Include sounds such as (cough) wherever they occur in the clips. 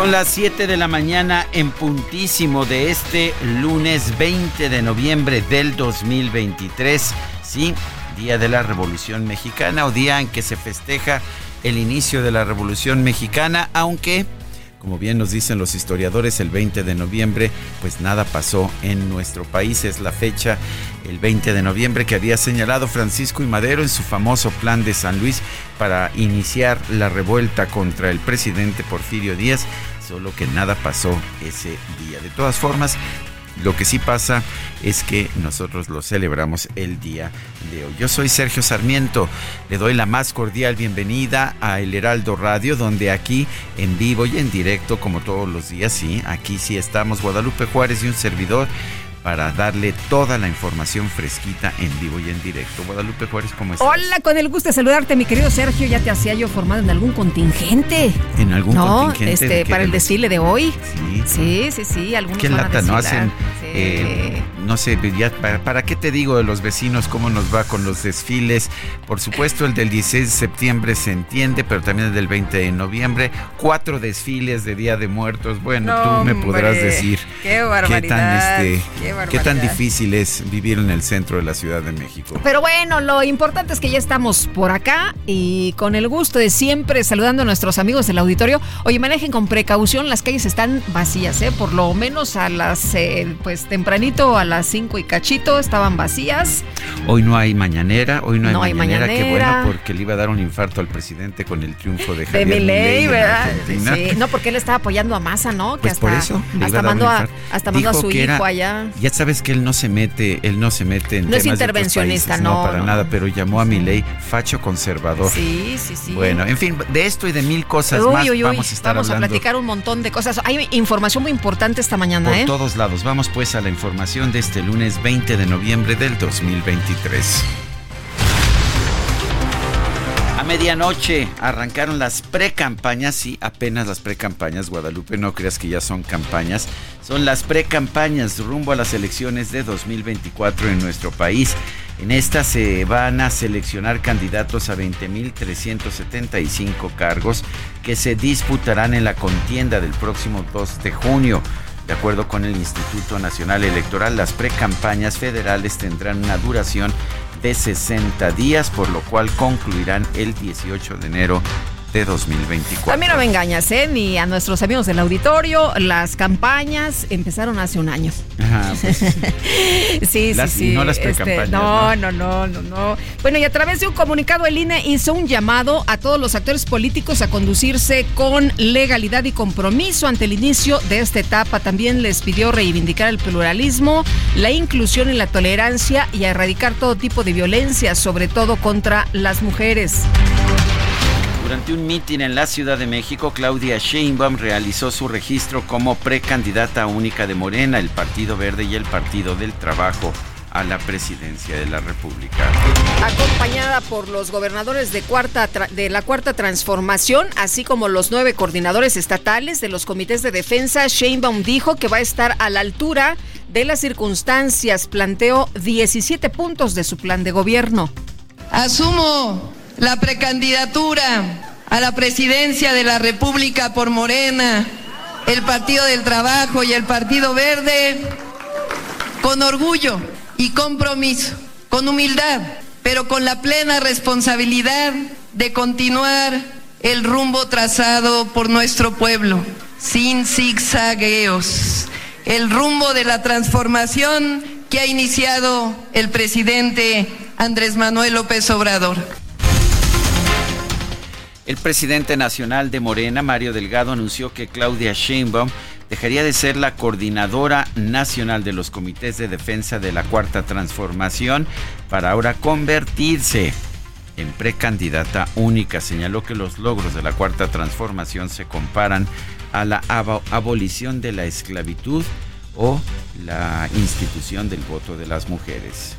Son las 7 de la mañana en puntísimo de este lunes 20 de noviembre del 2023. Sí, día de la Revolución Mexicana o día en que se festeja el inicio de la Revolución Mexicana, aunque como bien nos dicen los historiadores, el 20 de noviembre, pues nada pasó en nuestro país. Es la fecha, el 20 de noviembre, que había señalado Francisco y Madero en su famoso plan de San Luis para iniciar la revuelta contra el presidente Porfirio Díaz, solo que nada pasó ese día. De todas formas, lo que sí pasa es que nosotros lo celebramos el día de hoy. Yo soy Sergio Sarmiento, le doy la más cordial bienvenida a El Heraldo Radio, donde aquí en vivo y en directo, como todos los días, sí, aquí sí estamos Guadalupe Juárez y un servidor para darle toda la información fresquita en vivo y en directo. Guadalupe Juárez, ¿cómo estás? Hola, con el gusto de saludarte, mi querido Sergio. Ya te hacía yo formado en algún contingente. ¿En algún no, contingente? Este, para el desfile de hoy. Sí. Sí, sí, sí. Algunos Qué van a lata, ¿no? Hacen, Sí. eh, no sé, ya, para, para qué te digo de los vecinos cómo nos va con los desfiles? Por supuesto, el del 16 de septiembre se entiende, pero también el del 20 de noviembre. Cuatro desfiles de Día de Muertos. Bueno, No, tú me podrás hombre, decir qué qué tan, barbaridad, este, qué qué barbaridad. tan difícil es vivir en el centro de la Ciudad de México. Pero bueno, lo importante es que ya estamos por acá y con el gusto de siempre saludando a nuestros amigos del auditorio. Oye, manejen con precaución, las calles están vacías, ¿eh? Por lo menos a las, eh, pues tempranito, a las 5 y cachito, estaban vacías. Hoy no hay mañanera, hoy no hay No hay mañanera, qué bueno, porque le iba a dar un infarto al presidente con el triunfo de De Javier Milei, Milei ¿verdad? Sí, no, porque él estaba apoyando a Massa, ¿no? Que Pues hasta, por eso hasta mandó a, infarto. hasta mandó a Dijo su hijo era- allá. Ya sabes que él no se mete, él no se mete en No es de otros intervencionista, países, no, para no. nada, pero llamó a Milei facho conservador. Sí, sí, sí. Bueno, en fin, de esto y de mil cosas Uy, más uy, uy, vamos a estar hablando platicar un montón de cosas. Hay información muy importante esta mañana, por ¿eh? todos lados. Vamos pues a la información de este lunes 20 de noviembre del 2023. A medianoche arrancaron las precampañas, sí, apenas las precampañas, Guadalupe, no creas que ya son campañas, son las precampañas rumbo a las elecciones de 2024 en nuestro país. En estas se van a seleccionar candidatos a 20.375 cargos que se disputarán en la contienda del próximo 2 de junio. De acuerdo con el Instituto Nacional Electoral, las precampañas federales tendrán una duración de 60 días, por lo cual concluirán el 18 de enero de 2024. A mí no me engañas, ¿eh? Ni a nuestros amigos del auditorio. Las campañas empezaron hace un año. Ajá, pues, Sí, (laughs) Las- sí, sí. no las precampañas, no, no, no, no, no. Bueno, y a través de un comunicado, el INE hizo un llamado a todos los actores políticos a conducirse con legalidad y compromiso ante el inicio de esta etapa. También les pidió reivindicar el pluralismo, la inclusión y la tolerancia y a erradicar todo tipo de violencia, sobre todo contra las mujeres. Durante un mitin en la Ciudad de México, Claudia Sheinbaum realizó su registro como precandidata única de Morena, el Partido Verde y el Partido del Trabajo a la presidencia de la República. acompañada por los gobernadores de, cuarta de la Cuarta Transformación, así como los nueve coordinadores estatales de los comités de defensa, Sheinbaum dijo que va a estar a la altura de las circunstancias. Planteó 17 puntos de su plan de gobierno. Asumo la precandidatura a la presidencia de la República por Morena el Partido del Trabajo y el Partido Verde con orgullo y compromiso, con humildad, pero con la plena responsabilidad de continuar el rumbo trazado por nuestro pueblo, sin zigzagueos, el rumbo de la transformación que ha iniciado el presidente Andrés Manuel López Obrador. El presidente nacional de Morena, Mario Delgado, anunció que Claudia Sheinbaum dejaría de ser la coordinadora nacional de los comités de defensa de la Cuarta Transformación para ahora convertirse en precandidata única. Señaló que los logros de la Cuarta Transformación se comparan a la abolición de la esclavitud o la institución del voto de las mujeres.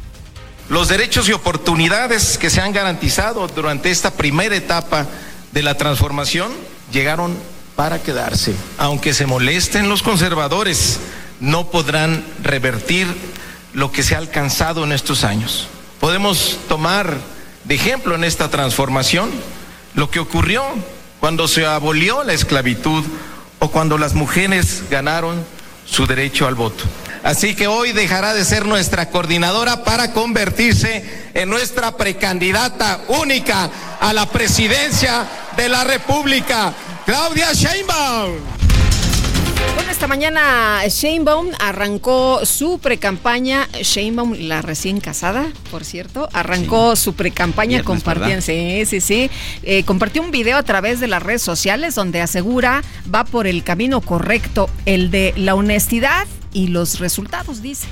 Los derechos y oportunidades que se han garantizado durante esta primera etapa de la transformación llegaron para quedarse. Aunque se molesten los conservadores, no podrán revertir lo que se ha alcanzado en estos años. Podemos tomar de ejemplo en esta transformación lo que ocurrió cuando se abolió la esclavitud o cuando las mujeres ganaron su derecho al voto. Así que hoy dejará de ser nuestra coordinadora para convertirse en nuestra precandidata única a la presidencia de la República, Claudia Sheinbaum. Bueno, esta mañana Sheinbaum arrancó su precampaña. Sheinbaum, la recién casada, por cierto, arrancó su precampaña compartiendo. Sí, sí, sí. Eh, compartió un video a través de las redes sociales donde asegura va por el camino correcto, el de la honestidad y los resultados, dice.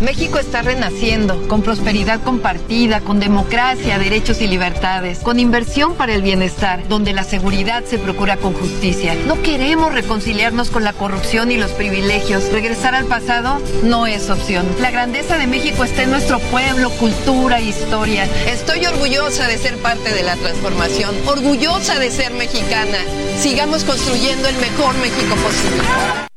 México está renaciendo, con prosperidad compartida, con democracia, derechos y libertades, con inversión para el bienestar, donde la seguridad se procura con justicia. No queremos reconciliarnos con la corrupción y los privilegios. Regresar al pasado no es opción. La grandeza de México está en nuestro pueblo, cultura, historia. Estoy orgullosa de ser parte de la transformación, orgullosa de ser mexicana. Sigamos construyendo el mejor México posible.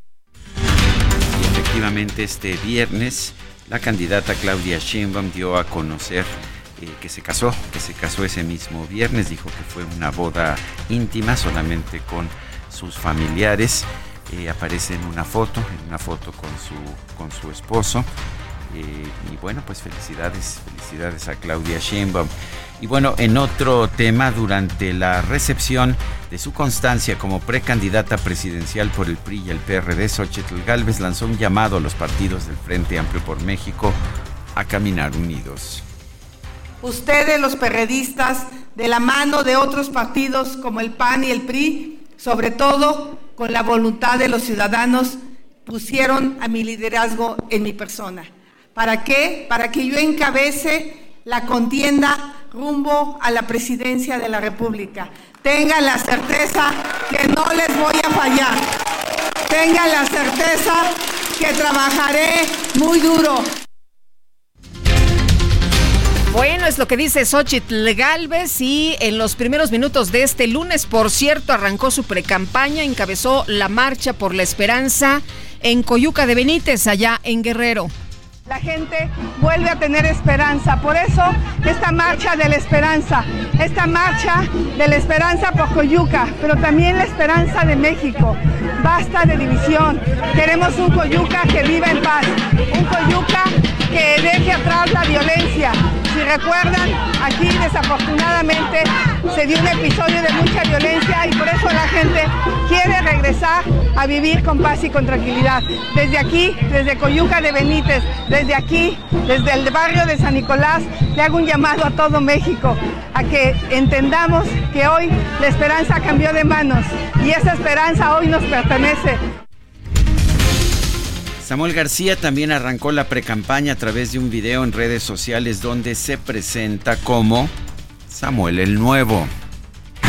Efectivamente este viernes la candidata Claudia Sheinbaum dio a conocer eh, que se casó, que se casó ese mismo viernes, dijo que fue una boda íntima solamente con sus familiares. Eh, aparece en una foto, en una foto con su, con su esposo. Eh, y bueno, pues felicidades, felicidades a Claudia Sheinbaum. Y bueno, en otro tema, durante la recepción de su constancia como precandidata presidencial por el PRI y el PRD, Xochitl Galvez lanzó un llamado a los partidos del Frente Amplio por México a caminar unidos. Ustedes, los perredistas, de la mano de otros partidos como el PAN y el PRI, sobre todo con la voluntad de los ciudadanos, pusieron a mi liderazgo en mi persona. ¿Para qué? Para que yo encabece la contienda rumbo a la presidencia de la República. Tengan la certeza que no les voy a fallar. Tengan la certeza que trabajaré muy duro. Bueno, es lo que dice Xochitl Galvez y en los primeros minutos de este lunes, por cierto, arrancó su precampaña, encabezó la marcha por la esperanza en Coyuca de Benítez, allá en Guerrero la gente vuelve a tener esperanza. Por eso esta marcha de la esperanza, esta marcha de la esperanza por Coyuca, pero también la esperanza de México. Basta de división. Queremos un Coyuca que viva en paz, un Coyuca que deje atrás la violencia. Si recuerdan, aquí desafortunadamente se dio un episodio de mucha violencia y por eso la gente quiere regresar a vivir con paz y con tranquilidad. Desde aquí, desde Coyuca de Benítez, desde aquí, desde el barrio de San Nicolás, le hago un llamado a todo México a que entendamos que hoy la esperanza cambió de manos y esa esperanza hoy nos pertenece. Samuel García también arrancó la precampaña a través de un video en redes sociales donde se presenta como Samuel el Nuevo.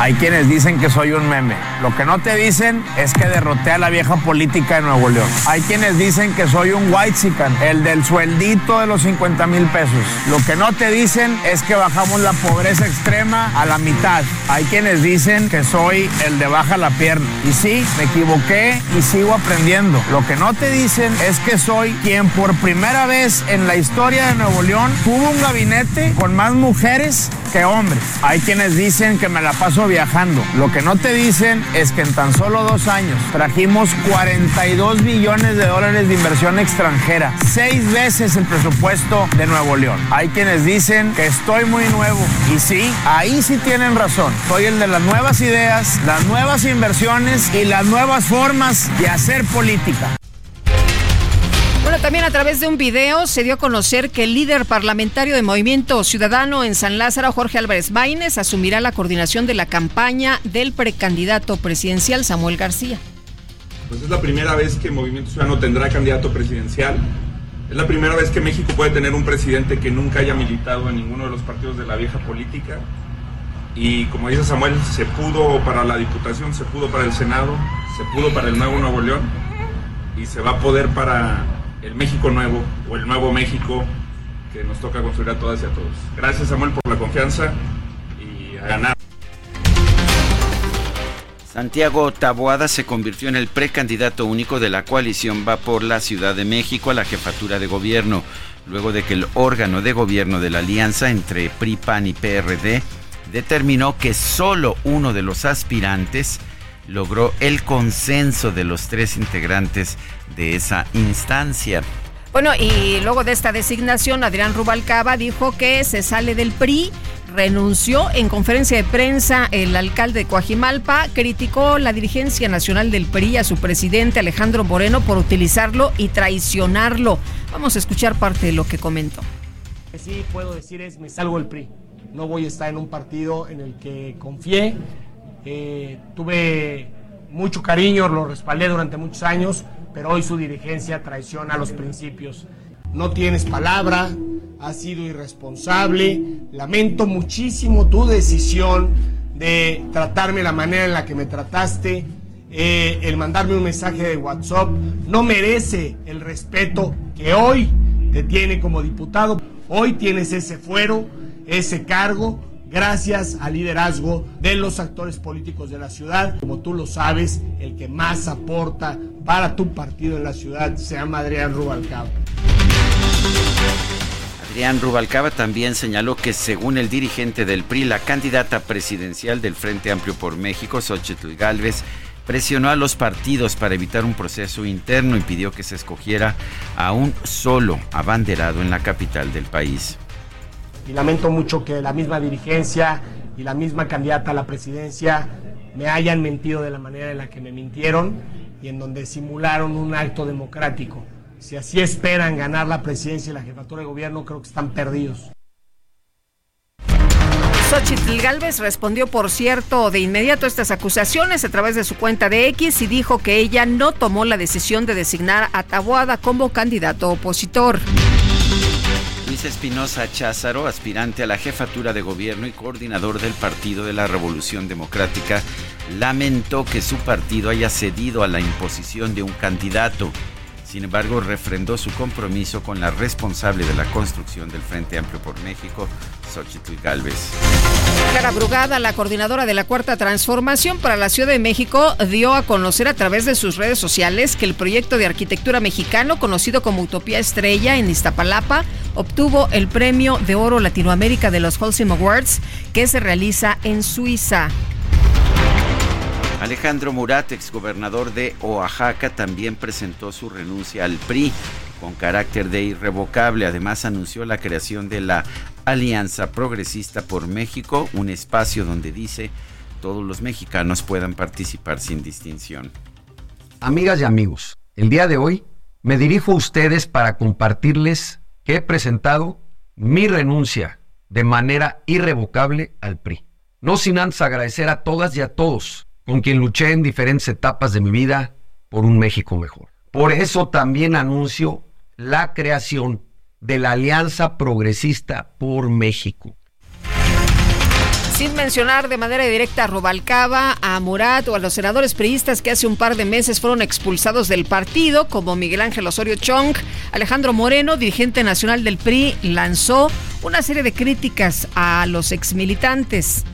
Hay quienes dicen que soy un meme. Lo que no te dicen es que derroté a la vieja política de Nuevo León. Hay quienes dicen que soy un white el del sueldito de los 50 mil pesos. Lo que no te dicen es que bajamos la pobreza extrema a la mitad. Hay quienes dicen que soy el de baja la pierna. Y sí, me equivoqué y sigo aprendiendo. Lo que no te dicen es que soy quien por primera vez en la historia de Nuevo León tuvo un gabinete con más mujeres que hombres. Hay quienes dicen que me la paso viajando. Lo que no te dicen es que en tan solo dos años trajimos 42 millones de dólares de inversión extranjera, seis veces el presupuesto de Nuevo León. Hay quienes dicen que estoy muy nuevo y sí, ahí sí tienen razón. Soy el de las nuevas ideas, las nuevas inversiones y las nuevas formas de hacer política. También a través de un video se dio a conocer que el líder parlamentario de Movimiento Ciudadano en San Lázaro, Jorge Álvarez Maínez, asumirá la coordinación de la campaña del precandidato presidencial Samuel García. Pues es la primera vez que Movimiento Ciudadano tendrá candidato presidencial. Es la primera vez que México puede tener un presidente que nunca haya militado en ninguno de los partidos de la vieja política. Y como dice Samuel, se pudo para la Diputación, se pudo para el Senado, se pudo para el Nuevo Nuevo León y se va a poder para el México nuevo o el nuevo México que nos toca construir a todas y a todos. Gracias Samuel por la confianza y a ganar. Santiago Taboada se convirtió en el precandidato único de la coalición Va por la Ciudad de México a la jefatura de gobierno, luego de que el órgano de gobierno de la alianza entre PRI, PAN y PRD determinó que solo uno de los aspirantes logró el consenso de los tres integrantes de esa instancia. Bueno, y luego de esta designación, Adrián Rubalcaba dijo que se sale del PRI, renunció en conferencia de prensa el alcalde de Coajimalpa, criticó la dirigencia nacional del PRI a su presidente Alejandro Moreno por utilizarlo y traicionarlo. Vamos a escuchar parte de lo que comentó. Lo que sí puedo decir es me salgo del PRI. No voy a estar en un partido en el que confié, eh, tuve mucho cariño, lo respaldé durante muchos años, pero hoy su dirigencia traiciona los principios. No tienes palabra, has sido irresponsable, lamento muchísimo tu decisión de tratarme la manera en la que me trataste, eh, el mandarme un mensaje de WhatsApp, no merece el respeto que hoy te tiene como diputado. Hoy tienes ese fuero, ese cargo, gracias al liderazgo de los actores políticos de la ciudad. Como tú lo sabes, el que más aporta para tu partido en la ciudad se llama Adrián Rubalcaba. Adrián Rubalcaba también señaló que según el dirigente del PRI, la candidata presidencial del Frente Amplio por México, Xochitl Gálvez, presionó a los partidos para evitar un proceso interno y pidió que se escogiera a un solo abanderado en la capital del país y lamento mucho que la misma dirigencia y la misma candidata a la presidencia me hayan mentido de la manera en la que me mintieron y en donde simularon un acto democrático. Si así esperan ganar la presidencia y la jefatura de gobierno, creo que están perdidos. Xochitl Galvez respondió, por cierto, de inmediato a estas acusaciones a través de su cuenta de X y dijo que ella no tomó la decisión de designar a Taboada como candidato opositor. Luis Espinosa Cházaro, aspirante a la jefatura de gobierno y coordinador del Partido de la Revolución Democrática, lamentó que su partido haya cedido a la imposición de un candidato. Sin embargo, refrendó su compromiso con la responsable de la construcción del Frente Amplio por México, Xochitl Galvez. Clara Brugada, la coordinadora de la Cuarta Transformación para la Ciudad de México, dio a conocer a través de sus redes sociales que el proyecto de arquitectura mexicano, conocido como Utopía Estrella en Iztapalapa, obtuvo el premio de oro Latinoamérica de los Holcim Awards, que se realiza en Suiza. Alejandro Murat, exgobernador de Oaxaca, también presentó su renuncia al PRI con carácter de irrevocable. Además, anunció la creación de la Alianza Progresista por México, un espacio donde dice todos los mexicanos puedan participar sin distinción. Amigas y amigos, el día de hoy me dirijo a ustedes para compartirles que he presentado mi renuncia de manera irrevocable al PRI. No sin antes agradecer a todas y a todos con quien luché en diferentes etapas de mi vida por un México mejor. Por eso también anuncio la creación de la Alianza Progresista por México. Sin mencionar de manera directa a Rubalcaba, a Murat o a los senadores priistas que hace un par de meses fueron expulsados del partido, como Miguel Ángel Osorio Chong, Alejandro Moreno, dirigente nacional del PRI, lanzó una serie de críticas a los exmilitantes.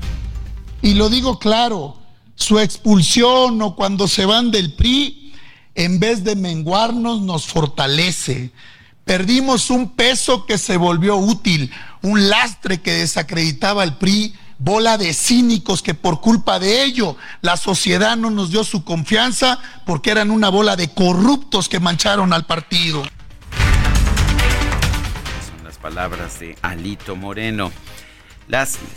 Y lo digo claro, su expulsión o cuando se van del PRI, en vez de menguarnos, nos fortalece. Perdimos un peso que se volvió útil, un lastre que desacreditaba al PRI, bola de cínicos que por culpa de ello la sociedad no nos dio su confianza porque eran una bola de corruptos que mancharon al partido. Son las palabras de Alito Moreno.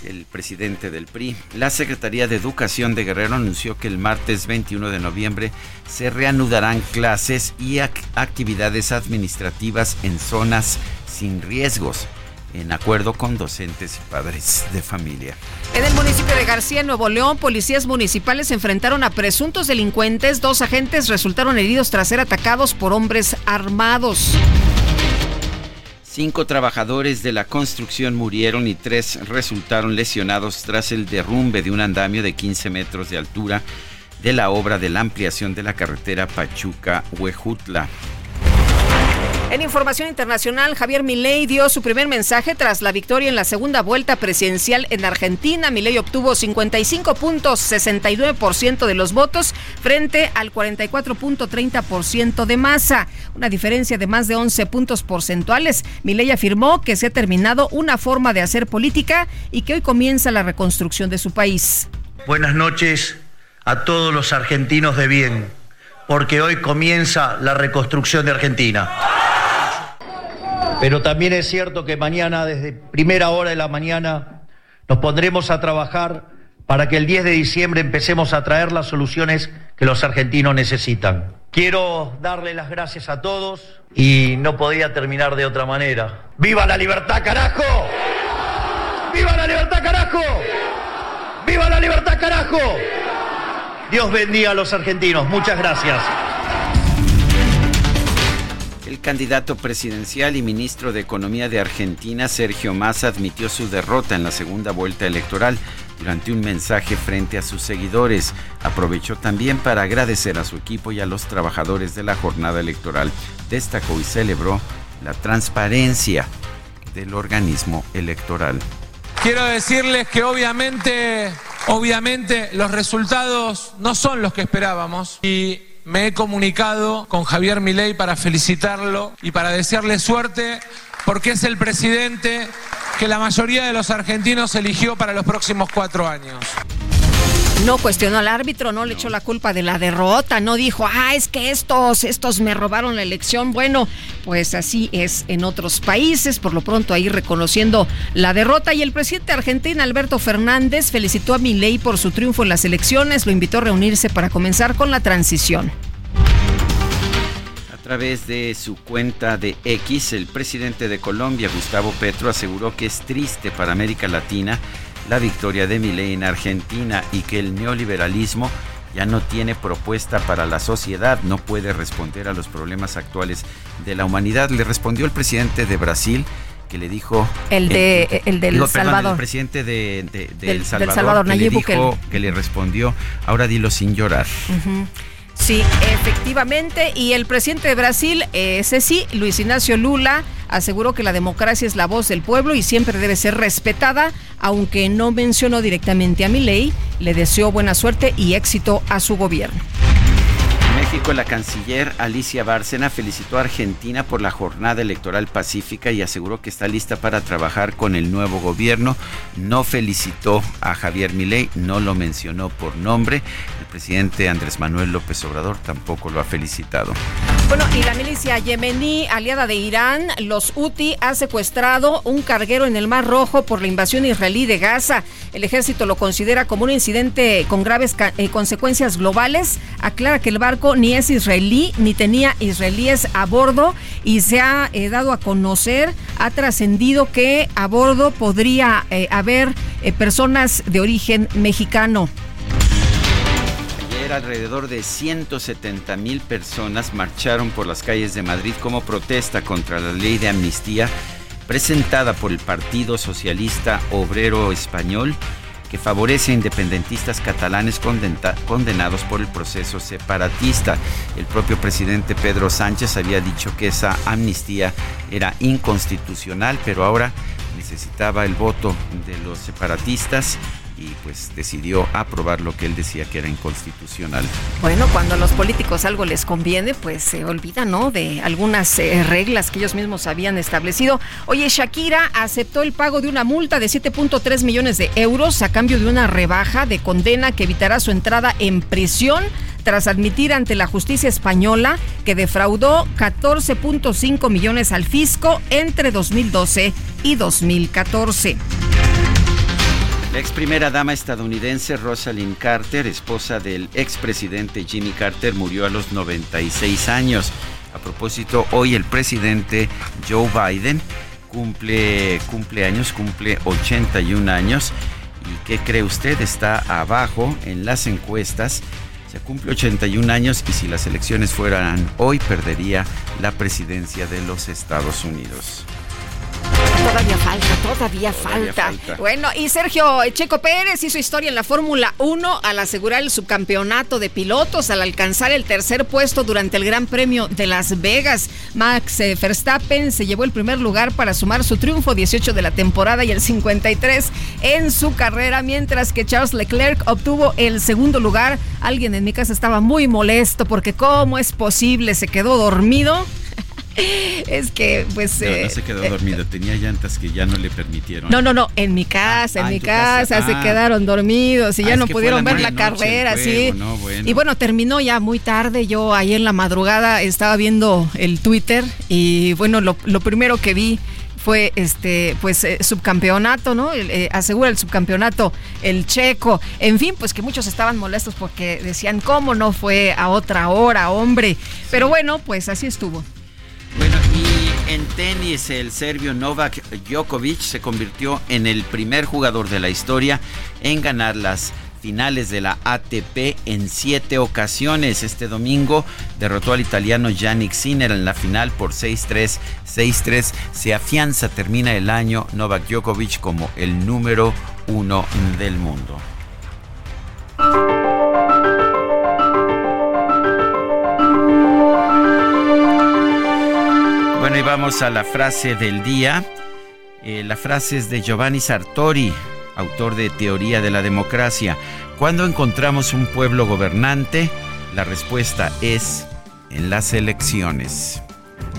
El presidente del PRI, la Secretaría de Educación de Guerrero anunció que el martes 21 de noviembre se reanudarán clases y actividades administrativas en zonas sin riesgos en acuerdo con docentes y padres de familia. En el municipio de García, Nuevo León, policías municipales enfrentaron a presuntos delincuentes. Dos agentes resultaron heridos tras ser atacados por hombres armados. Cinco trabajadores de la construcción murieron y tres resultaron lesionados tras el derrumbe de un andamio de 15 metros de altura de la obra de la ampliación de la carretera Pachuca-Huejutla. En información internacional, Javier Milei dio su primer mensaje tras la victoria en la segunda vuelta presidencial en Argentina. Milei obtuvo 55.69% de los votos frente al 44.30% de masa, una diferencia de más de 11 puntos porcentuales. Milei afirmó que se ha terminado una forma de hacer política y que hoy comienza la reconstrucción de su país. Buenas noches a todos los argentinos de bien, porque hoy comienza la reconstrucción de Argentina. Pero también es cierto que mañana, desde primera hora de la mañana, nos pondremos a trabajar para que el 10 de diciembre empecemos a traer las soluciones que los argentinos necesitan. Quiero darle las gracias a todos y no podía terminar de otra manera. ¡Viva la libertad, carajo! ¡Viva la libertad, carajo! ¡Viva la libertad, carajo! Dios bendiga a los argentinos. Muchas gracias. El candidato presidencial y ministro de Economía de Argentina, Sergio Massa, admitió su derrota en la segunda vuelta electoral durante un mensaje frente a sus seguidores. Aprovechó también para agradecer a su equipo y a los trabajadores de la jornada electoral. Destacó y celebró la transparencia del organismo electoral. Quiero decirles que obviamente, obviamente los resultados no son los que esperábamos y me he comunicado con Javier Milei para felicitarlo y para desearle suerte porque es el presidente que la mayoría de los argentinos eligió para los próximos cuatro años. No cuestionó al árbitro, no le echó la culpa de la derrota, no dijo, ah, es que estos, estos me robaron la elección. Bueno, pues así es en otros países, por lo pronto ahí reconociendo la derrota. Y el presidente argentino Alberto Fernández felicitó a Milei por su triunfo en las elecciones, lo invitó a reunirse para comenzar con la transición. A través de su cuenta de X, el presidente de Colombia, Gustavo Petro, aseguró que es triste para América Latina la victoria de Milei en Argentina y que el neoliberalismo ya no tiene propuesta para la sociedad, no puede responder a los problemas actuales de la humanidad. Le respondió el presidente de Brasil que le dijo el de el, del Salvador el presidente de, del, Salvador, que le dijo que le respondió ahora dilo sin llorar Sí, efectivamente. Y el presidente de Brasil, ese sí, Luis Ignacio Lula, aseguró que la democracia es la voz del pueblo y siempre debe ser respetada, aunque no mencionó directamente a Milei, le deseó buena suerte y éxito a su gobierno. México, la canciller Alicia Bárcena felicitó a Argentina por la jornada electoral pacífica y aseguró que está lista para trabajar con el nuevo gobierno. No felicitó a Javier Milei, no lo mencionó por nombre. Presidente Andrés Manuel López Obrador tampoco lo ha felicitado. Bueno, y la milicia yemení, aliada de Irán, los Houthi, ha secuestrado un carguero en el Mar Rojo por la invasión israelí de Gaza. El ejército lo considera como un incidente con graves eh, consecuencias globales. Aclara que el barco ni es israelí ni tenía israelíes a bordo y se ha eh, dado a conocer, ha trascendido que a bordo podría eh, haber personas de origen mexicano. Alrededor de 170 mil personas marcharon por las calles de Madrid como protesta contra la ley de amnistía presentada por el Partido Socialista Obrero Español que favorece a independentistas catalanes condenados por el proceso separatista. El propio presidente Pedro Sánchez había dicho que esa amnistía era inconstitucional, pero ahora necesitaba el voto de los separatistas y pues decidió aprobar lo que él decía que era inconstitucional. Bueno, cuando a los políticos algo les conviene, pues se olvidan, ¿no? De algunas eh, reglas que ellos mismos habían establecido. Oye, Shakira aceptó el pago de una multa de 7.3 millones de euros a cambio de una rebaja de condena que evitará su entrada en prisión tras admitir ante la justicia española que defraudó 14.5 millones al fisco entre 2012 y 2014. La ex primera dama estadounidense Rosalind Carter, esposa del expresidente Jimmy Carter, murió a los 96 años. A propósito, hoy el presidente Joe Biden cumple, cumple años, cumple 81 años. ¿Y qué cree usted? Está abajo en las encuestas. Se cumple 81 años y si las elecciones fueran hoy perdería la presidencia de los Estados Unidos. Todavía falta, todavía falta. Bueno, y Sergio Checo Pérez hizo historia en la Fórmula 1 al asegurar el subcampeonato de pilotos al alcanzar el tercer puesto durante el Gran Premio de Las Vegas. Max eh, Verstappen se llevó el primer lugar para sumar su triunfo 18 de la temporada y el 53 en su carrera, mientras que Charles Leclerc obtuvo el segundo lugar. Alguien en mi casa estaba muy molesto porque cómo es posible, se quedó dormido es que, pues. No, no se quedó eh, dormido, tenía llantas que ya no le permitieron. No, no, no, en mi casa, en mi casa, se ah. quedaron dormidos y ya no pudieron ver la carrera, sí. Y bueno, terminó ya muy tarde. Yo ahí en la madrugada estaba viendo el Twitter y bueno, lo, primero que vi fue este pues eh, subcampeonato, ¿no? Eh, asegura el subcampeonato el checo. En fin, pues que muchos estaban molestos porque decían cómo no fue a otra hora, hombre. Pero bueno, pues así estuvo. Bueno, y en tenis, el serbio Novak Djokovic se convirtió en el primer jugador de la historia en ganar las finales de la ATP en siete ocasiones. Este domingo derrotó al italiano Yannick Sinner en la final por 6-3, 6-3. Se afianza, termina el año Novak Djokovic como el número uno del mundo. Vamos a la frase del día. Eh, la frase es de Giovanni Sartori, autor de Teoría de la Democracia. Cuando encontramos un pueblo gobernante, la respuesta es en las elecciones.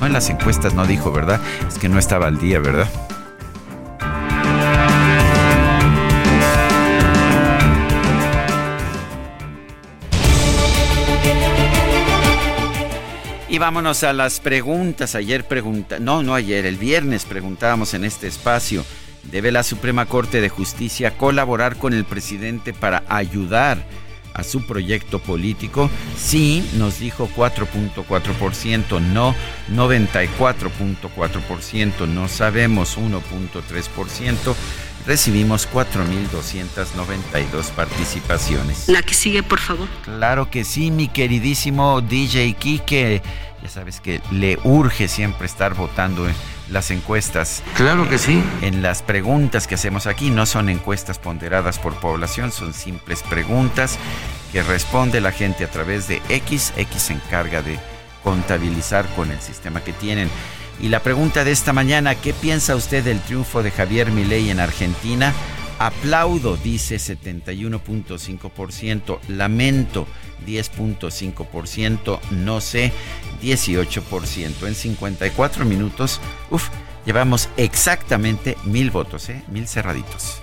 No en las encuestas, no dijo, ¿verdad? Es que no estaba al día, ¿verdad? Y vámonos a las preguntas. Ayer pregunta, no, no ayer, el viernes preguntábamos en este espacio, ¿debe la Suprema Corte de Justicia colaborar con el presidente para ayudar a su proyecto político? Sí, nos dijo 4.4%, no 94.4%, no sabemos 1.3% recibimos 4.292 participaciones. La que sigue, por favor. Claro que sí, mi queridísimo DJ Kike. Ya sabes que le urge siempre estar votando en las encuestas. Claro que sí. En las preguntas que hacemos aquí no son encuestas ponderadas por población, son simples preguntas que responde la gente a través de X. X se encarga de contabilizar con el sistema que tienen. Y la pregunta de esta mañana, ¿qué piensa usted del triunfo de Javier Milei en Argentina? Aplaudo, dice 71.5%, lamento 10.5%, no sé 18%. En 54 minutos, uff, llevamos exactamente mil votos, ¿eh? mil cerraditos.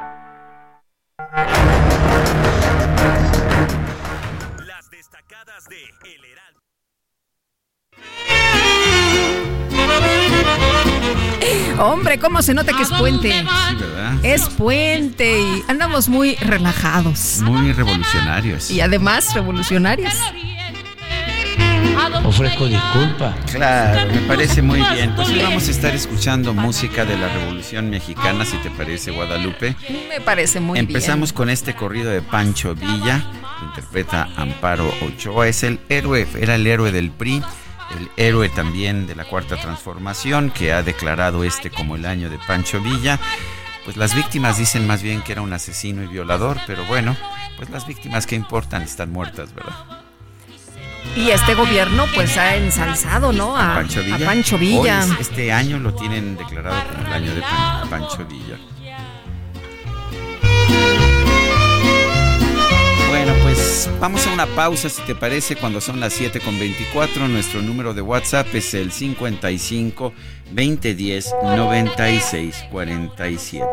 Hombre, ¿cómo se nota que es puente? Sí, ¿verdad? Es puente y andamos muy relajados. Muy revolucionarios. Y además revolucionarios. Ofrezco disculpas. Claro, me parece muy bien. Pues hoy vamos a estar escuchando música de la Revolución Mexicana, si te parece, Guadalupe. Me parece muy bien. Empezamos con este corrido de Pancho Villa, que interpreta Amparo Ochoa. Es el héroe, era el héroe del PRI el héroe también de la cuarta transformación, que ha declarado este como el año de Pancho Villa. Pues las víctimas dicen más bien que era un asesino y violador, pero bueno, pues las víctimas que importan están muertas, ¿verdad? Y este gobierno pues ha ensalzado, ¿no? A, Pancho Villa. a Pancho Villa. Hoy, este año lo tienen declarado como el año de Pan- Pancho Villa. Pues vamos a una pausa si te parece cuando son las 7 con 24. Nuestro número de WhatsApp es el 55 2010 96 47.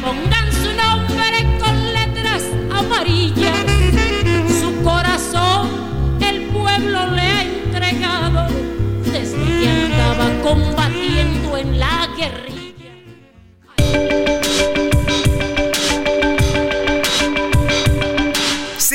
Pongan su nombre con letras amarillas. Su corazón el pueblo le ha entregado desde que andaba combatiendo en la guerrilla.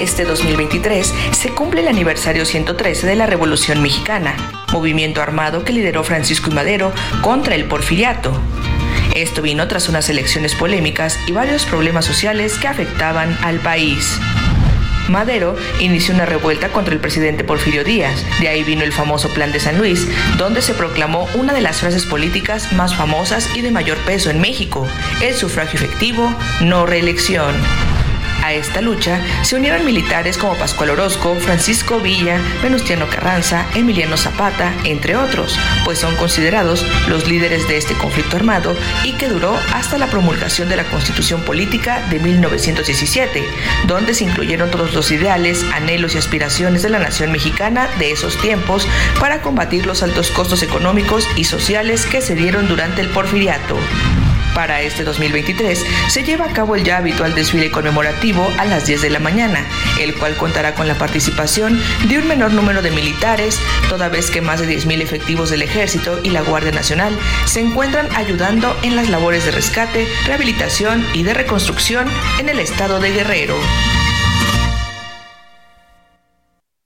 Este 2023 se cumple el aniversario 113 de la Revolución Mexicana, movimiento armado que lideró Francisco y Madero contra el porfiriato. Esto vino tras unas elecciones polémicas y varios problemas sociales que afectaban al país. Madero inició una revuelta contra el presidente Porfirio Díaz. De ahí vino el famoso Plan de San Luis, donde se proclamó una de las frases políticas más famosas y de mayor peso en México, el sufragio efectivo, no reelección. A esta lucha se unieron militares como Pascual Orozco, Francisco Villa, Venustiano Carranza, Emiliano Zapata, entre otros, pues son considerados los líderes de este conflicto armado y que duró hasta la promulgación de la Constitución Política de 1917, donde se incluyeron todos los ideales, anhelos y aspiraciones de la nación mexicana de esos tiempos para combatir los altos costos económicos y sociales que se dieron durante el porfiriato. Para este 2023 se lleva a cabo el ya habitual desfile conmemorativo a las 10 de la mañana, el cual contará con la participación de un menor número de militares, toda vez que más de 10.000 efectivos del Ejército y la Guardia Nacional se encuentran ayudando en las labores de rescate, rehabilitación y de reconstrucción en el estado de Guerrero.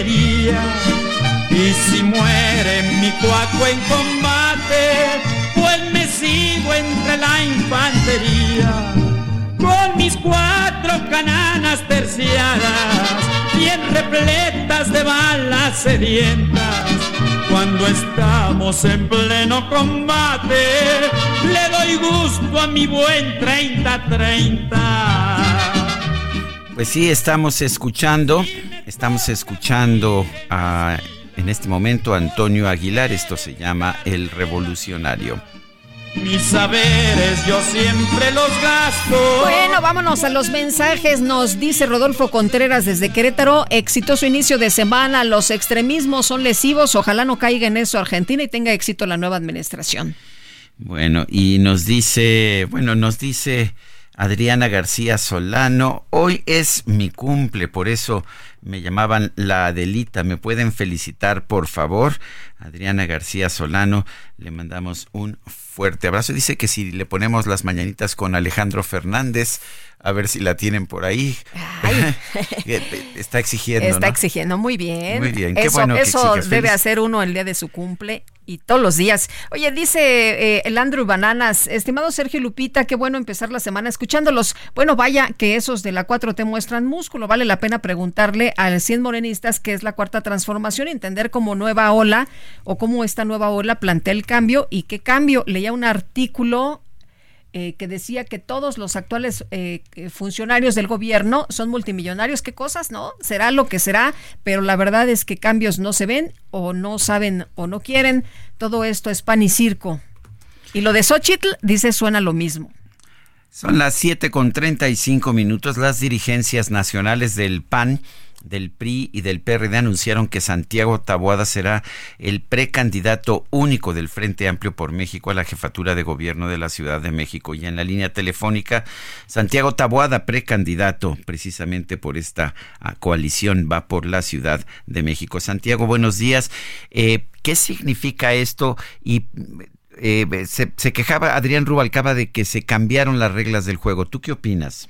Y si muere mi cuaco en combate, pues me sigo entre la infantería. Con mis cuatro cananas terciadas, bien repletas de balas sedientas. Cuando estamos en pleno combate, le doy gusto a mi buen 30-30. Pues sí, estamos escuchando, estamos escuchando a, en este momento a Antonio Aguilar, esto se llama El Revolucionario. Mis saberes yo siempre los gasto. Bueno, vámonos a los mensajes. Nos dice Rodolfo Contreras desde Querétaro. Exitoso inicio de semana. Los extremismos son lesivos. Ojalá no caiga en eso Argentina y tenga éxito la nueva administración. Bueno, y nos dice, bueno, nos dice Adriana García Solano. Hoy es mi cumple, por eso me llamaban la Adelita. ¿Me pueden felicitar, por favor? Adriana García Solano, le mandamos un fuerte abrazo. Dice que si le ponemos las mañanitas con Alejandro Fernández, a ver si la tienen por ahí. (laughs) Está exigiendo. Está exigiendo, muy bien. Muy bien, qué eso, bueno Eso debe hacer uno el día de su cumple y todos los días. Oye, dice eh, el Andrew Bananas, estimado Sergio Lupita, qué bueno empezar la semana escuchándolos. Bueno, vaya que esos de la 4T muestran músculo. Vale la pena preguntarle al 100 morenistas qué es la cuarta transformación, entender cómo nueva ola o cómo esta nueva ola plantea el cambio y qué cambio. Leía un artículo eh, que decía que todos los actuales eh, funcionarios del gobierno son multimillonarios. ¿Qué cosas, no? Será lo que será, pero la verdad es que cambios no se ven o no saben o no quieren. Todo esto es pan y circo. Y lo de Xochitl, dice, suena lo mismo. Son las 7 con 35 minutos. Las dirigencias nacionales del PAN del PRI y del PRD anunciaron que Santiago Taboada será el precandidato único del Frente Amplio por México a la jefatura de gobierno de la Ciudad de México. Y en la línea telefónica, Santiago Taboada, precandidato precisamente por esta ah, coalición, va por la Ciudad de México. Santiago, buenos días. Eh, ¿Qué significa esto? Y eh, se, se quejaba Adrián Rubalcaba de que se cambiaron las reglas del juego. ¿Tú qué opinas?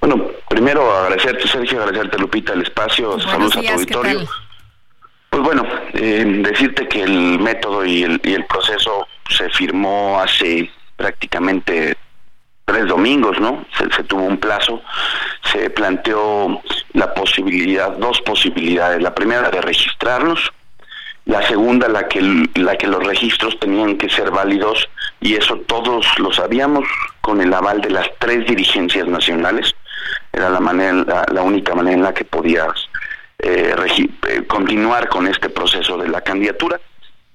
Bueno, primero agradecerte, Sergio, agradecerte, Lupita, el espacio. Saludos a tu auditorio. Pues bueno, eh, decirte que el método y el, y el proceso se firmó hace prácticamente tres domingos, ¿no? Se, se, tuvo un plazo, se planteó la posibilidad, dos posibilidades. La primera de registrarnos, la segunda la que la que los registros tenían que ser válidos y eso todos lo sabíamos con el aval de las tres dirigencias nacionales. Era la manera la, única manera en la que podías eh, eh, continuar con este proceso de la candidatura.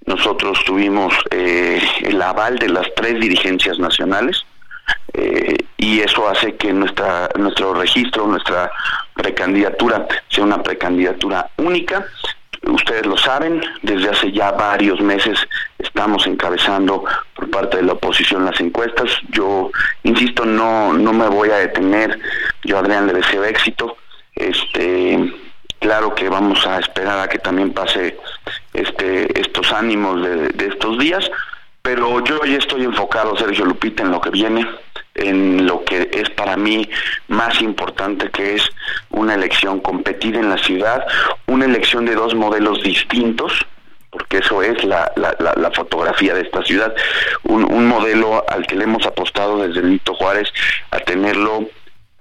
Nosotros tuvimos eh, el aval de las tres dirigencias nacionales y eso hace que nuestra nuestro registro nuestra precandidatura sea una precandidatura única ustedes lo saben, desde hace ya varios meses estamos encabezando por parte de la oposición las encuestas. Yo, insisto, no, no me voy a detener. Yo Adrián le deseo éxito. Este, claro que vamos a esperar a que también pase este, estos ánimos de, de estos días, pero yo ya estoy enfocado, Sergio Lupita, en lo que viene en lo que es para mí más importante, que es una elección competida en la ciudad, una elección de dos modelos distintos, porque eso es la, la, fotografía de esta ciudad, un, modelo al que le hemos apostado desde Benito Juárez a tenerlo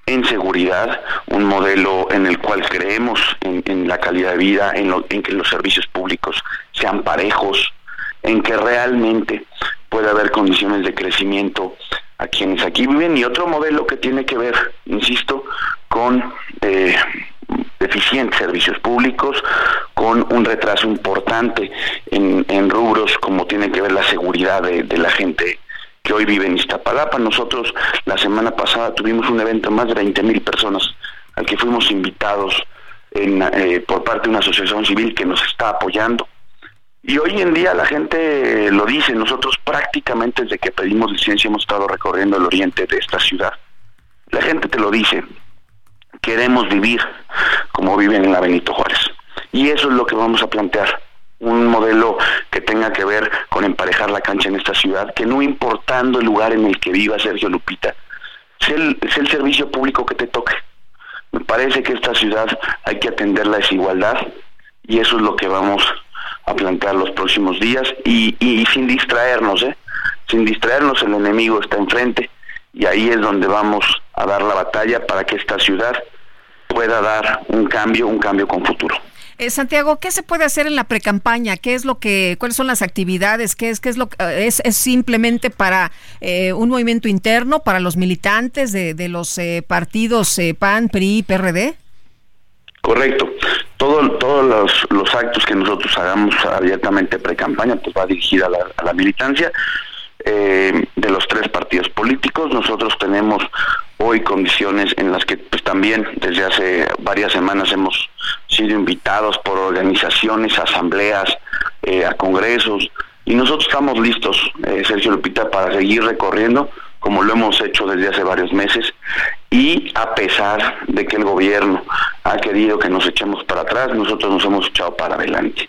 en seguridad, un modelo en el cual creemos en, la calidad de vida, en, en que los servicios públicos sean parejos, en que realmente pueda haber condiciones de crecimiento a quienes aquí viven y otro modelo que tiene que ver, insisto, con eh, deficientes servicios públicos, con un retraso importante en, rubros como tiene que ver la seguridad de, la gente que hoy vive en Iztapalapa. Nosotros la semana pasada tuvimos un evento más de 20 mil personas al que fuimos invitados en, eh, por parte de una asociación civil que nos está apoyando y hoy en día la gente lo dice, nosotros prácticamente desde que pedimos licencia hemos estado recorriendo el oriente de esta ciudad. La gente te lo dice, queremos vivir como viven en la Benito Juárez. Y eso es lo que vamos a plantear, un modelo que tenga que ver con emparejar la cancha en esta ciudad, que no importando el lugar en el que viva Sergio Lupita, es el, servicio público que te toque. Me parece que esta ciudad hay que atender la desigualdad y eso es lo que vamos plantear los próximos días y, y, sin distraernos, ¿eh? Sin distraernos, el enemigo está enfrente y ahí es donde vamos a dar la batalla para que esta ciudad pueda dar un cambio, un cambio con futuro. Eh, Santiago, ¿qué se puede hacer en la precampaña? ¿Qué es lo que, cuáles son las actividades? ¿Qué es, qué es lo eh, es, es simplemente para eh, un movimiento interno, para los militantes de, de los eh, partidos PAN, PRI, PRD? Correcto. Todo, todos los, los actos que nosotros hagamos abiertamente pre-campaña, pues va dirigida a la, militancia eh, de los tres partidos políticos. Nosotros tenemos hoy condiciones en las que pues también desde hace varias semanas hemos sido invitados por organizaciones, asambleas, eh, a congresos, y nosotros estamos listos, eh, Sergio Lupita, para seguir recorriendo como lo hemos hecho desde hace varios meses, y a pesar de que el gobierno ha querido que nos echemos para atrás, nosotros nos hemos echado para adelante.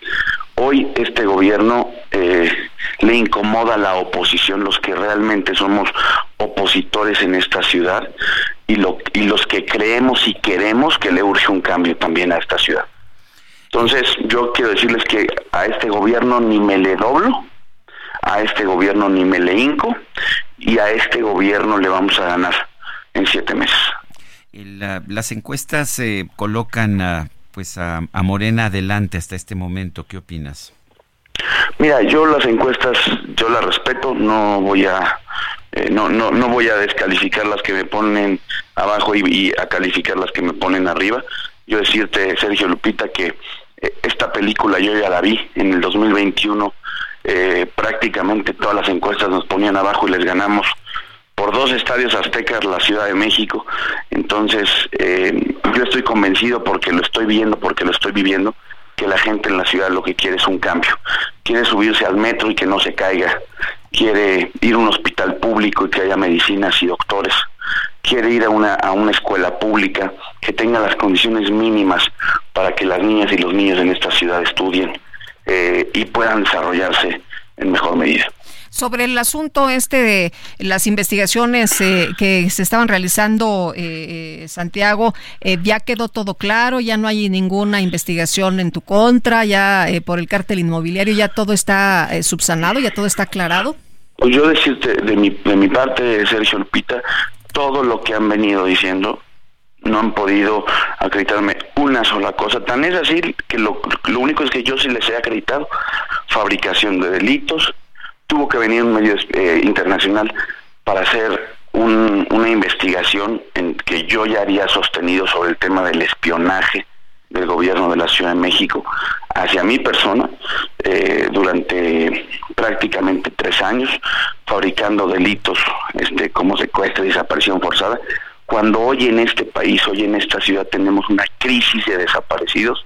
Hoy este gobierno eh, le incomoda a la oposición, los que realmente somos opositores en esta ciudad y, lo, y los que creemos y queremos que le urge un cambio también a esta ciudad. Entonces yo quiero decirles que a este gobierno ni me le doblo, a este gobierno ni me le hinco y a este gobierno le vamos a ganar en siete meses. las encuestas se colocan a, pues a, Morena adelante hasta este momento. ¿Qué opinas? Mira, yo las encuestas, yo las respeto, no voy a, eh, no, no, no voy a descalificar las que me ponen abajo y, a calificar las que me ponen arriba. Yo decirte, Sergio Lupita, que eh, esta película yo ya la vi en el 2021, eh, prácticamente todas las encuestas nos ponían abajo y les ganamos por dos estadios aztecas la Ciudad de México. Entonces, eh, yo estoy convencido porque lo estoy viendo, porque lo estoy viviendo, que la gente en la ciudad lo que quiere es un cambio. Quiere subirse al metro y que no se caiga. Quiere ir a un hospital público y que haya medicinas y doctores. Quiere ir a una, a una escuela pública que tenga las condiciones mínimas para que las niñas y los niños en esta ciudad estudien eh, y puedan desarrollarse en mejor medida. Sobre el asunto este de las investigaciones eh, que se estaban realizando, eh, Santiago, eh, ¿ya quedó todo claro? ¿Ya no hay ninguna investigación en tu contra? ¿Ya por el cártel inmobiliario ya todo está subsanado? ¿Ya todo está aclarado? Pues yo decirte, de mi, de mi parte, Sergio Lupita, todo lo que han venido diciendo no han podido acreditarme una sola cosa. Tan es así que lo, lo único es que yo sí les he acreditado fabricación de delitos, tuvo que venir un medio eh, internacional para hacer una investigación en que yo ya había sostenido sobre el tema del espionaje del gobierno de la Ciudad de México hacia mi persona eh, durante prácticamente tres años, fabricando delitos este, como secuestro desaparición forzada, cuando hoy en este país, hoy en esta ciudad tenemos una crisis de desaparecidos,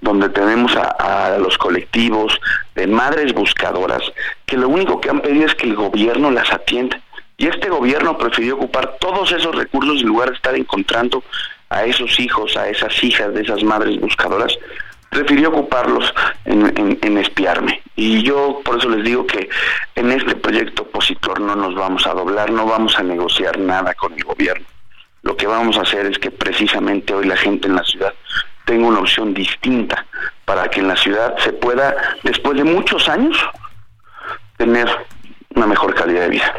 donde tenemos a, los colectivos de madres buscadoras, que lo único que han pedido es que el gobierno las atienda. Y este gobierno prefirió ocupar todos esos recursos en lugar de estar encontrando a esos hijos, a esas hijas de esas madres buscadoras, prefirió ocuparlos en, en, espiarme. Y yo por eso les digo que en este proyecto opositor no nos vamos a doblar, no vamos a negociar nada con el gobierno lo que vamos a hacer es que precisamente hoy la gente en la ciudad tenga una opción distinta para que en la ciudad se pueda, después de muchos años, tener una mejor calidad de vida.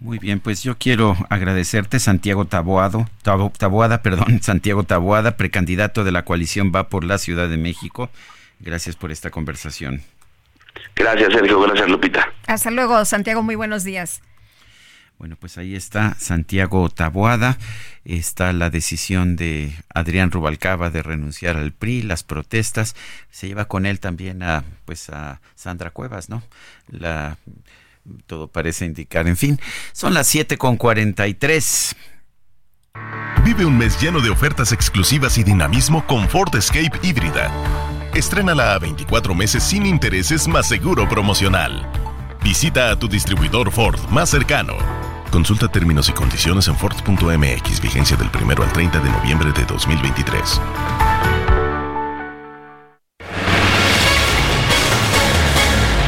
Muy bien, pues yo quiero agradecerte, Santiago Taboado, Taboada, perdón, (laughs) Santiago Taboada, precandidato de la coalición Va por la Ciudad de México. Gracias por esta conversación. Gracias, Sergio. Gracias, Lupita. Hasta luego, Santiago. Muy buenos días. Bueno, pues ahí está Santiago Taboada, está la decisión de Adrián Rubalcaba de renunciar al PRI, las protestas, se lleva con él también a pues a Sandra Cuevas, ¿no? Todo parece indicar, en fin, son las siete con 43. Vive un mes lleno de ofertas exclusivas y dinamismo con Ford Escape híbrida. Estrénala a 24 meses sin intereses más seguro promocional. Visita a tu distribuidor Ford más cercano. Consulta términos y condiciones en Ford.mx, vigencia del 1 al 30 de noviembre de 2023.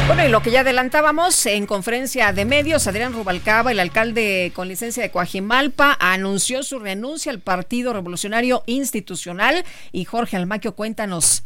Bueno, y lo que ya adelantábamos en conferencia de medios, Adrián Rubalcaba, el alcalde con licencia de Coajimalpa, anunció su renuncia al Partido Revolucionario Institucional. Y Jorge Almaquio, cuéntanos.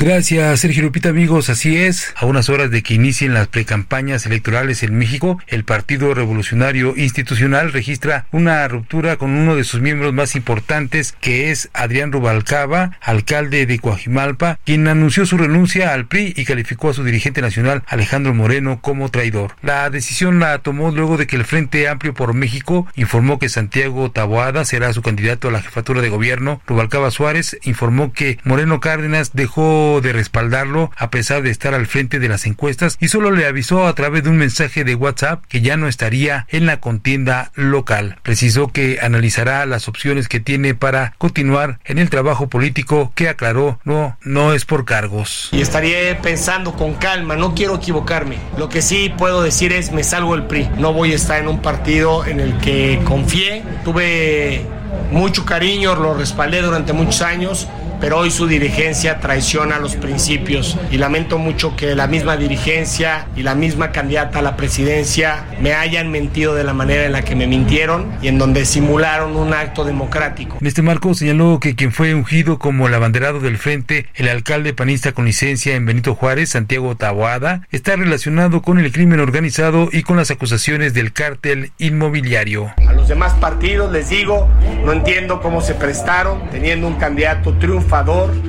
Gracias, Sergio Lupita, amigos. Así es, a unas horas de que inicien las precampañas electorales en México, el Partido Revolucionario Institucional registra una ruptura con uno de sus miembros más importantes, que es Adrián Rubalcaba, alcalde de Coajimalpa, quien anunció su renuncia al PRI y calificó a su dirigente nacional, Alejandro Moreno, como traidor. La decisión la tomó luego de que el Frente Amplio por México informó que Santiago Taboada será su candidato a la jefatura de gobierno. Rubalcaba Suárez informó que Moreno Cárdenas dejó de respaldarlo a pesar de estar al frente de las encuestas y solo le avisó a través de un mensaje de WhatsApp que ya no estaría en la contienda local. Precisó que analizará las opciones que tiene para continuar en el trabajo político que aclaró no, no es por cargos. Y estaría pensando con calma, no quiero equivocarme. Lo que sí puedo decir es me salgo del PRI. No voy a estar en un partido en el que confié. Tuve mucho cariño, lo respaldé durante muchos años pero hoy su dirigencia traiciona los principios y lamento mucho que la misma dirigencia y la misma candidata a la presidencia me hayan mentido de la manera en la que me mintieron y en donde simularon un acto democrático. En este marco señaló que quien fue ungido como el abanderado del frente, el alcalde panista con licencia en Benito Juárez, Santiago Taboada, está relacionado con el crimen organizado y con las acusaciones del cártel inmobiliario. A los demás partidos les digo, no entiendo cómo se prestaron teniendo un candidato triunfo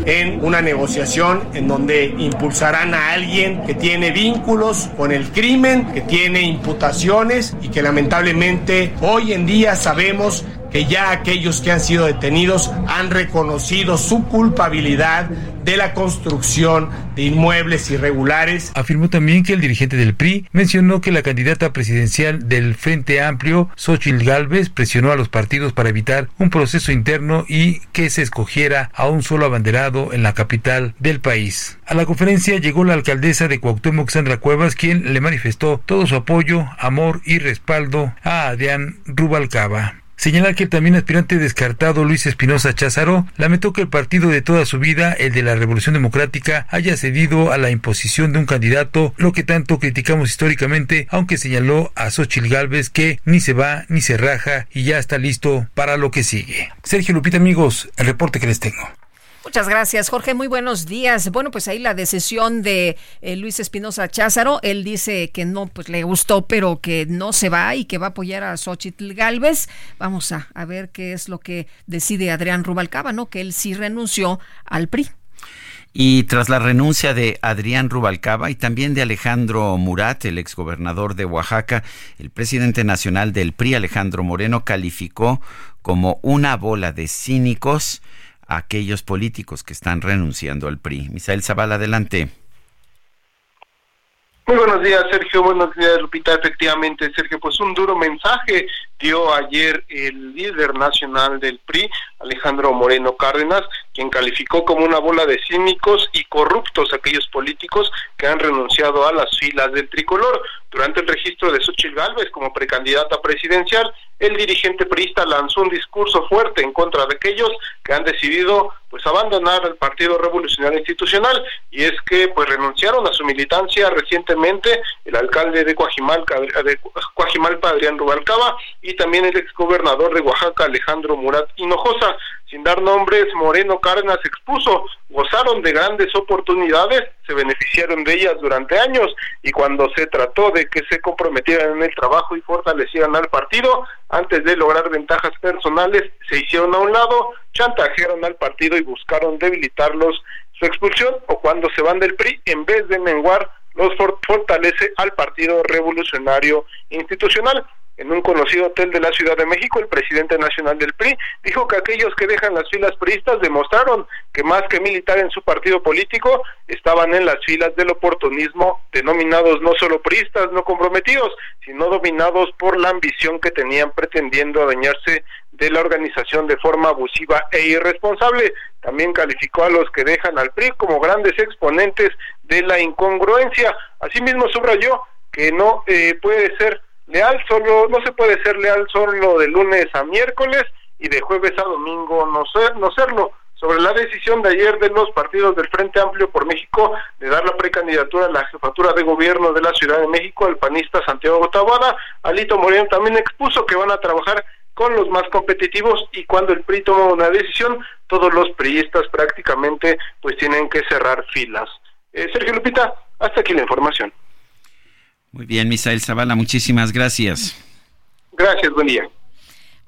en una negociación en donde impulsarán a alguien que tiene vínculos con el crimen, que tiene imputaciones y que lamentablemente hoy en día sabemos que ya aquellos que han sido detenidos han reconocido su culpabilidad de la construcción de inmuebles irregulares. Afirmó también que el dirigente del PRI mencionó que la candidata presidencial del Frente Amplio, Xochitl Gálvez, presionó a los partidos para evitar un proceso interno y que se escogiera a un solo abanderado en la capital del país. A la conferencia llegó la alcaldesa de Cuauhtémoc, Sandra Cuevas, quien le manifestó todo su apoyo, amor y respaldo a Adrián Rubalcaba. Señalar que el también aspirante descartado Luis Espinosa Cházaro lamentó que el partido de toda su vida, el de la Revolución Democrática, haya cedido a la imposición de un candidato, lo que tanto criticamos históricamente, aunque señaló a Xochil Gálvez que ni se va ni se raja y ya está listo para lo que sigue. Sergio Lupita, amigos, el reporte que les tengo. Muchas gracias, Jorge. Muy buenos días. Bueno, pues ahí la decisión de eh, Luis Espinosa Cházaro. Él dice que no, pues le gustó, pero que no se va y que va a apoyar a Xochitl Galvez. Vamos a, a ver qué es lo que decide Adrián Rubalcaba, ¿no? Que él sí renunció al PRI. Y tras la renuncia de Adrián Rubalcaba y también de Alejandro Murat, el exgobernador de Oaxaca, el presidente nacional del PRI, Alejandro Moreno, calificó como una bola de cínicos aquellos políticos que están renunciando al PRI. Misael Zavala, adelante. Muy buenos días, Sergio. Buenos días, Lupita. Efectivamente, Sergio, pues un duro mensaje dio ayer el líder nacional del PRI, Alejandro Moreno Cárdenas, quien calificó como una bola de cínicos y corruptos aquellos políticos que han renunciado a las filas del tricolor. Durante el registro de Xochitl Gálvez como precandidata presidencial, el dirigente priista lanzó un discurso fuerte en contra de aquellos que han decidido pues abandonar el Partido Revolucionario Institucional y es que pues renunciaron a su militancia recientemente el alcalde de Coajimalpa, de Coajimalpa Adrián Rubalcaba y también el exgobernador de Oaxaca Alejandro Murat Hinojosa sin dar nombres, Moreno Cárdenas expuso, gozaron de grandes oportunidades, se beneficiaron de ellas durante años y cuando se trató de que se comprometieran en el trabajo y fortalecieran al partido, antes de lograr ventajas personales, se hicieron a un lado, chantajearon al partido y buscaron debilitarlos. Su expulsión o cuando se van del PRI, en vez de menguar, los fortalece al Partido Revolucionario Institucional. En un conocido hotel de la Ciudad de México, el presidente nacional del PRI dijo que aquellos que dejan las filas priistas demostraron que más que militar en su partido político, estaban en las filas del oportunismo, denominados no solo priistas no comprometidos, sino dominados por la ambición que tenían pretendiendo adueñarse de la organización de forma abusiva e irresponsable. También calificó a los que dejan al PRI como grandes exponentes de la incongruencia. Asimismo subrayó que no eh, puede ser leal solo, no se puede ser leal solo de lunes a miércoles y de jueves a domingo no, ser, no serlo. Sobre la decisión de ayer de los partidos del Frente Amplio por México de dar la precandidatura a la jefatura de gobierno de la Ciudad de México al panista Santiago Tabada, Alito Moreno también expuso que van a trabajar con los más competitivos y cuando el PRI toma una decisión, todos los priistas prácticamente pues tienen que cerrar filas. Eh, Sergio Lupita, hasta aquí la información. Muy bien, Misael Zavala, muchísimas gracias. Gracias, buen día.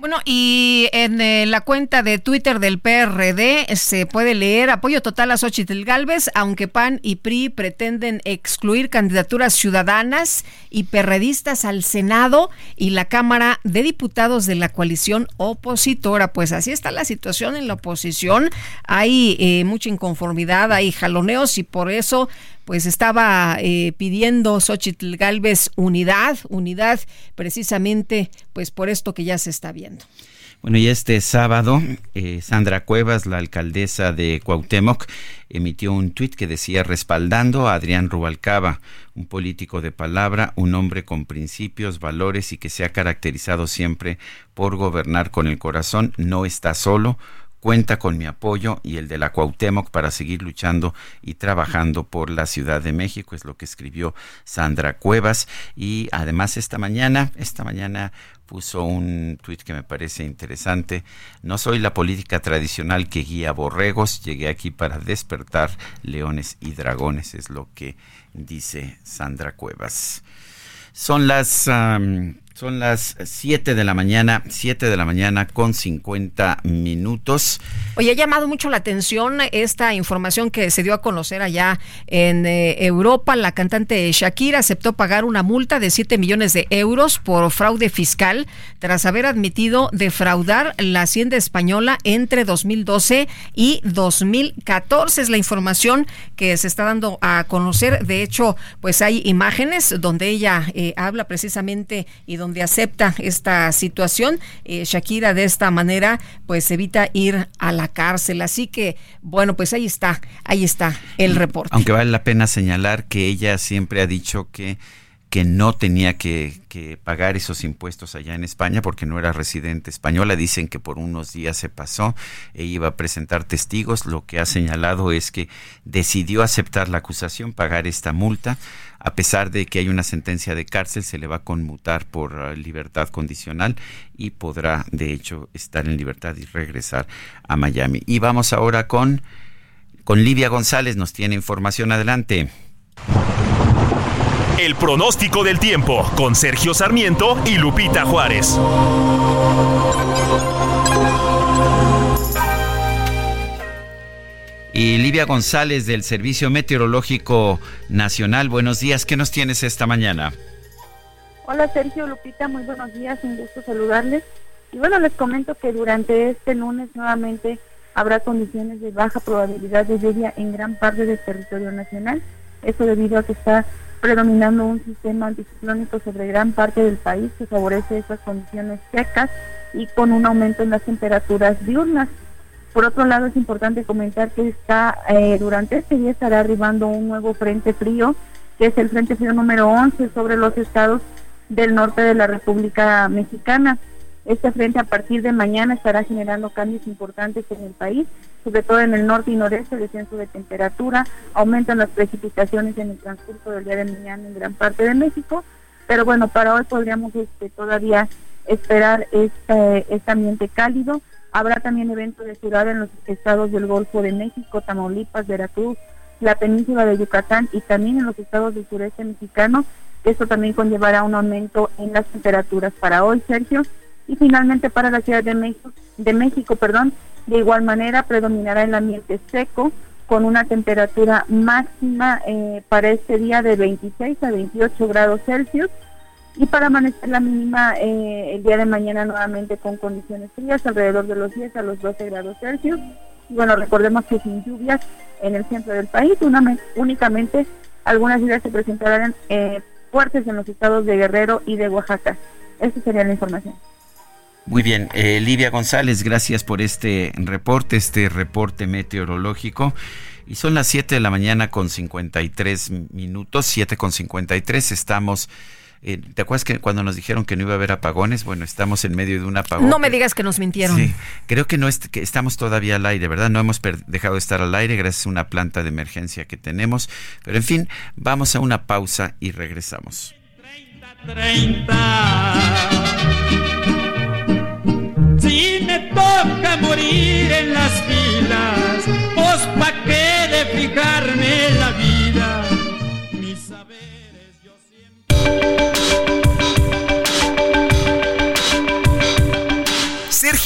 Bueno, y en eh, la cuenta de Twitter del PRD se puede leer apoyo total a Xochitl Galvez, aunque PAN y PRI pretenden excluir candidaturas ciudadanas y perredistas al Senado y la Cámara de Diputados de la coalición opositora. Pues así está la situación en la oposición. Hay eh, mucha inconformidad, hay jaloneos y por eso pues estaba eh, pidiendo Xochitl Galvez unidad, unidad precisamente pues por esto que ya se está viendo. Bueno, y este sábado, eh, Sandra Cuevas, la alcaldesa de Cuauhtémoc, emitió un tuit que decía respaldando a Adrián Rubalcaba, un político de palabra, un hombre con principios, valores y que se ha caracterizado siempre por gobernar con el corazón, no está solo, cuenta con mi apoyo y el de la Cuauhtémoc para seguir luchando y trabajando por la Ciudad de México, es lo que escribió Sandra Cuevas. Y además esta mañana, esta mañana puso un tuit que me parece interesante. No soy la política tradicional que guía borregos, llegué aquí para despertar leones y dragones, es lo que dice Sandra Cuevas. Son las son las 7 de la mañana, 7 de la mañana con 50 minutos. Oye, ha llamado mucho la atención esta información que se dio a conocer allá en eh, Europa. La cantante Shakira aceptó pagar una multa de 7 millones de euros por fraude fiscal tras haber admitido defraudar la hacienda española entre 2012 y 2014. Es la información que se está dando a conocer. De hecho, pues hay imágenes donde ella eh, habla precisamente y donde acepta esta situación. Eh, Shakira de esta manera pues evita ir a la cárcel. Así que bueno, pues ahí está, ahí está el reporte. Aunque vale la pena señalar que ella siempre ha dicho que que no tenía que, pagar esos impuestos allá en España porque no era residente española. Dicen que por unos días se pasó e iba a presentar testigos. Lo que ha señalado es que decidió aceptar la acusación, pagar esta multa. A pesar de que hay una sentencia de cárcel, se le va a conmutar por uh, libertad condicional y podrá, de hecho, estar en libertad y regresar a Miami. Y vamos ahora con, con Livia González, nos tiene información adelante. El pronóstico del tiempo con Sergio Sarmiento y Lupita Juárez. Y Livia González del Servicio Meteorológico Nacional, buenos días, ¿qué nos tienes esta mañana? Hola Sergio, Lupita, muy buenos días, un gusto saludarles. Y bueno, les comento que durante este lunes nuevamente habrá condiciones de baja probabilidad de lluvia en gran parte del territorio nacional. Eso debido a que está predominando un sistema anticiclónico sobre gran parte del país que favorece esas condiciones secas y con un aumento en las temperaturas diurnas. Por otro lado, es importante comentar que está eh, durante este día estará arribando un nuevo frente frío, que es el frente frío número 11 sobre los estados del norte de la República Mexicana. Este frente a partir de mañana estará generando cambios importantes en el país sobre todo en el norte y noreste, descenso de temperatura, aumentan las precipitaciones en el transcurso del día de mañana en gran parte de México, pero bueno, para hoy podríamos este, todavía esperar este, este ambiente cálido. Habrá también eventos de ciudad en los estados del Golfo de México, Tamaulipas, Veracruz, la península de Yucatán y también en los estados del sureste mexicano. Esto también conllevará un aumento en las temperaturas para hoy, Sergio. Y finalmente para la Ciudad de México, de México, perdón, de igual manera, predominará el ambiente seco con una temperatura máxima eh, para este día de 26 a 28 grados Celsius y para amanecer la mínima eh, el día de mañana nuevamente con condiciones frías alrededor de los 10 a los 12 grados Celsius. Y bueno, recordemos que sin lluvias en el centro del país, únicamente algunas lluvias se presentarán eh, fuertes en los estados de Guerrero y de Oaxaca. Esta sería la información. Muy bien, eh, Livia González, gracias por este reporte, este reporte meteorológico. Y son las 7 de la mañana con 53 minutos, 7 con 53, estamos... Eh, ¿Te acuerdas que cuando nos dijeron que no iba a haber apagones? Bueno, estamos en medio de un apagón. No me digas que nos mintieron. Sí, creo que no que estamos todavía al aire, ¿verdad? No hemos dejado de estar al aire gracias a una planta de emergencia que tenemos. Pero en fin, vamos a una pausa y regresamos. 30, 30. Morir en las filas, pues pa' qué de fijarme la vida. Mis saberes yo siempre.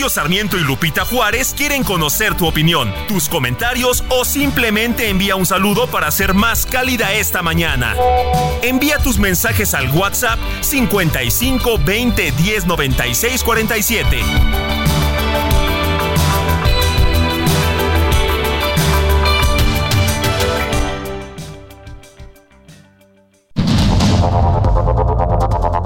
Sarmiento y Lupita Juárez quieren conocer tu opinión, tus comentarios o simplemente envía un saludo para ser más cálida esta mañana. Envía tus mensajes al WhatsApp 55 20 10 96 47.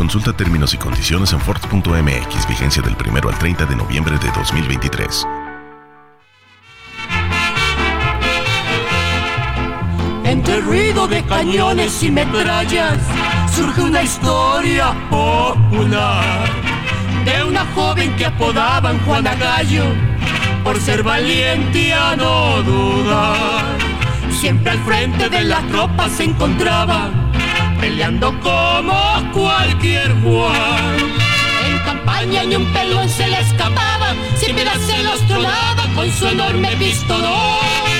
Consulta términos y condiciones en Ford.mx, vigencia del 1 al 30 de noviembre de 2023. Entre ruido de cañones y metrallas surge una historia popular de una joven que apodaban Juana Gallo por ser valiente y a no dudar. Siempre al frente de la tropa se encontraba peleando como cualquier Juan. En campaña ni un pelón se le escapaba, siempre se los tronaba con su enorme pistolón.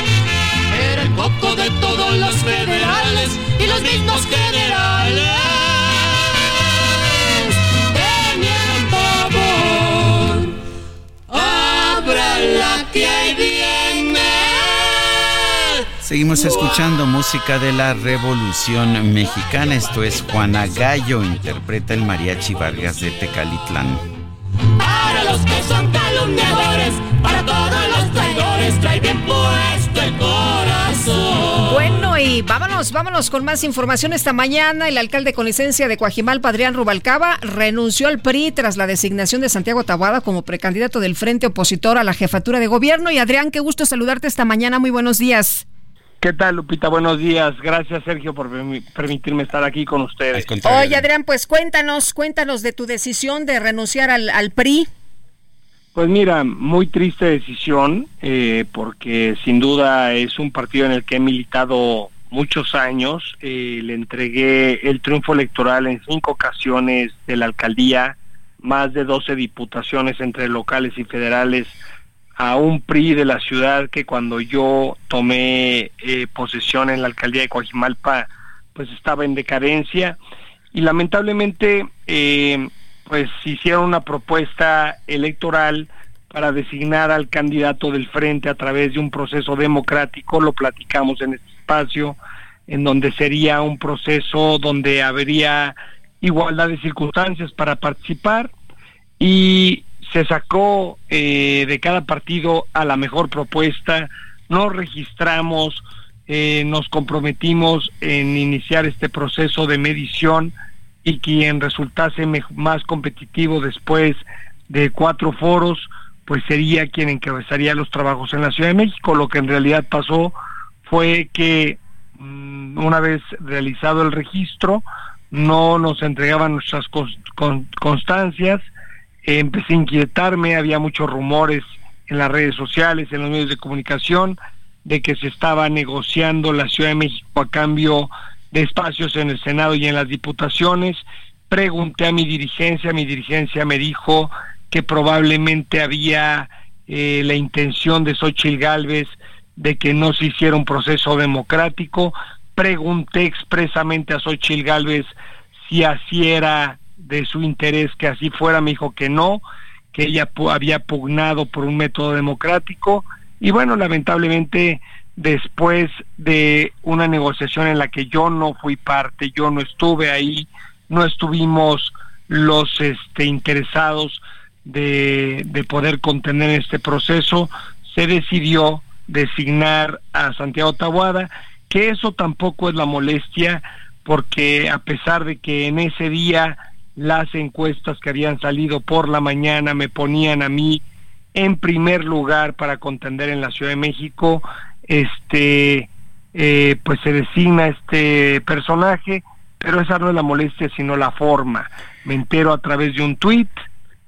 Era el coco de todos los federales y los mismos generales. Seguimos escuchando música de la Revolución Mexicana. Esto es Juana Gallo, interpreta el mariachi Vargas de Tecalitlán. Para los que son calumniadores, para todos los traidores, trae bien puesto el corazón. Bueno, y vámonos, vámonos con más información esta mañana. El alcalde con licencia de Coajimalpa, Adrián Rubalcaba, renunció al PRI tras la designación de Santiago Tabuada como precandidato del Frente Opositor a la jefatura de gobierno. Y Adrián, qué gusto saludarte esta mañana. Muy buenos días. ¿Qué tal, Lupita? Buenos días. Gracias, Sergio, por permi- permitirme estar aquí con ustedes. Oye, Adrián, pues cuéntanos, cuéntanos de tu decisión de renunciar al, al PRI. Pues mira, muy triste decisión, eh, porque sin duda es un partido en el que he militado muchos años. Eh, le entregué el triunfo electoral en cinco ocasiones de la alcaldía, más de 12 diputaciones entre locales y federales a un PRI de la ciudad que cuando yo tomé eh, posesión en la alcaldía de Coajimalpa, pues estaba en decadencia. Y lamentablemente eh, pues hicieron una propuesta electoral para designar al candidato del frente a través de un proceso democrático, lo platicamos en este espacio, en donde sería un proceso donde habría igualdad de circunstancias para participar. Y se sacó eh, de cada partido a la mejor propuesta, nos registramos, eh, nos comprometimos en iniciar este proceso de medición y quien resultase más competitivo después de cuatro foros, pues sería quien encabezaría los trabajos en la Ciudad de México. Lo que en realidad pasó fue que mm, una vez realizado el registro, no nos entregaban nuestras cons- con- constancias, empecé a inquietarme, había muchos rumores en las redes sociales, en los medios de comunicación, de que se estaba negociando la Ciudad de México a cambio de espacios en el Senado y en las diputaciones. Pregunté a mi dirigencia, mi dirigencia me dijo que probablemente había eh, la intención de Xochitl Gálvez de que no se hiciera un proceso democrático. Pregunté expresamente a Xochitl Gálvez si así era de su interés que así fuera, me dijo que no, que ella había pugnado por un método democrático. Y bueno, lamentablemente después de una negociación en la que yo no fui parte, yo no estuve ahí, no estuvimos los este, interesados de, de poder contener este proceso, se decidió designar a Santiago Tabuada, que eso tampoco es la molestia, porque a pesar de que en ese día las encuestas que habían salido por la mañana me ponían a mí en primer lugar para contender en la Ciudad de México, este, eh, pues se designa este personaje, pero esa no es la molestia, sino la forma. Me entero a través de un tuit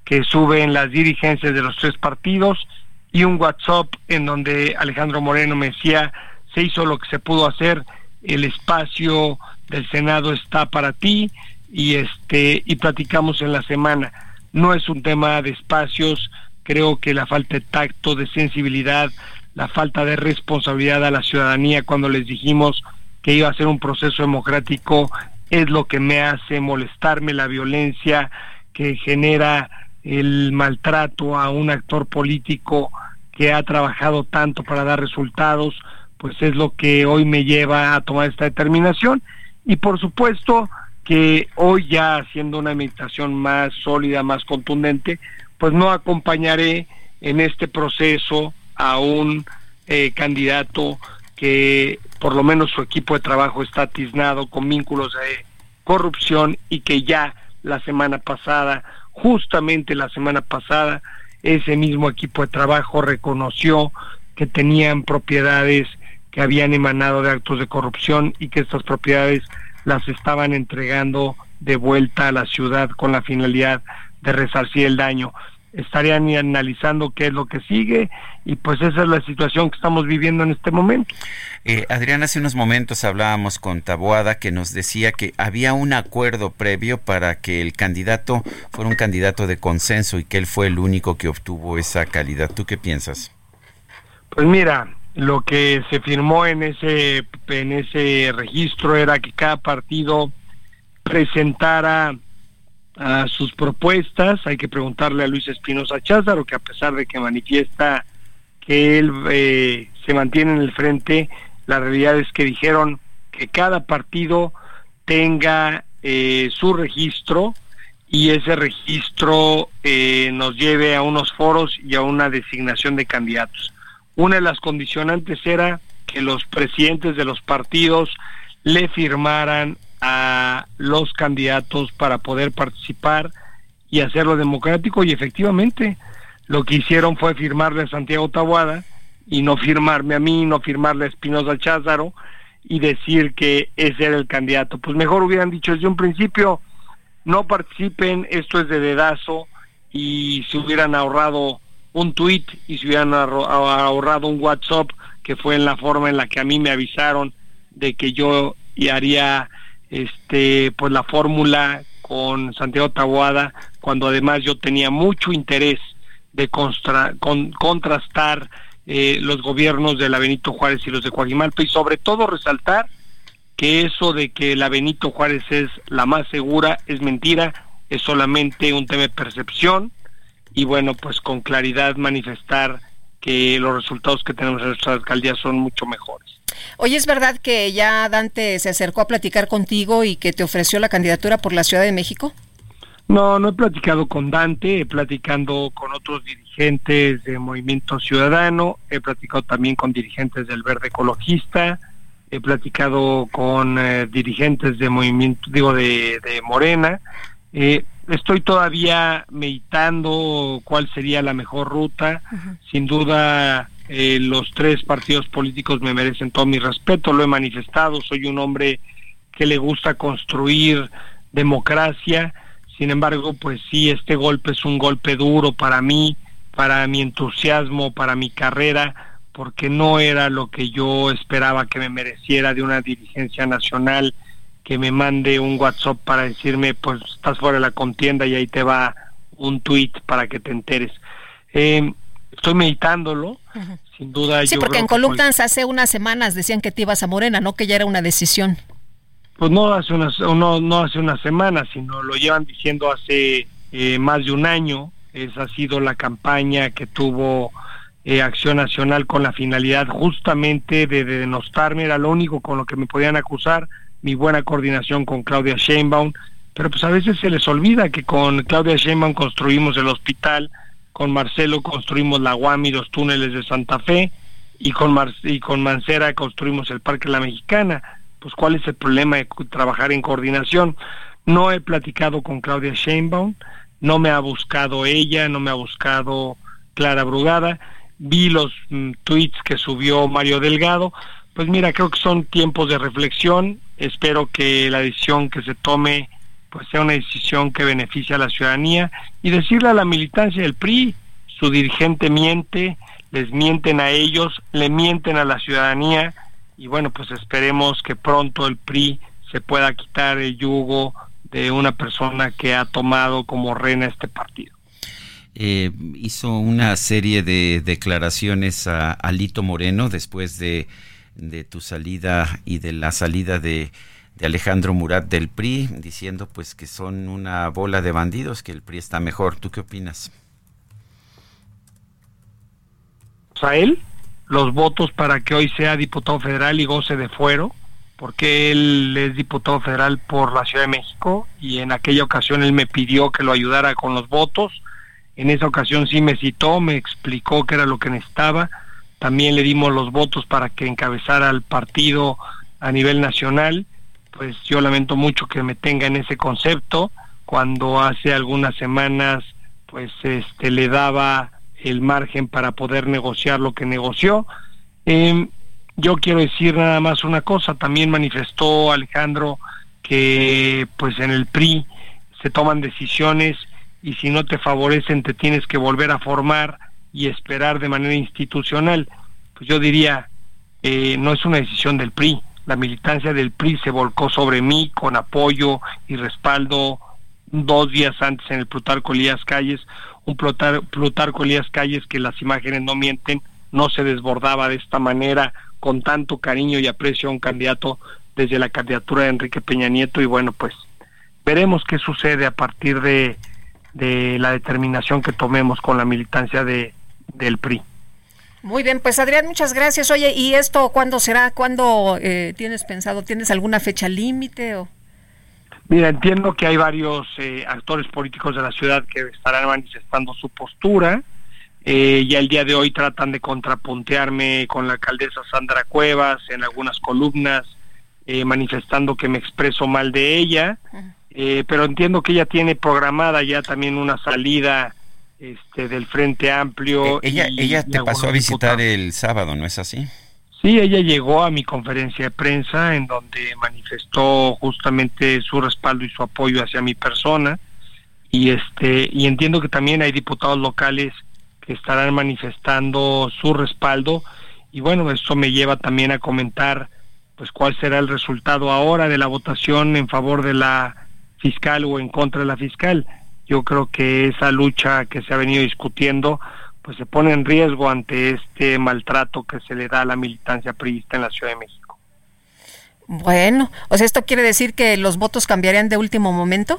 que sube en las dirigencias de los tres partidos y un WhatsApp en donde Alejandro Moreno me decía, se hizo lo que se pudo hacer, el espacio del Senado está para ti y este y platicamos en la semana. No es un tema de espacios, creo que la falta de tacto, de sensibilidad, la falta de responsabilidad a la ciudadanía cuando les dijimos que iba a ser un proceso democrático es lo que me hace molestarme, la violencia que genera el maltrato a un actor político que ha trabajado tanto para dar resultados, pues es lo que hoy me lleva a tomar esta determinación. Y por supuesto que hoy ya haciendo una meditación más sólida, más contundente, pues no acompañaré en este proceso a un eh, candidato que por lo menos su equipo de trabajo está tiznado con vínculos de corrupción y que ya la semana pasada, justamente la semana pasada, ese mismo equipo de trabajo reconoció que tenían propiedades que habían emanado de actos de corrupción y que estas propiedades las estaban entregando de vuelta a la ciudad con la finalidad de resarcir el daño. Estarían analizando qué es lo que sigue y pues esa es la situación que estamos viviendo en este momento. Eh, Adrián, hace unos momentos hablábamos con Taboada que nos decía que había un acuerdo previo para que el candidato fuera un candidato de consenso y que él fue el único que obtuvo esa calidad. ¿Tú qué piensas? Pues mira, lo que se firmó en ese en ese registro era que cada partido presentara a sus propuestas. Hay que preguntarle a Luis Espinosa Cházaro, que a pesar de que manifiesta que él eh, se mantiene en el frente, la realidad es que dijeron que cada partido tenga eh, su registro y ese registro eh, nos lleve a unos foros y a una designación de candidatos. Una de las condicionantes era que los presidentes de los partidos le firmaran a los candidatos para poder participar y hacerlo democrático y efectivamente lo que hicieron fue firmarle a Santiago Tabuada y no firmarme a mí, no firmarle a Espinosa Cházaro y decir que ese era el candidato. Pues mejor hubieran dicho desde un principio, no participen, esto es de dedazo y se hubieran ahorrado un tweet y se hubieran ahorrado un WhatsApp, que fue en la forma en la que a mí me avisaron de que yo haría este pues la fórmula con Santiago Taboada, cuando además yo tenía mucho interés de contrastar eh, los gobiernos de la Benito Juárez y los de Coajimalpa y sobre todo resaltar que eso de que la Benito Juárez es la más segura es mentira, es solamente un tema de percepción y bueno, pues con claridad manifestar que los resultados que tenemos en nuestra alcaldía son mucho mejores. Oye, ¿es verdad que ya Dante se acercó a platicar contigo y que te ofreció la candidatura por la Ciudad de México? No, no he platicado con Dante, he platicado con otros dirigentes de Movimiento Ciudadano, he platicado también con dirigentes del Verde Ecologista, he platicado con eh, dirigentes de Movimiento, digo, de, de Morena, eh, estoy todavía meditando cuál sería la mejor ruta. Sin duda, eh, los tres partidos políticos me merecen todo mi respeto, lo he manifestado, soy un hombre que le gusta construir democracia. Sin embargo, pues sí, este golpe es un golpe duro para mí, para mi entusiasmo, para mi carrera, porque no era lo que yo esperaba que me mereciera de una dirigencia nacional que me mande un WhatsApp para decirme, pues estás fuera de la contienda y ahí te va un tweet para que te enteres. Eh, estoy meditándolo, sin duda. Sí, porque en Columnas hace unas semanas decían que te ibas a Morena, no que ya era una decisión. Pues no hace unas, no, no hace unas semanas, sino lo llevan diciendo hace eh, más de un año. Esa ha sido la campaña que tuvo eh, Acción Nacional con la finalidad justamente de, de denostarme, era lo único con lo que me podían acusar mi buena coordinación con Claudia Sheinbaum, pero pues a veces se les olvida que con Claudia Sheinbaum construimos el hospital, con Marcelo construimos la UAM y los túneles de Santa Fe, y con, y con Mancera construimos el Parque La Mexicana. Pues cuál es el problema de trabajar en coordinación. No he platicado con Claudia Sheinbaum, no me ha buscado ella, no me ha buscado Clara Brugada, vi los mm, tweets que subió Mario Delgado, pues mira, creo que son tiempos de reflexión, espero que la decisión que se tome pues sea una decisión que beneficie a la ciudadanía y decirle a la militancia del PRI, su dirigente miente, les mienten a ellos, le mienten a la ciudadanía y bueno, pues esperemos que pronto el PRI se pueda quitar el yugo de una persona que ha tomado como reina este partido. Eh, hizo una serie de declaraciones a Alito Moreno después de, de tu salida y de la salida de, de, Alejandro Murat del PRI, diciendo pues que son una bola de bandidos, que el PRI está mejor. ¿Tú qué opinas? A él los votos para que hoy sea diputado federal y goce de fuero, porque él es diputado federal por la Ciudad de México y en aquella ocasión él me pidió que lo ayudara con los votos en esa ocasión sí me citó, me explicó qué era lo que necesitaba. También le dimos los votos para que encabezara el partido a nivel nacional. Pues yo lamento mucho que me tenga en ese concepto cuando hace algunas semanas pues este le daba el margen para poder negociar lo que negoció. Em, yo quiero decir nada más una cosa, también manifestó Alejandro que pues en el PRI se toman decisiones y si no te favorecen te tienes que volver a formar y esperar de manera institucional. Pues yo diría, eh, no es una decisión del PRI. La militancia del PRI se volcó sobre mí con apoyo y respaldo dos días antes en el Plutarco Elías Calles, un Plutarco Elías Calles que las imágenes no mienten, no se desbordaba de esta manera con tanto cariño y aprecio a un candidato desde la candidatura de Enrique Peña Nieto y bueno, pues veremos qué sucede a partir de de la determinación que tomemos con la militancia de, del PRI. Muy bien, pues Adrián, muchas gracias. Oye, ¿y esto cuándo será? ¿Cuándo eh, tienes pensado? ¿Tienes alguna fecha límite? O? Mira, entiendo que hay varios eh, actores políticos de la ciudad que estarán manifestando su postura. Eh, ya el día de hoy tratan de contrapuntearme con la alcaldesa Sandra Cuevas en algunas columnas, eh, manifestando que me expreso mal de ella. Eh, pero entiendo que ella tiene programada ya también una salida este, del Frente Amplio. Eh, ella ella te pasó a visitar el sábado, ¿no es así? Sí, ella llegó a mi conferencia de prensa en donde manifestó justamente su respaldo y su apoyo hacia mi persona y este y entiendo que también hay diputados locales que estarán manifestando su respaldo y bueno, eso me lleva también a comentar pues cuál será el resultado ahora de la votación en favor de la fiscal o en contra de la fiscal. Yo creo que esa lucha que se ha venido discutiendo pues se pone en riesgo ante este maltrato que se le da a la militancia priista en la Ciudad de México. Bueno, o sea, ¿esto quiere decir que los votos cambiarían de último momento?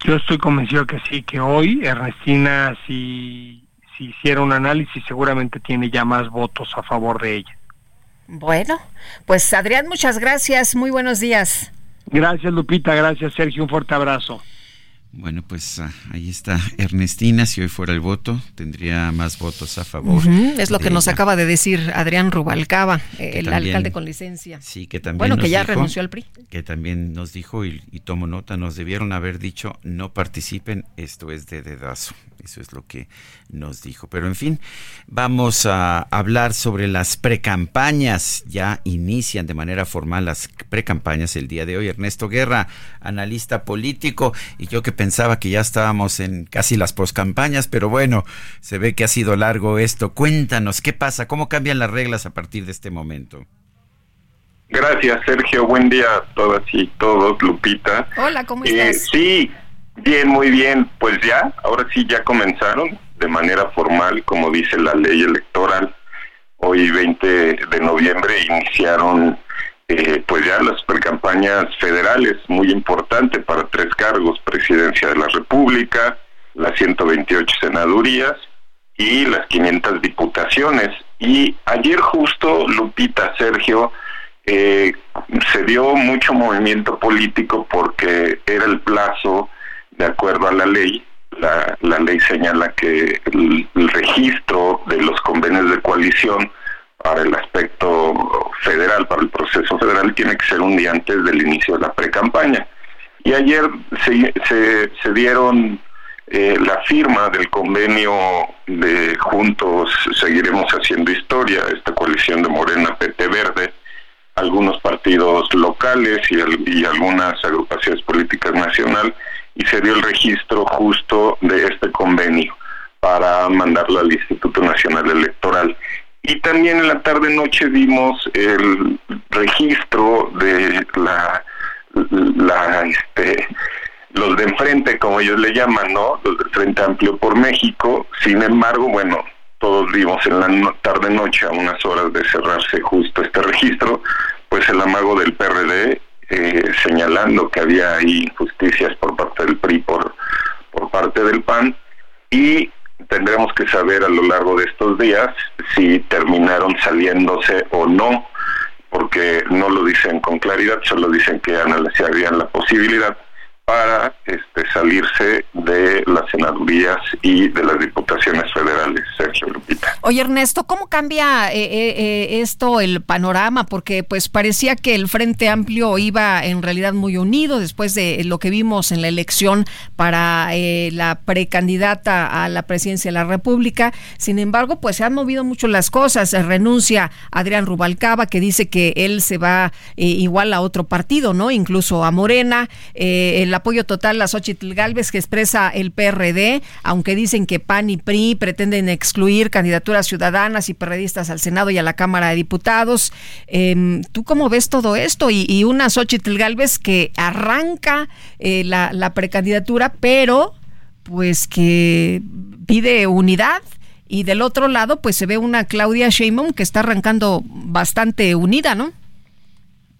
Yo estoy convencido que sí, que hoy Ernestina, si, si hiciera un análisis, seguramente tiene ya más votos a favor de ella. Bueno, pues Adrián, muchas gracias, muy buenos días. Gracias Lupita, gracias Sergio, un fuerte abrazo. Bueno, pues ah, ahí está Ernestina. Si hoy fuera el voto, tendría más votos a favor. Es lo que nos acaba de decir Adrián Rubalcaba, el alcalde con licencia. Sí, que también. Bueno, que ya renunció al PRI. Que también nos dijo, y, y, tomo nota, nos debieron haber dicho: no participen, esto es de dedazo. Eso es lo que nos dijo. Pero en fin, vamos a hablar sobre las precampañas. Ya inician de manera formal las precampañas el día de hoy. Ernesto Guerra, analista político, y yo que pensaba que ya estábamos en casi las poscampañas, pero bueno, se ve que ha sido largo esto. Cuéntanos, ¿qué pasa? ¿Cómo cambian las reglas a partir de este momento? Gracias, Sergio. Buen día a todas y todos, Lupita. Hola, ¿cómo estás? Eh, sí, bien, muy bien. Pues ya, ahora sí ya comenzaron de manera formal, como dice la ley electoral. Hoy, 20 de noviembre, iniciaron eh, pues ya las precampañas federales, muy importante para tres cargos, presidencia de la República, las 128 senadurías y las 500 diputaciones. Y ayer justo, Lupita, Sergio, eh, se dio mucho movimiento político porque era el plazo, de acuerdo a la ley, la, la ley señala que el registro de los convenios de coalición para el aspecto federal, para el proceso federal, tiene que ser un día antes del inicio de la pre-campaña. Y ayer se, se, dieron eh, la firma del convenio de Juntos Seguiremos Haciendo Historia, esta coalición de Morena, PT Verde, algunos partidos locales y, y algunas agrupaciones políticas nacional, y se dio el registro justo de este convenio. para mandarlo al Instituto Nacional Electoral. Y también en la tarde-noche vimos el registro de la, la este, los de enfrente, como ellos le llaman, ¿no? Los del Frente Amplio por México. Sin embargo, bueno, todos vimos en la tarde-noche, a unas horas de cerrarse justo este registro, pues el amago del PRD eh, señalando que había injusticias por parte del PRI, por, por parte del PAN, y tendremos que saber a lo largo de estos días si terminaron saliéndose o no, porque no lo dicen con claridad, solo dicen que analizarían la posibilidad para este, salirse de las senadurías y de las diputaciones federales, Sergio Lupita. Oye Ernesto, ¿cómo cambia eh, eh, eh, esto el panorama? Porque pues parecía que el Frente Amplio iba en realidad muy unido después de lo que vimos en la elección para la precandidata a la presidencia de la República. Sin embargo, pues se han movido mucho las cosas. Renuncia Adrián Rubalcaba, que dice que él se va igual a otro partido, ¿no? Incluso a Morena. el apoyo total a Xochitl Galvez que expresa el PRD, aunque dicen que PAN y PRI pretenden excluir candidaturas ciudadanas y perredistas al Senado y a la Cámara de Diputados. Em, ¿Tú cómo ves todo esto? Y, una Xochitl Galvez que arranca eh, la, la precandidatura, pero pues que pide unidad y del otro lado pues se ve una Claudia Sheinbaum que está arrancando bastante unida, ¿no?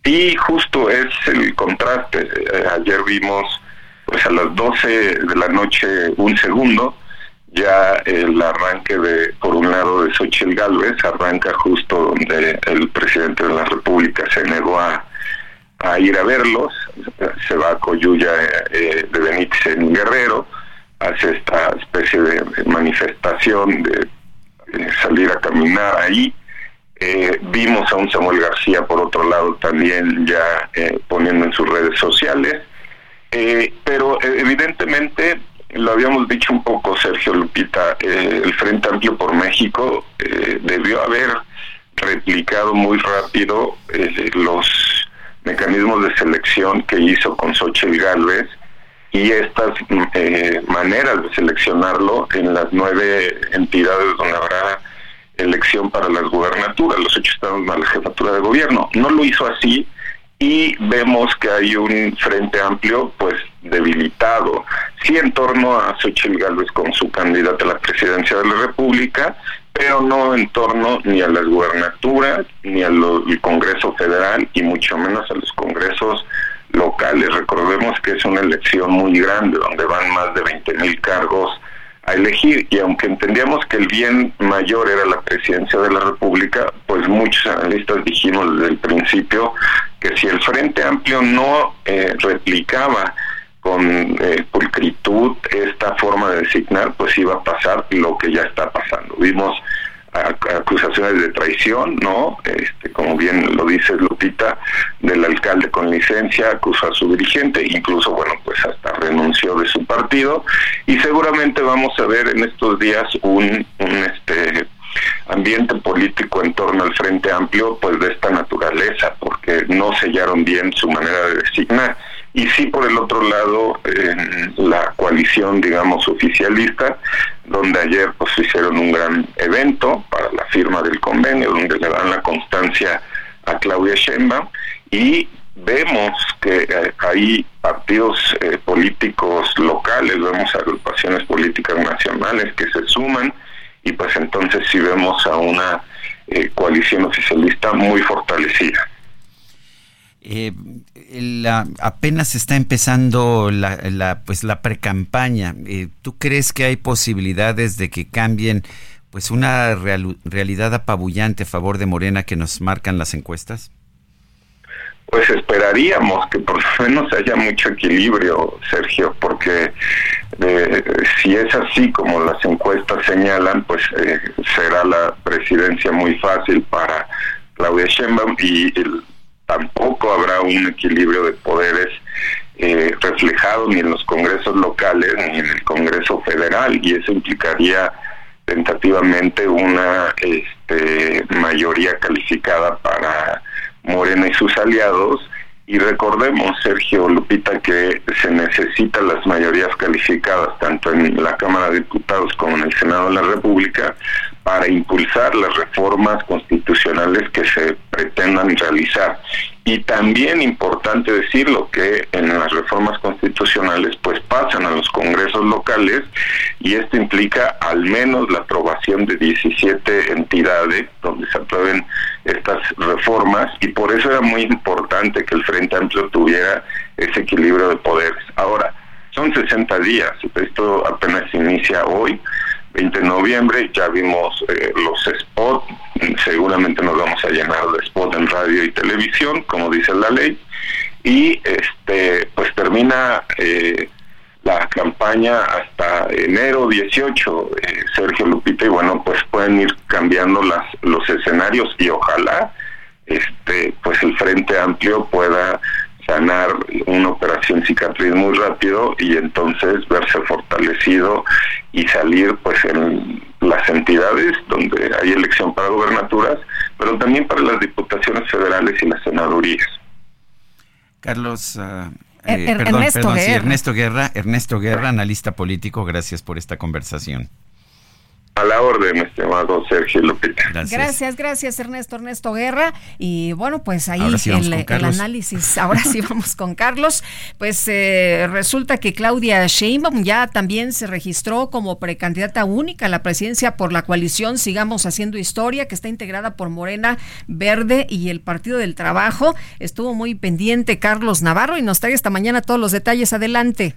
Y justo es el contraste. Eh, ayer vimos pues a las 12 de la noche un segundo, ya el arranque de, por un lado, de Xochitl Galvez, arranca justo donde el presidente de la República se negó a, ir a verlos, se va a Coyuya eh, de Benítez en Guerrero, hace esta especie de manifestación de salir a caminar ahí, eh, vimos a un Samuel García, por otro lado, también ya eh, poniendo en sus redes sociales. Eh, pero evidentemente, lo habíamos dicho un poco, Sergio Lupita, el Frente Amplio por México debió haber replicado muy rápido los mecanismos de selección que hizo con Xochitl Galvez y estas maneras de seleccionarlo en las nueve entidades donde habrá elección para las gubernaturas, los ocho estados más la jefatura de gobierno. No lo hizo así y vemos que hay un frente amplio pues debilitado, sí en torno a Xochitl Gálvez con su candidata a la presidencia de la República, pero no en torno ni a las gubernaturas, ni al Congreso Federal y mucho menos a los congresos locales. Recordemos que es una elección muy grande donde van más de 20 mil cargos a elegir y aunque entendíamos que el bien mayor era la presidencia de la República, pues muchos analistas dijimos desde el principio que si el Frente Amplio no eh, replicaba con eh, pulcritud esta forma de designar, pues iba a pasar lo que ya está pasando. Vimos acusaciones de traición, ¿no? Este, como bien lo dice Lupita, del alcalde con licencia, acusa a su dirigente, incluso, bueno, pues hasta renunció de su partido, y seguramente vamos a ver en estos días un, un este ambiente político en torno al Frente Amplio, pues de esta naturaleza, porque no sellaron bien su manera de designar y sí por el otro lado la coalición digamos oficialista donde ayer pues hicieron un gran evento para la firma del convenio donde le dan la constancia a Claudia Sheinbaum y vemos que eh, hay partidos eh, políticos locales, vemos agrupaciones políticas nacionales que se suman y pues entonces sí vemos a una eh, coalición oficialista muy fortalecida. Eh, la, apenas está empezando la, pues la precampaña. Eh, ¿Tú crees que hay posibilidades de que cambien pues una realidad apabullante a favor de Morena que nos marcan las encuestas? Pues esperaríamos que por lo menos haya mucho equilibrio, Sergio, porque eh, si es así como las encuestas señalan, pues eh, será la presidencia muy fácil para Claudia Sheinbaum y el, tampoco habrá un equilibrio de poderes eh, reflejado ni en los congresos locales ni en el Congreso Federal y eso implicaría tentativamente una este, mayoría calificada para Morena y sus aliados. Y recordemos, Sergio Lupita, que se necesitan las mayorías calificadas, tanto en la Cámara de Diputados como en el Senado de la República, para impulsar las reformas constitucionales que se pretendan realizar. Y también importante decirlo que en las reformas constitucionales pues pasan a los congresos locales y esto implica al menos la aprobación de 17 entidades donde se aprueben estas reformas y por eso era muy importante que el Frente Amplio tuviera ese equilibrio de poderes. Ahora, son 60 días, esto apenas inicia hoy 20 de noviembre, ya vimos eh, los spots, seguramente nos vamos a llenar de spots en radio y televisión, como dice la ley, y este pues termina eh, la campaña hasta enero 18, eh, Sergio Lupita, y bueno, pues pueden ir cambiando las los escenarios y ojalá este pues el Frente Amplio pueda sanar una operación cicatriz muy rápido y entonces verse fortalecido y salir pues en las entidades donde hay elección para gobernaturas, pero también para las diputaciones federales y las senadurías. Carlos, uh, eh, er, perdón, Ernesto, Guerra. Ernesto Guerra, Ernesto Guerra, analista político, gracias por esta conversación. A la orden, estimado Sergio Lupita. Gracias. gracias, Ernesto, Ernesto Guerra. Y bueno, pues ahí el, análisis, (laughs) ahora sí vamos con Carlos. Pues eh, resulta que Claudia Sheinbaum ya también se registró como precandidata única a la presidencia por la coalición Sigamos Haciendo Historia, que está integrada por Morena Verde y el Partido del Trabajo. Estuvo muy pendiente Carlos Navarro y nos trae esta mañana todos los detalles. Adelante.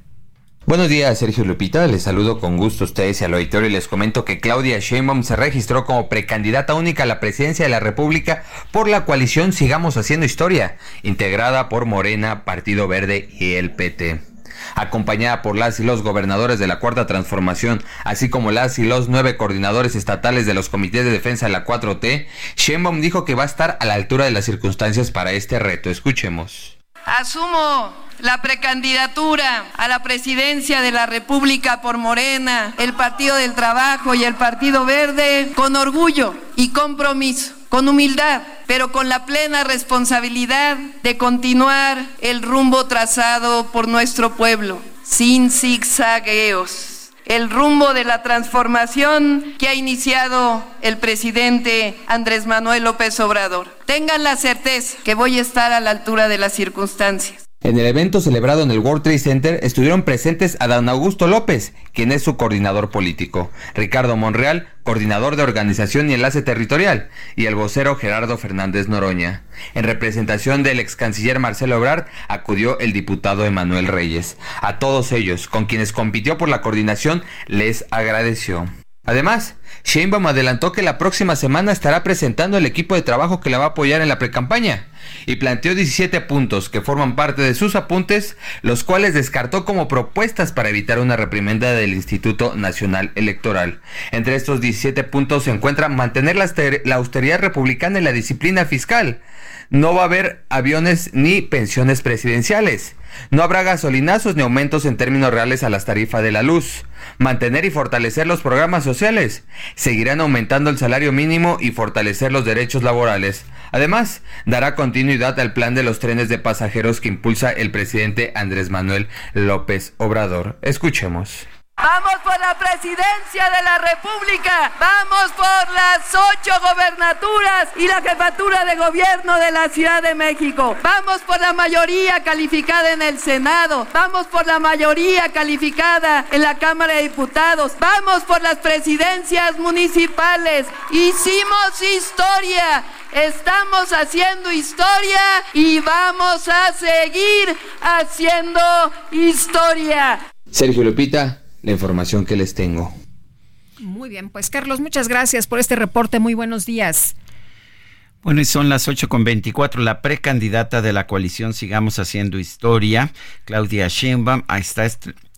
Buenos días, Sergio Lupita. Les saludo con gusto a ustedes y al auditorio y les comento que Claudia Sheinbaum se registró como precandidata única a la presidencia de la República por la coalición Sigamos Haciendo Historia, integrada por Morena, Partido Verde y el PT. Acompañada por las y los gobernadores de la Cuarta Transformación, así como las y los nueve coordinadores estatales de los comités de defensa de la 4T, Sheinbaum dijo que va a estar a la altura de las circunstancias para este reto. Escuchemos. Asumo la precandidatura a la presidencia de la República por Morena, el Partido del Trabajo y el Partido Verde con orgullo y compromiso, con humildad, pero con la plena responsabilidad de continuar el rumbo trazado por nuestro pueblo, sin zigzagueos el rumbo de la transformación que ha iniciado el presidente Andrés Manuel López Obrador. Tengan la certeza que voy a estar a la altura de las circunstancias. En el evento celebrado en el World Trade Center estuvieron presentes a don Augusto López, quien es su coordinador político, Ricardo Monreal, coordinador de organización y enlace territorial, y el vocero Gerardo Fernández Noroña. En representación del ex canciller Marcelo Ebrard acudió el diputado Emanuel Reyes. A todos ellos, con quienes compitió por la coordinación, les agradeció. Además, Sheinbaum adelantó que la próxima semana estará presentando el equipo de trabajo que la va a apoyar en la precampaña y planteó 17 puntos que forman parte de sus apuntes, los cuales descartó como propuestas para evitar una reprimenda del Instituto Nacional Electoral. Entre estos 17 puntos se encuentra mantener la austeridad republicana y la disciplina fiscal. No va a haber aviones ni pensiones presidenciales no habrá gasolinazos ni aumentos en términos reales a las tarifas de la luz. Mantener y fortalecer los programas sociales. Seguirán aumentando el salario mínimo y fortalecer los derechos laborales. Además, dará continuidad al plan de los trenes de pasajeros que impulsa el presidente Andrés Manuel López Obrador. Escuchemos. Vamos por la presidencia de la República. Vamos por las ocho gobernaturas y la jefatura de gobierno de la Ciudad de México. Vamos por la mayoría calificada en el Senado. Vamos por la mayoría calificada en la Cámara de Diputados. Vamos por las presidencias municipales. Hicimos historia. Estamos haciendo historia y vamos a seguir haciendo historia. Sergio Lupita, la información que les tengo. Muy bien, pues Carlos, muchas gracias por este reporte. Muy buenos días. Bueno, y son las 8 con 24. La precandidata de la coalición Sigamos Haciendo Historia, Claudia Sheinbaum, está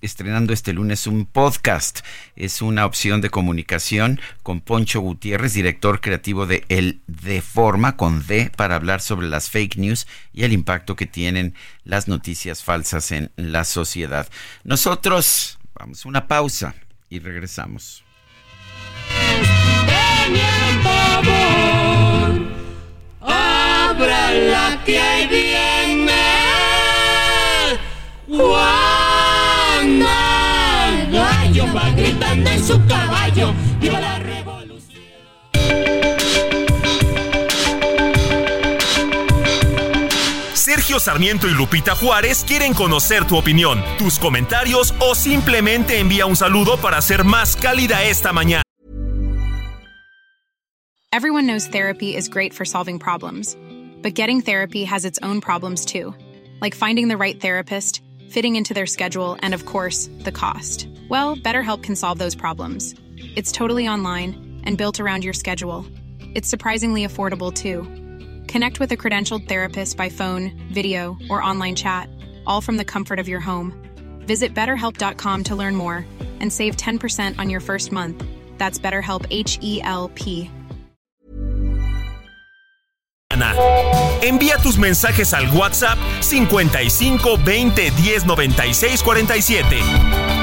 estrenando este lunes un podcast. Es una opción de comunicación con Poncho Gutiérrez, director creativo de El De Forma, con D, para hablar sobre las fake news y el impacto que tienen las noticias falsas en la sociedad. Nosotros Vamos a una pausa y regresamos. Abra la que ahí viene Juana Gallo va gritando en su caballo Sergio Sarmiento y Lupita Juárez quieren conocer tu opinión, tus comentarios o simplemente envía un saludo para ser más cálida esta mañana. Everyone knows therapy is great for solving problems, but getting therapy has its own problems too, like finding the right therapist, fitting into their schedule, and of course, the cost. Well, BetterHelp can solve those problems. It's totally online and built around your schedule. It's surprisingly affordable too. Connect with a credentialed therapist by phone, video, or online chat, all from the comfort of your home. Visit betterhelp.com to learn more and save 10% on your first month. That's BetterHelp H E L P. Envía tus mensajes al WhatsApp 55 20 10 96 47.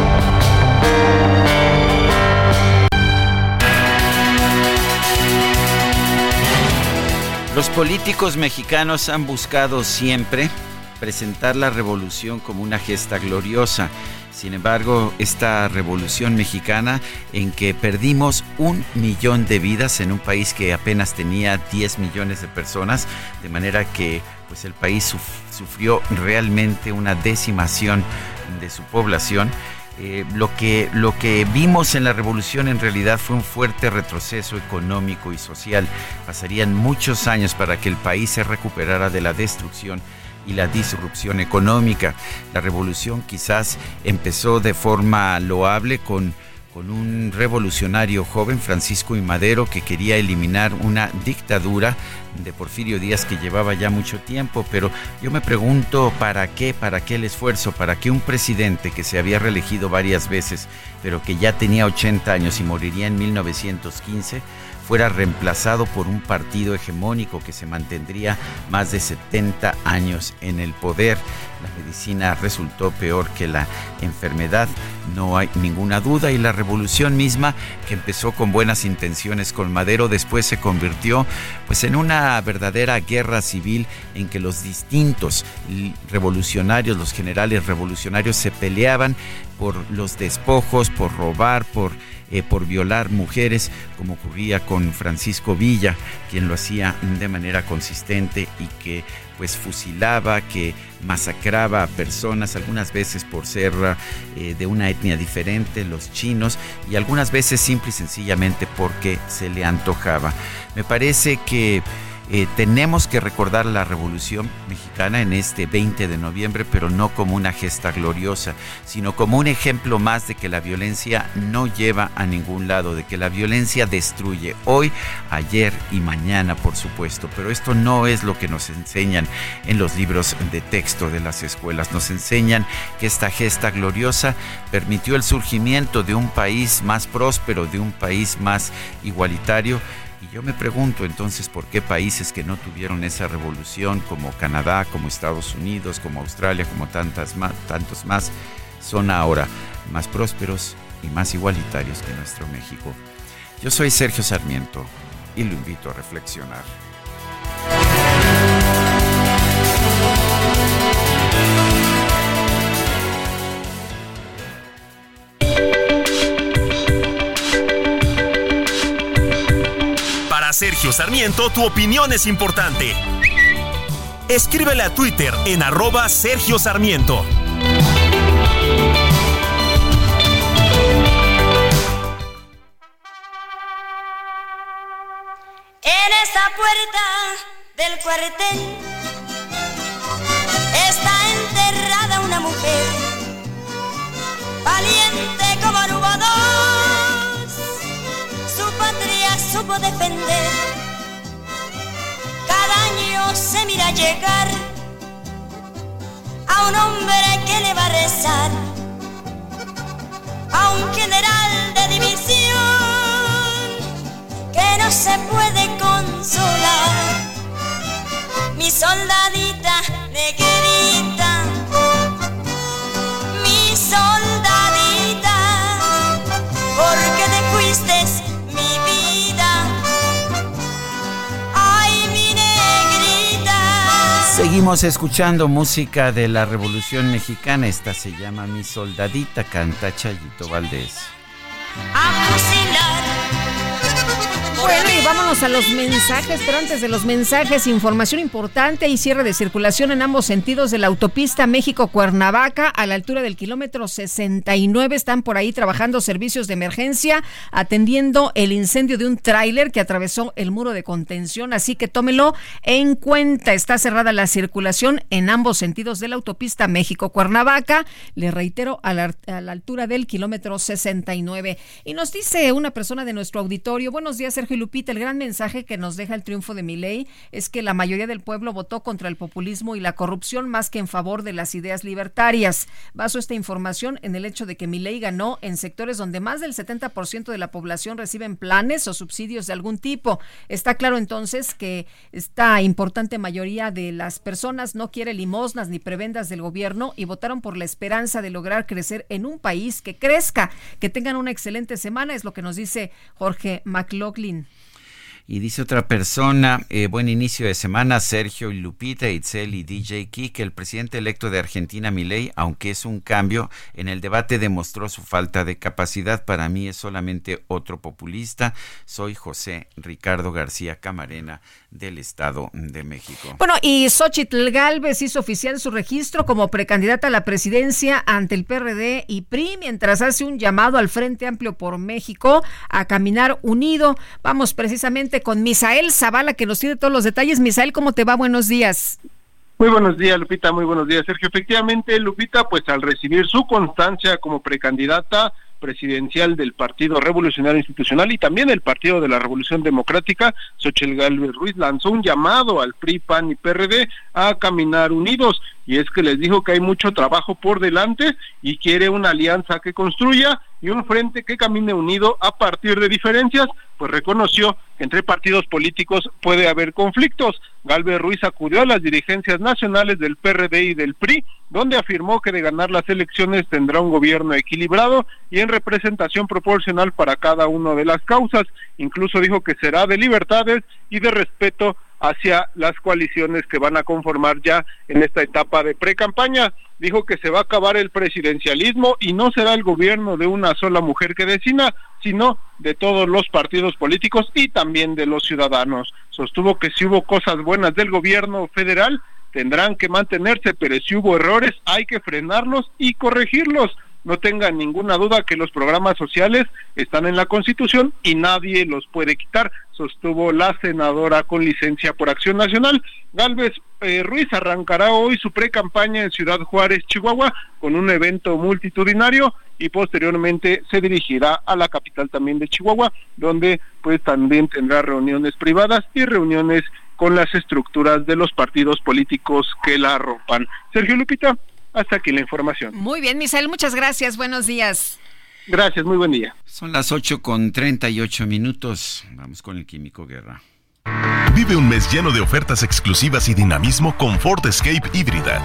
Los políticos mexicanos han buscado siempre presentar la revolución como una gesta gloriosa. Sin embargo, esta revolución mexicana en que perdimos un millón de vidas en un país que apenas tenía 10 millones de personas, de manera que pues el país sufrió realmente una decimación de su población eh, lo, que, lo que vimos en la revolución en realidad fue un fuerte retroceso económico y social. Pasarían muchos años para que el país se recuperara de la destrucción y la disrupción económica. La revolución quizás empezó de forma loable con con un revolucionario joven, Francisco y Madero, que quería eliminar una dictadura de Porfirio Díaz que llevaba ya mucho tiempo, pero yo me pregunto para qué, para qué el esfuerzo, para qué un presidente que se había reelegido varias veces, pero que ya tenía 80 años y moriría en 1915, fuera reemplazado por un partido hegemónico que se mantendría más de 70 años en el poder. La medicina resultó peor que la enfermedad, no hay ninguna duda, y la revolución misma, que empezó con buenas intenciones con Madero, después se convirtió pues en una verdadera guerra civil en que los distintos revolucionarios, los generales revolucionarios se peleaban por los despojos, por robar, por eh, por violar mujeres, como ocurría con Francisco Villa, quien lo hacía de manera consistente y que pues fusilaba, que masacraba a personas, algunas veces por ser eh, de una etnia diferente, los chinos, y algunas veces simple y sencillamente porque se le antojaba. Me parece que eh, tenemos que recordar la Revolución Mexicana en este 20 de noviembre, pero no como una gesta gloriosa, sino como un ejemplo más de que la violencia no lleva a ningún lado, de que la violencia destruye hoy, ayer y mañana, por supuesto. Pero esto no es lo que nos enseñan en los libros de texto de las escuelas. Nos enseñan que esta gesta gloriosa permitió el surgimiento de un país más próspero, de un país más igualitario yo me pregunto entonces por qué países que no tuvieron esa revolución, como Canadá, como Estados Unidos, como Australia, como tantas más, tantos más, son ahora más prósperos y más igualitarios que nuestro México. Yo soy Sergio Sarmiento y lo invito a reflexionar. Sergio Sarmiento, tu opinión es importante. Escríbele a Twitter en arroba Sergio Sarmiento. En esa puerta del cuartel está enterrada una mujer, valiente como no defender, cada año se mira llegar a un hombre que le va a rezar, a un general de división que no se puede consolar. Mi soldadita negrita, Seguimos escuchando música de la Revolución Mexicana. Esta se llama Mi Soldadita, canta Chayito Valdés. A fusilar. Bueno, y vámonos a los mensajes, pero antes de los mensajes, información importante y cierre de circulación en ambos sentidos de la autopista México-Cuernavaca a la altura del kilómetro 69. Están por ahí trabajando servicios de emergencia, atendiendo el incendio de un tráiler que atravesó el muro de contención, así que tómelo en cuenta. Está cerrada la circulación en ambos sentidos de la autopista México-Cuernavaca, le reitero, a la, a la altura del kilómetro 69. Y nos dice una persona de nuestro auditorio, buenos días, Sergio y Lupita, el gran mensaje que nos deja el triunfo de mi ley es que la mayoría del pueblo votó contra el populismo y la corrupción más que en favor de las ideas libertarias. Baso esta información en el hecho de que mi ley ganó en sectores donde más del 70% de la población reciben planes o subsidios de algún tipo. Está claro entonces que esta importante mayoría de las personas no quiere limosnas ni prebendas del gobierno y votaron por la esperanza de lograr crecer en un país que crezca. Que tengan una excelente semana, es lo que nos dice Jorge McLaughlin. Y dice otra persona, eh, buen inicio de semana, Sergio y Lupita, Itzel y DJ Kike, el presidente electo de Argentina, Milei, aunque es un cambio, en el debate demostró su falta de capacidad. Para mí es solamente otro populista. Soy José Ricardo García Camarena del Estado de México. Bueno, y Xochitl Galvez hizo oficial su registro como precandidata a la presidencia ante el PRD y PRI, mientras hace un llamado al Frente Amplio por México a caminar unido. Vamos precisamente con Misael Zavala, que nos tiene todos los detalles. Misael, ¿cómo te va? Buenos días. Muy buenos días, Lupita. Muy buenos días, Sergio. Efectivamente, Lupita, pues al recibir su constancia como precandidata presidencial del Partido Revolucionario Institucional y también el Partido de la Revolución Democrática, Xochitl Galvez Ruiz lanzó un llamado al PRI, PAN y PRD a caminar unidos y es que les dijo que hay mucho trabajo por delante y quiere una alianza que construya y un frente que camine unido a partir de diferencias, pues reconoció que entre partidos políticos puede haber conflictos. Galvez Ruiz acudió a las dirigencias nacionales del PRD y del PRI, donde afirmó que de ganar las elecciones tendrá un gobierno equilibrado y en representación proporcional para cada una de las causas. Incluso dijo que será de libertades y de respeto hacia las coaliciones que van a conformar ya en esta etapa de pre-campaña. Dijo que se va a acabar el presidencialismo y no será el gobierno de una sola mujer que decina, sino de todos los partidos políticos y también de los ciudadanos. Sostuvo que si hubo cosas buenas del gobierno federal, tendrán que mantenerse, pero si hubo errores, hay que frenarlos y corregirlos no tengan ninguna duda que los programas sociales están en la Constitución y nadie los puede quitar, sostuvo la senadora con licencia por Acción Nacional. Galvez eh, Ruiz arrancará hoy su pre-campaña en Ciudad Juárez, Chihuahua, con un evento multitudinario y posteriormente se dirigirá a la capital también de Chihuahua, donde pues también tendrá reuniones privadas y reuniones con las estructuras de los partidos políticos que la arropan. Sergio Lupita, hasta aquí la información. Muy bien, Misael, muchas gracias. Buenos días. Gracias, muy buen día. Son las 8 con 38 minutos. Vamos con el Químico Guerra. Vive un mes lleno de ofertas exclusivas y dinamismo con Ford Escape híbrida.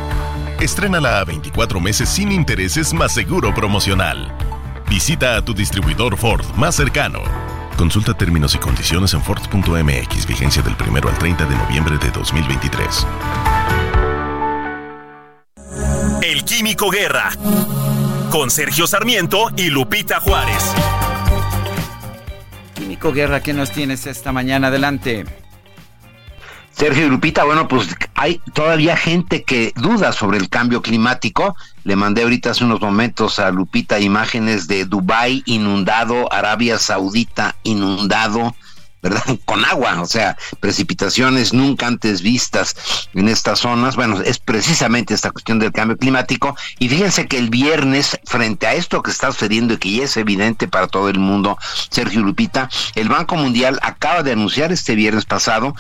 Estrénala a 24 meses sin intereses más seguro promocional. Visita a tu distribuidor Ford más cercano. Consulta términos y condiciones en Ford.mx, vigencia del 1 al 30 de noviembre de 2023. Químico Guerra. Con Sergio Sarmiento y Lupita Juárez. Químico Guerra, ¿qué nos tienes esta mañana? Adelante. Sergio y Lupita, bueno, pues hay todavía gente que duda sobre el cambio climático. Le mandé ahorita hace unos momentos a Lupita imágenes de Dubái inundado, Arabia Saudita inundado, ¿verdad? (laughs) Con agua, o sea, precipitaciones nunca antes vistas en estas zonas. Bueno, es precisamente esta cuestión del cambio climático. Y fíjense que el viernes, frente a esto que está sucediendo y que ya es evidente para todo el mundo, Sergio Lupita, el Banco Mundial acaba de anunciar este viernes pasado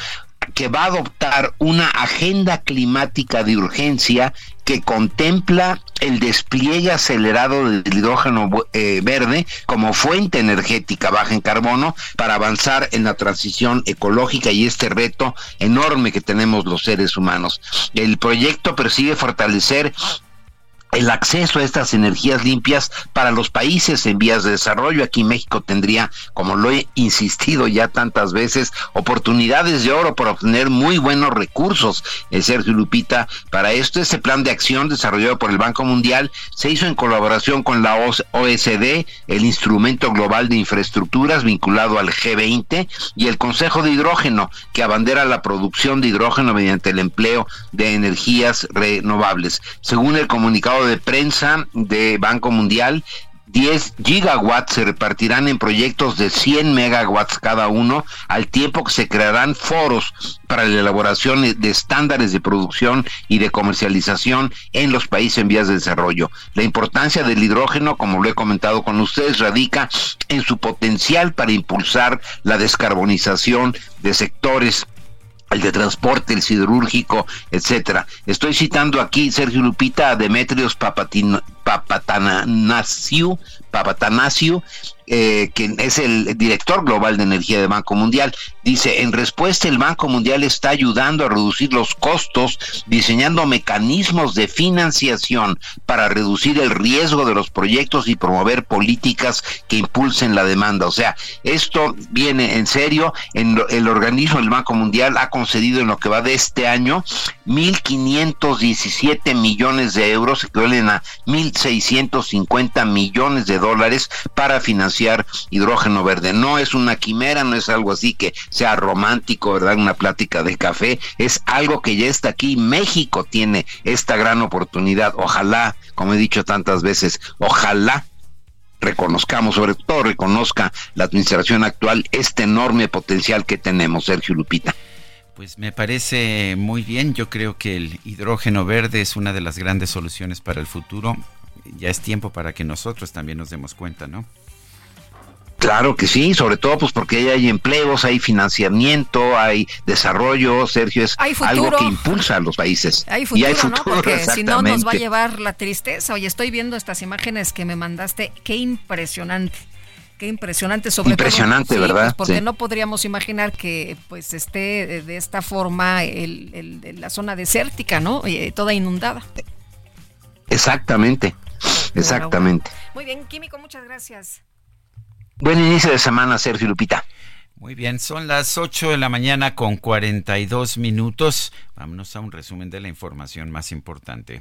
que va a adoptar una agenda climática de urgencia que contempla el despliegue acelerado del hidrógeno eh, verde como fuente energética baja en carbono para avanzar en la transición ecológica y este reto enorme que tenemos los seres humanos. El proyecto persigue fortalecer el acceso a estas energías limpias para los países en vías de desarrollo. Aquí México tendría, como lo he insistido ya tantas veces, oportunidades de oro para obtener muy buenos recursos. El Sergio Lupita, para esto, este plan de acción desarrollado por el Banco Mundial se hizo en colaboración con la OSD, el Instrumento Global de Infraestructuras vinculado al G20 y el Consejo de Hidrógeno, que abandera la producción de hidrógeno mediante el empleo de energías renovables. Según el comunicado de prensa de Banco Mundial, 10 gigawatts se repartirán en proyectos de 100 megawatts cada uno, al tiempo que se crearán foros para la elaboración de estándares de producción y de comercialización en los países en vías de desarrollo. La importancia del hidrógeno, como lo he comentado con ustedes, radica en su potencial para impulsar la descarbonización de sectores el de transporte, el siderúrgico, etcétera. Estoy citando aquí, Sergio Lupita, a Demetrios Papatanasiu, Papatanasiu, eh, quien es el director global de energía del Banco Mundial, dice, en respuesta el Banco Mundial está ayudando a reducir los costos diseñando mecanismos de financiación para reducir el riesgo de los proyectos y promover políticas que impulsen la demanda. O sea, esto viene en serio, en el organismo del Banco Mundial ha concedido en lo que va de este año 1.517 millones de euros, equivalen a 1.650 millones de dólares para financiar hidrógeno verde. No es una quimera, no es algo así que sea romántico, ¿verdad? Una plática de café, es algo que ya está aquí. México tiene esta gran oportunidad. Ojalá, como he dicho tantas veces, ojalá reconozcamos, sobre todo reconozca la administración actual este enorme potencial que tenemos, Sergio Lupita. Pues me parece muy bien. Yo creo que el hidrógeno verde es una de las grandes soluciones para el futuro. Ya es tiempo para que nosotros también nos demos cuenta, ¿no? Claro que sí, sobre todo pues porque hay empleos, hay financiamiento, hay desarrollo, Sergio, es algo que impulsa a los países. Hay futuro, y hay futuro ¿no? Porque si no nos va a llevar la tristeza. Oye, estoy viendo estas imágenes que me mandaste, qué impresionante. Qué impresionante, sobre impresionante, todo. Pues, ¿verdad? porque no podríamos imaginar que pues esté de esta forma el, la zona desértica, ¿no? Eh, toda inundada. Exactamente, exactamente. Muy bien, Químico, muchas gracias. Buen inicio de semana, Sergio Lupita. Muy bien, son las 8 de la mañana con 42 minutos. Vámonos a un resumen de la información más importante.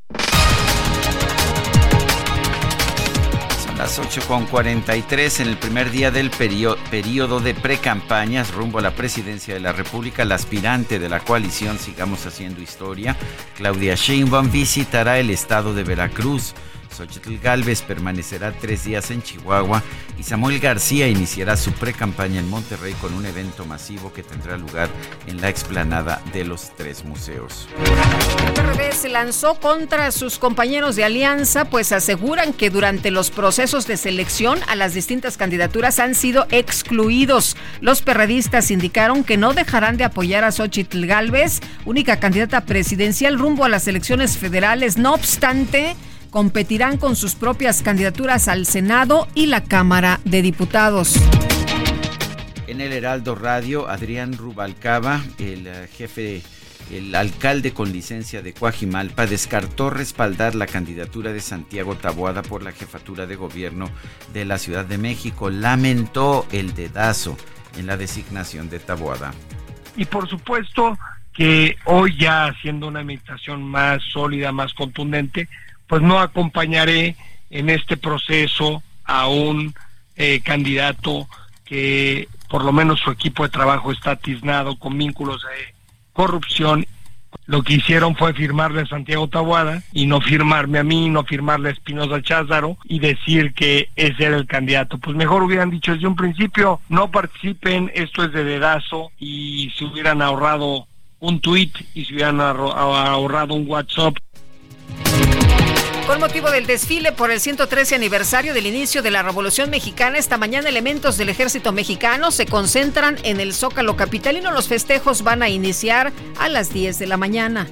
las 8.43 en el primer día del periodo de precampañas rumbo a la presidencia de la República, la aspirante de la coalición Sigamos Haciendo Historia, Claudia Sheinbaum, visitará el estado de Veracruz. Xochitl Galvez permanecerá tres días en Chihuahua y Samuel García iniciará su pre-campaña en Monterrey con un evento masivo que tendrá lugar en la explanada de los tres museos. PRD se lanzó contra sus compañeros de alianza, pues aseguran que durante los procesos de selección a las distintas candidaturas han sido excluidos. Los perredistas indicaron que no dejarán de apoyar a Xochitl Galvez, única candidata presidencial rumbo a las elecciones federales. No obstante, competirán con sus propias candidaturas al Senado y la Cámara de Diputados. En el Heraldo Radio, Adrián Rubalcaba, el eh, jefe, el alcalde con licencia de Coajimalpa, descartó respaldar la candidatura de Santiago Taboada por la jefatura de gobierno de la Ciudad de México. Lamentó el dedazo en la designación de Taboada. Y por supuesto que hoy ya haciendo una administración más sólida, más contundente, pues no acompañaré en este proceso a un eh, candidato que por lo menos su equipo de trabajo está tiznado con vínculos de corrupción lo que hicieron fue firmarle a Santiago Tabuada y no firmarme a mí, no firmarle a Espinosa Cházaro y decir que ese era el candidato. Pues mejor hubieran dicho desde un principio, no participen, esto es de dedazo y se hubieran ahorrado un tweet y se hubieran ahorrado un WhatsApp. Con motivo del desfile por el 113 aniversario del inicio de la Revolución Mexicana, esta mañana elementos del ejército mexicano se concentran en el Zócalo Capitalino. Los festejos van a iniciar a las 10 de la mañana.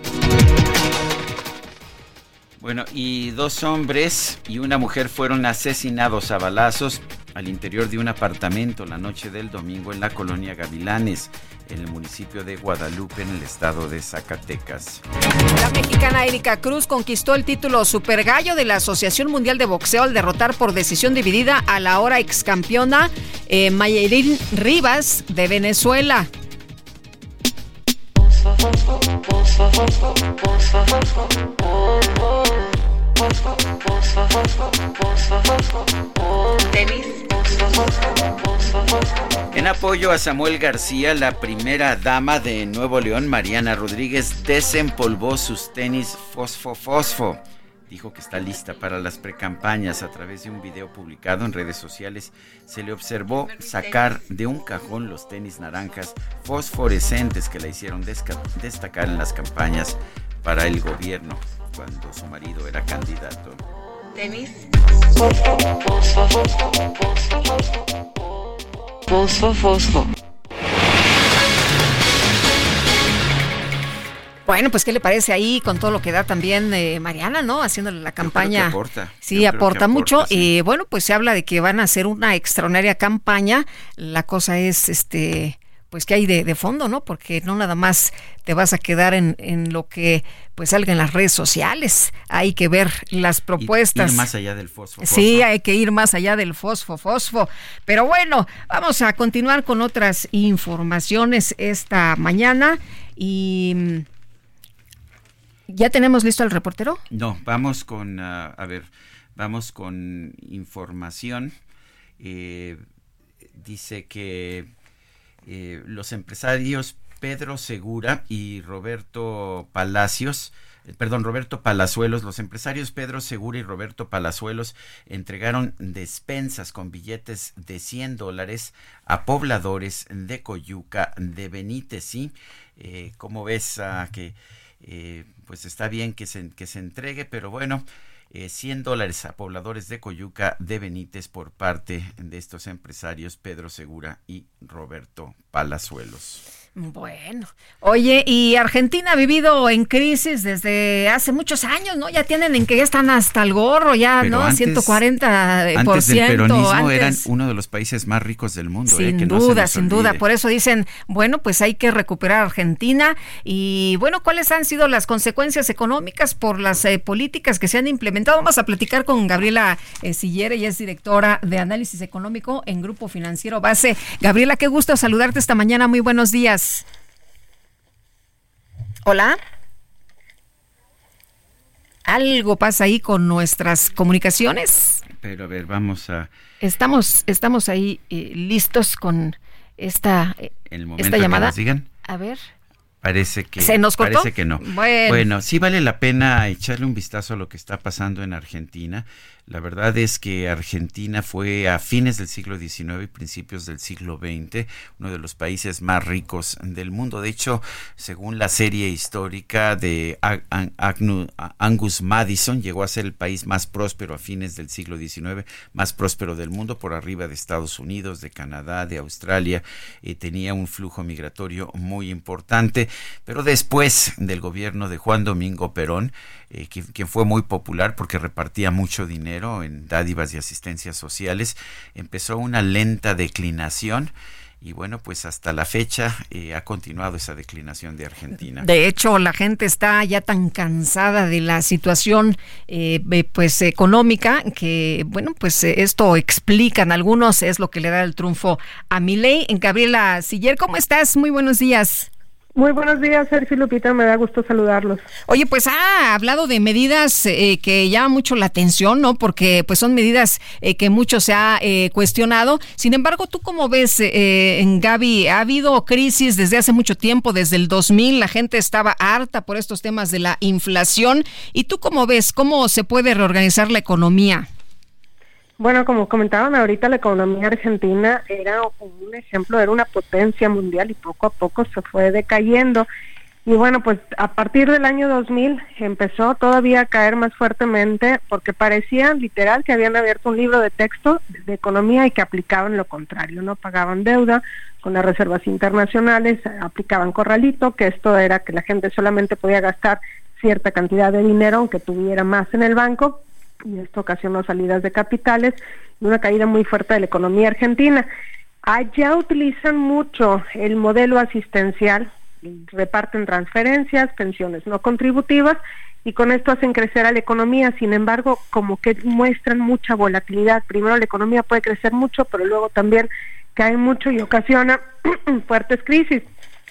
Bueno, y dos hombres y una mujer fueron asesinados a balazos al interior de un apartamento la noche del domingo en la colonia Gavilanes en el municipio de Guadalupe, en el estado de Zacatecas. La mexicana Erika Cruz conquistó el título Super Gallo de la Asociación Mundial de Boxeo al derrotar por decisión dividida a la ahora ex campeona eh, Mayerín Rivas de Venezuela. En apoyo a Samuel García, la primera dama de Nuevo León, Mariana Rodríguez, desempolvó sus tenis Fosfo Fosfo. Dijo que está lista para las precampañas. A través de un video publicado en redes sociales, se le observó sacar de un cajón los tenis naranjas fosforescentes que la hicieron destacar en las campañas para el gobierno cuando su marido era candidato. Tenis. Fosfo, fosfo. Bueno, pues ¿qué le parece ahí con todo lo que da también eh, Mariana, ¿no? Haciéndole la campaña. aporta. Sí, aporta mucho. Y bueno, pues se habla de que van a hacer una extraordinaria campaña. La cosa es, este, pues que hay de, fondo, ¿no? Porque no nada más te vas a quedar en, en, lo que pues salga en las redes sociales. Hay que ver las propuestas. Ir más allá del fosfo, Sí, hay que ir más allá del fosfo, fosfo. Pero bueno, vamos a continuar con otras informaciones esta mañana y mm, ¿ya tenemos listo al reportero? No, vamos con, ah, a ver, vamos con información. Eh, dice que eh, los empresarios Pedro Segura y Roberto Palacios, eh, perdón, Roberto Palazuelos, los empresarios Pedro Segura y Roberto Palazuelos entregaron despensas con billetes de 100 dólares a pobladores de Coyuca, de Benítez, ¿sí? Eh, ¿Cómo ves ah, que pues está bien que se, que se entregue, pero bueno, 100 dólares a pobladores de Coyuca de Benítez por parte de estos empresarios Pedro Segura y Roberto Palazuelos. Bueno, oye, y Argentina ha vivido en crisis desde hace muchos años, ¿no? Ya tienen en que ya están hasta el gorro, ya, ¿no? 140%. Antes del peronismo eran uno de los países más ricos del mundo. ¿eh? Sin duda, sin duda. Por eso dicen, bueno, pues hay que recuperar Argentina. Y bueno, ¿cuáles han sido las consecuencias económicas por las eh, políticas que se han implementado? Vamos a platicar con Gabriela eh, Sillere, ella es directora de análisis económico en Grupo Financiero Base. Gabriela, qué gusto saludarte esta mañana. Muy buenos días. Hola. Algo pasa ahí con nuestras comunicaciones. Pero a ver, vamos a. Estamos, estamos ahí eh, listos con esta, eh, esta llamada. A ver. Parece que ¿Se nos cortó? parece que no. bueno, sí vale la pena echarle un vistazo a lo que está pasando en Argentina. La verdad es que Argentina fue a fines del siglo XIX y principios del siglo XX uno de los países más ricos del mundo. De hecho, según la serie histórica de Angus Madison, llegó a ser el país más próspero a fines del siglo XIX, más próspero del mundo por arriba de Estados Unidos, de Canadá, de Australia. y tenía un flujo migratorio muy importante. Pero después del gobierno de Juan Domingo Perón, eh, que, fue muy popular porque repartía mucho dinero en dádivas y asistencias sociales, empezó una lenta declinación y bueno, pues hasta la fecha eh, ha continuado esa declinación de Argentina. De hecho, la gente está ya tan cansada de la situación eh, pues económica que bueno, pues esto explican algunos es lo que le da el triunfo a Milei. En Gabriela Siller, ¿cómo estás? Muy buenos días. Muy buenos días, Sergio Lupita, me da gusto saludarlos. Oye, pues ha hablado de medidas eh, que llaman mucho la atención, ¿no? Porque pues son medidas eh, que mucho se ha eh, cuestionado. Sin embargo, ¿tú cómo ves, en Gaby? Ha habido crisis desde hace mucho tiempo, desde el 2000, la gente estaba harta por estos temas de la inflación. ¿Y tú cómo ves? ¿Cómo se puede reorganizar la economía? Bueno, como comentaban ahorita, la economía argentina era un ejemplo, era una potencia mundial y poco a poco se fue decayendo. Y bueno, pues a partir del año 2000 empezó todavía a caer más fuertemente porque parecía literal que habían abierto un libro de texto de economía y que aplicaban lo contrario, no pagaban deuda con las reservas internacionales, aplicaban corralito, que esto era que la gente solamente podía gastar cierta cantidad de dinero aunque tuviera más en el banco y esto ocasionó salidas de capitales y una caída muy fuerte de la economía argentina. Allá utilizan mucho el modelo asistencial, reparten transferencias, pensiones no contributivas y con esto hacen crecer a la economía. Sin embargo, como que muestran mucha volatilidad. Primero la economía puede crecer mucho, pero luego también cae mucho y ocasiona (clears throat) fuertes crisis.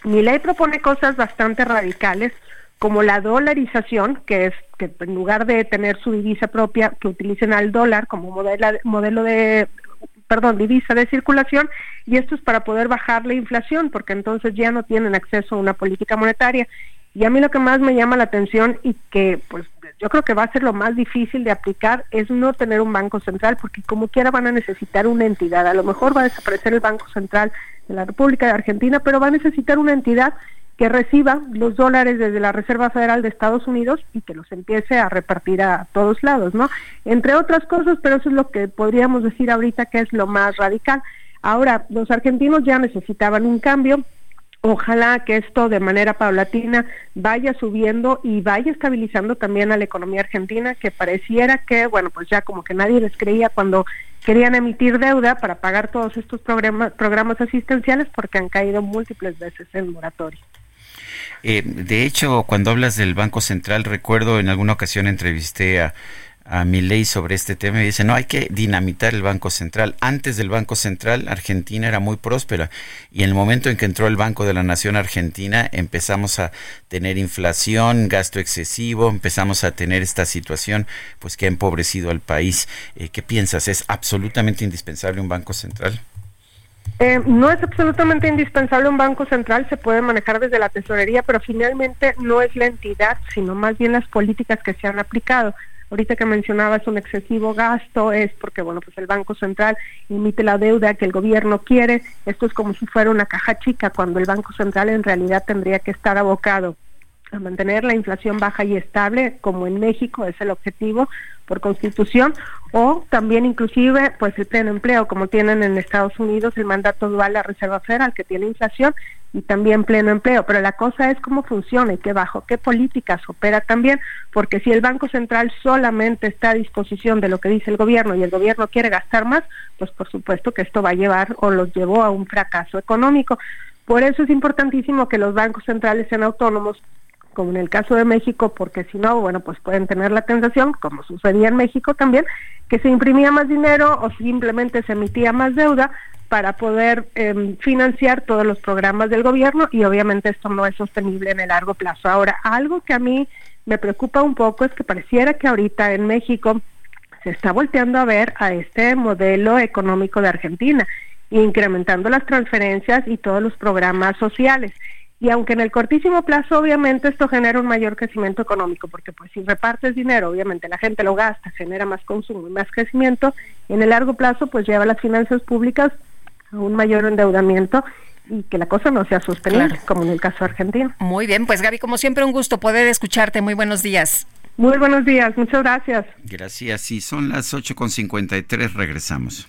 Mi ley propone cosas bastante radicales como la dolarización, que es que en lugar de tener su divisa propia, que utilicen al dólar como modelo, modelo de, perdón, divisa de circulación, y esto es para poder bajar la inflación, porque entonces ya no tienen acceso a una política monetaria. Y a mí lo que más me llama la atención y que pues yo creo que va a ser lo más difícil de aplicar es no tener un banco central, porque como quiera van a necesitar una entidad. A lo mejor va a desaparecer el Banco Central de la República de Argentina, pero va a necesitar una entidad que reciba los dólares desde la Reserva Federal de Estados Unidos y que los empiece a repartir a todos lados, ¿no? Entre otras cosas, pero eso es lo que podríamos decir ahorita que es lo más radical. Ahora, los argentinos ya necesitaban un cambio, Ojalá que esto de manera paulatina vaya subiendo y vaya estabilizando también a la economía argentina, que pareciera que, bueno, pues ya como que nadie les creía cuando querían emitir deuda para pagar todos estos programas, asistenciales porque han caído múltiples veces en moratorio. Eh, de hecho, cuando hablas del Banco Central, recuerdo en alguna ocasión entrevisté a, a ley sobre este tema y dice, no, hay que dinamitar el Banco Central. Antes del Banco Central, Argentina era muy próspera y en el momento en que entró el Banco de la Nación Argentina, empezamos a tener inflación, gasto excesivo, empezamos a tener esta situación pues que ha empobrecido al país. Eh, ¿Qué piensas? ¿Es absolutamente indispensable un Banco Central? Eh, no es absolutamente indispensable un banco central, se puede manejar desde la tesorería, pero finalmente no es la entidad, sino más bien las políticas que se han aplicado. Ahorita que mencionabas un excesivo gasto es porque, bueno, pues el Banco Central emite la deuda que el gobierno quiere. Esto es como si fuera una caja chica, cuando el Banco Central en realidad tendría que estar abocado a mantener la inflación baja y estable, como en México es el objetivo por constitución, o también inclusive pues el pleno empleo, como tienen en Estados Unidos el mandato dual la Reserva Federal, que tiene inflación y también pleno empleo. Pero la cosa es cómo funciona y qué bajo qué políticas opera también, porque si el Banco Central solamente está a disposición de lo que dice el gobierno y el gobierno quiere gastar más, pues por supuesto que esto va a llevar o los llevó a un fracaso económico. Por eso es importantísimo que los bancos centrales sean autónomos como en el caso de México, porque si no, bueno, pues pueden tener la tentación, como sucedía en México también, que se imprimía más dinero o simplemente se emitía más deuda para poder em, financiar todos los programas del gobierno y obviamente esto no es sostenible en el largo plazo. Ahora, algo que a mí me preocupa un poco es que pareciera que ahorita en México se está volteando a ver a este modelo económico de Argentina, incrementando las transferencias y todos los programas sociales. Y aunque en el cortísimo plazo obviamente esto genera un mayor crecimiento económico, porque pues si repartes dinero, obviamente la gente lo gasta, genera más consumo y más crecimiento, en el largo plazo pues lleva las finanzas públicas a un mayor endeudamiento y que la cosa no sea sostenible, como en el caso argentino. Muy bien, pues Gaby, como siempre un gusto poder escucharte. Muy buenos días. Muy buenos días, muchas gracias. Gracias, y son las 8.53, regresamos.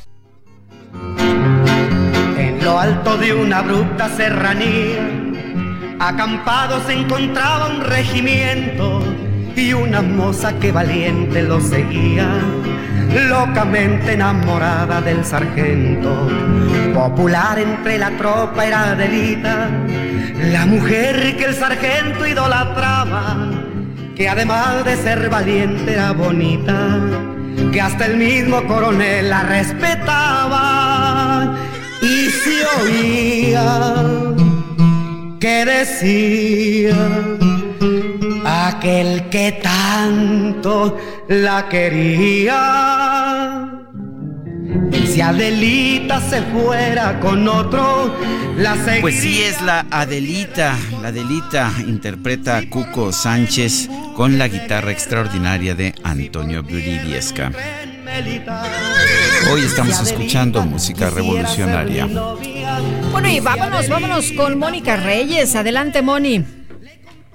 En lo alto de una abrupta serranía, acampado se encontraba un regimiento y una moza que valiente lo seguía, locamente enamorada del sargento. Popular entre la tropa era Adelita, la mujer que el sargento idolatraba, que además de ser valiente era bonita que hasta el mismo coronel la respetaba y se oía que decía aquel que tanto la quería. Y si Adelita se fuera con otro, la seguiría. Pues sí es la Adelita, la Adelita interpreta a Cuco Sánchez con la guitarra extraordinaria de Antonio Briviesca. Hoy estamos escuchando música revolucionaria. Bueno, y vámonos, vámonos con Mónica Reyes. Adelante, Moni.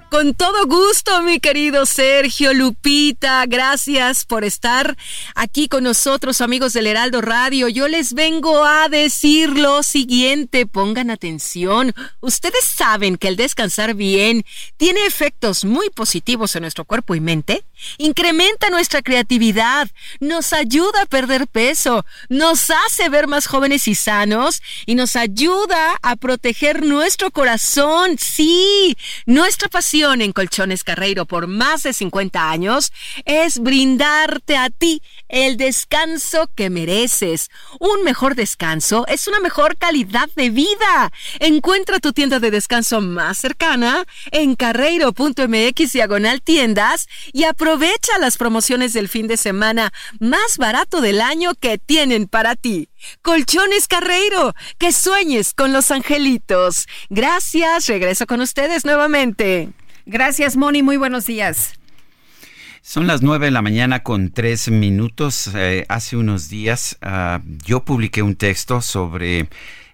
Con todo gusto, mi querido Sergio Lupita, gracias por estar aquí con nosotros, amigos del Heraldo Radio. Yo les vengo a decir lo siguiente, pongan atención. Ustedes saben que el descansar bien tiene efectos muy positivos en nuestro cuerpo y mente. Incrementa nuestra creatividad, nos ayuda a perder peso, nos hace ver más jóvenes y sanos y nos ayuda a proteger nuestro corazón. Sí, nuestra en Colchones Carreiro por más de 50 años es brindarte a ti el descanso que mereces. Un mejor descanso es una mejor calidad de vida. Encuentra tu tienda de descanso más cercana en carreiro.mx diagonal tiendas y aprovecha las promociones del fin de semana más barato del año que tienen para ti. Colchones Carreiro, que sueñes con los angelitos. Gracias, regreso con ustedes nuevamente. Gracias, Moni. Muy buenos días. Son las nueve de la mañana con tres minutos. Eh, hace unos días uh, yo publiqué un texto sobre,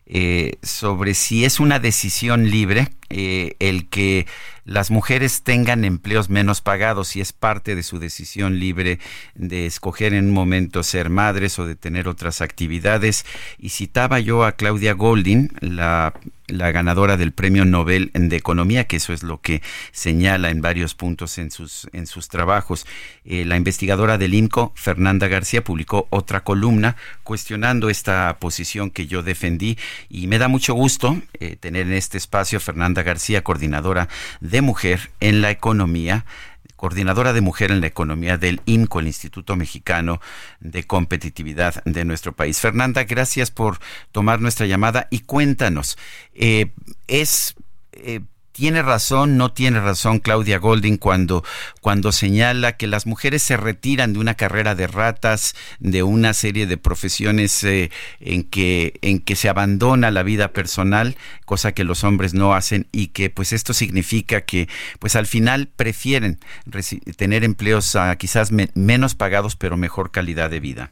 eh, sobre si es una decisión libre eh, el que las mujeres tengan empleos menos pagados y es parte de su decisión libre de escoger en un momento ser madres o de tener otras actividades. Y citaba yo a Claudia Goldin, la la ganadora del Premio Nobel de Economía, que eso es lo que señala en varios puntos en sus, en sus trabajos. Eh, la investigadora del INCO, Fernanda García, publicó otra columna cuestionando esta posición que yo defendí y me da mucho gusto eh, tener en este espacio a Fernanda García, coordinadora de mujer en la economía coordinadora de mujer en la economía del INCO, el Instituto Mexicano de Competitividad de nuestro país. Fernanda, gracias por tomar nuestra llamada y cuéntanos, eh, ¿es eh, tiene razón, no tiene razón Claudia Golding cuando, cuando señala que las mujeres se retiran de una carrera de ratas, de una serie de profesiones eh, en, que, en que se abandona la vida personal, cosa que los hombres no hacen y que pues esto significa que pues al final prefieren tener empleos uh, quizás me menos pagados pero mejor calidad de vida.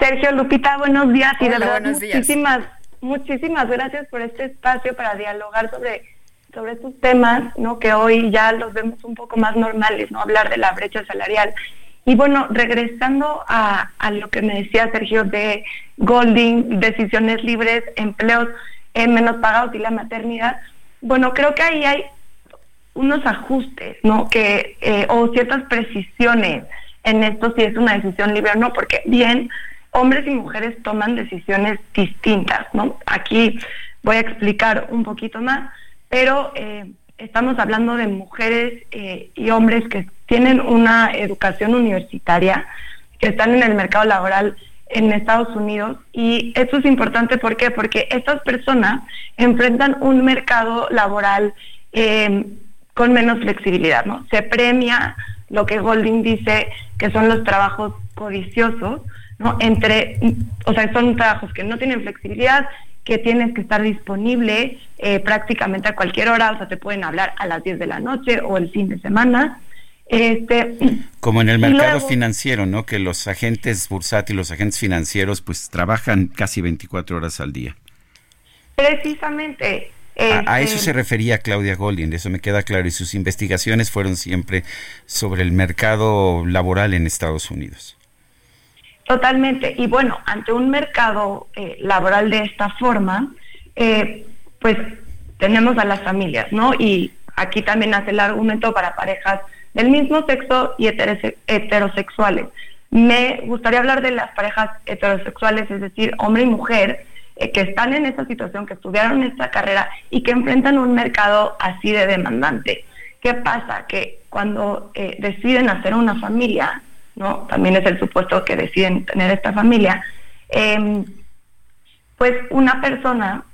Sergio Lupita, buenos días y de verdad muchísimas muchísimas gracias por este espacio para dialogar sobre, sobre estos temas, ¿no? Que hoy ya los vemos un poco más normales, ¿no? Hablar de la brecha salarial. Y bueno, regresando a, a lo que me decía Sergio de Golding, decisiones libres, empleos eh, menos pagados y la maternidad, bueno, creo que ahí hay unos ajustes, ¿no? Que, eh, o ciertas precisiones en esto si es una decisión libre o no, porque bien, hombres y mujeres toman decisiones distintas. Aquí voy a explicar un poquito más, pero eh, estamos hablando de mujeres eh, y hombres que tienen una educación universitaria, que están en el mercado laboral en Estados Unidos y esto es importante ¿por qué? porque estas personas enfrentan un mercado laboral eh, con menos flexibilidad. Se premia lo que Golding dice que son los trabajos codiciosos, ¿no? Entre, o sea, son trabajos que no tienen flexibilidad, que tienes que estar disponible eh, prácticamente a cualquier hora, o sea, te pueden hablar a las 10 de la noche o el fin de semana. Este, Como en el mercado financiero, ¿no? Que los agentes bursátiles, los agentes financieros, pues trabajan casi 24 horas al día. Precisamente. A, eso este, se refería Claudia Golding, eso me queda claro, y sus investigaciones fueron siempre sobre el mercado laboral en Estados Unidos. Totalmente. Y bueno, ante un mercado eh, laboral de esta forma, eh, pues tenemos a las familias, ¿no? Y aquí también hace el argumento para parejas del mismo sexo y heterose- heterosexuales. Me gustaría hablar de las parejas heterosexuales, es decir, hombre y mujer, eh, que están en esta situación, que estudiaron esta carrera y que enfrentan un mercado así de demandante. ¿Qué pasa? Que cuando deciden hacer una familia, También es el supuesto que deciden tener esta familia, em, pues una persona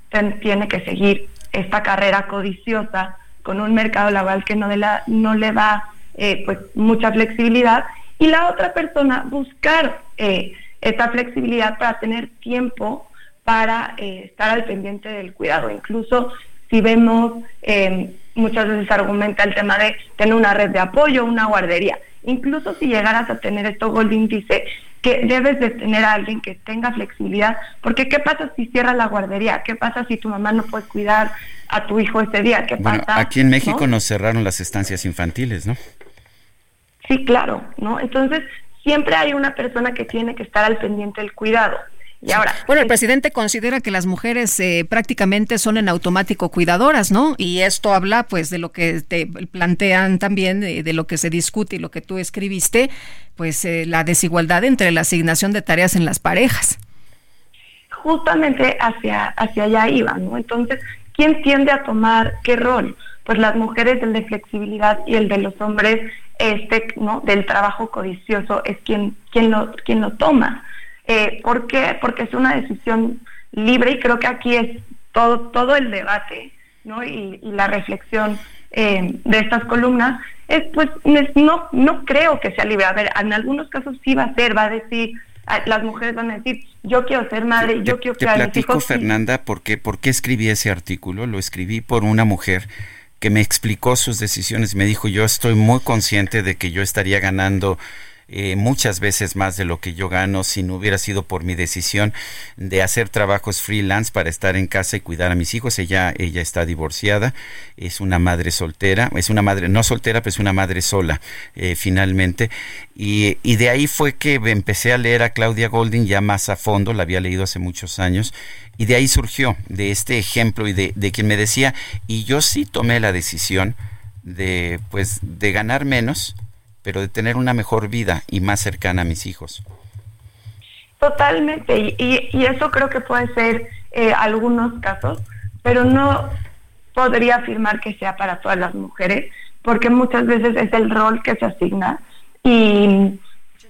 tiene que seguir esta carrera codiciosa con un mercado laboral que no, de la- no le da eh, pues mucha flexibilidad y la otra persona buscar eh, esta flexibilidad para tener tiempo para eh, estar al pendiente del cuidado. Incluso si vemos, eh, muchas veces argumenta el tema de tener una red de apoyo, una guardería. Incluso si llegaras a tener esto, Golding dice que debes de tener a alguien que tenga flexibilidad, porque ¿qué pasa si cierra la guardería? ¿Qué pasa si tu mamá no puede cuidar a tu hijo ese día? ¿Qué Bueno, pasa? aquí en México ¿no? nos cerraron las estancias infantiles, ¿no? Sí, claro, ¿no? Entonces, siempre hay una persona que tiene que estar al pendiente del cuidado. Y ahora, Bueno, el presidente considera que las mujeres eh, prácticamente son en automático cuidadoras, ¿no? Y esto habla, pues, de lo que te plantean también, de, de lo que se discute y lo que tú escribiste, pues, eh, la desigualdad entre la asignación de tareas en las parejas. justamente hacia, hacia allá iba, ¿no? Entonces, ¿quién tiende a tomar qué rol? Pues las mujeres el de flexibilidad y el de los hombres este, ¿no? del trabajo codicioso es quien, quien, lo, quien lo toma. Eh, ¿Por qué? Porque es una decisión libre y creo que aquí es todo, todo el debate ¿no? y, y la reflexión eh, de estas columnas es pues es- no, no creo que sea libre. A ver, en algunos casos sí va a ser, va a decir, ah, las mujeres van a decir, yo quiero ser madre, yo quiero Te a mis platico, hijos. Fernanda, por qué, por qué escribí ese artículo. Lo escribí por una mujer que me explicó sus decisiones. Me dijo, yo estoy muy consciente de que yo estaría ganando eh, muchas veces más de lo que yo gano si no hubiera sido por mi decisión de hacer trabajos freelance para estar en casa y cuidar a mis hijos. Ella, ella está divorciada, es una madre soltera, es una madre no soltera, pero es una madre sola eh, finalmente. Y, y de ahí fue que empecé a leer a Claudia Golding ya más a fondo, la había leído hace muchos años, y de ahí surgió, de este ejemplo y de, de quien me decía, y yo sí tomé la decisión de, pues, de ganar menos, pero de tener una mejor vida y más cercana a mis hijos. Totalmente, y, y- eso creo que puede ser eh, algunos casos, pero no podría afirmar que sea para todas las mujeres, porque muchas veces es el rol que se asigna y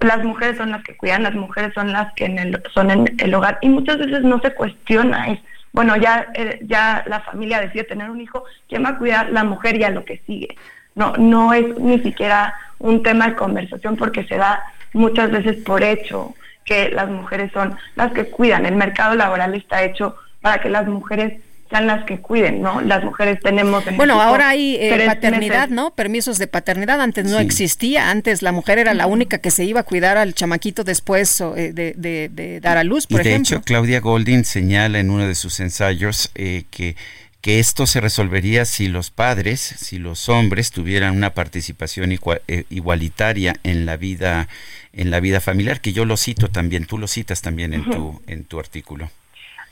las mujeres son las que cuidan, las mujeres son las que en el, son en el hogar y muchas veces no se cuestiona, es, bueno, ya, eh, ya la familia decide tener un hijo, ¿quién va a cuidar? La mujer y a lo que sigue. No, no es ni siquiera un tema de conversación porque se da muchas veces por hecho que las mujeres son las que cuidan. El mercado laboral está hecho para que las mujeres sean las que cuiden, ¿no? Las mujeres tenemos... en Bueno, México ahora hay eh, paternidad, meses. ¿no? Permisos de paternidad. Antes no Sí. existía. Antes la mujer era la única que se iba a cuidar al chamaquito después eh, de, de- de dar a luz, Y por de ejemplo. hecho, Claudia Golding señala en uno de sus ensayos eh, que, que esto se resolvería si los padres, si los hombres tuvieran una participación eh, igualitaria en la vida en la vida familiar, que yo lo cito también, tú lo citas también en tu en tu artículo.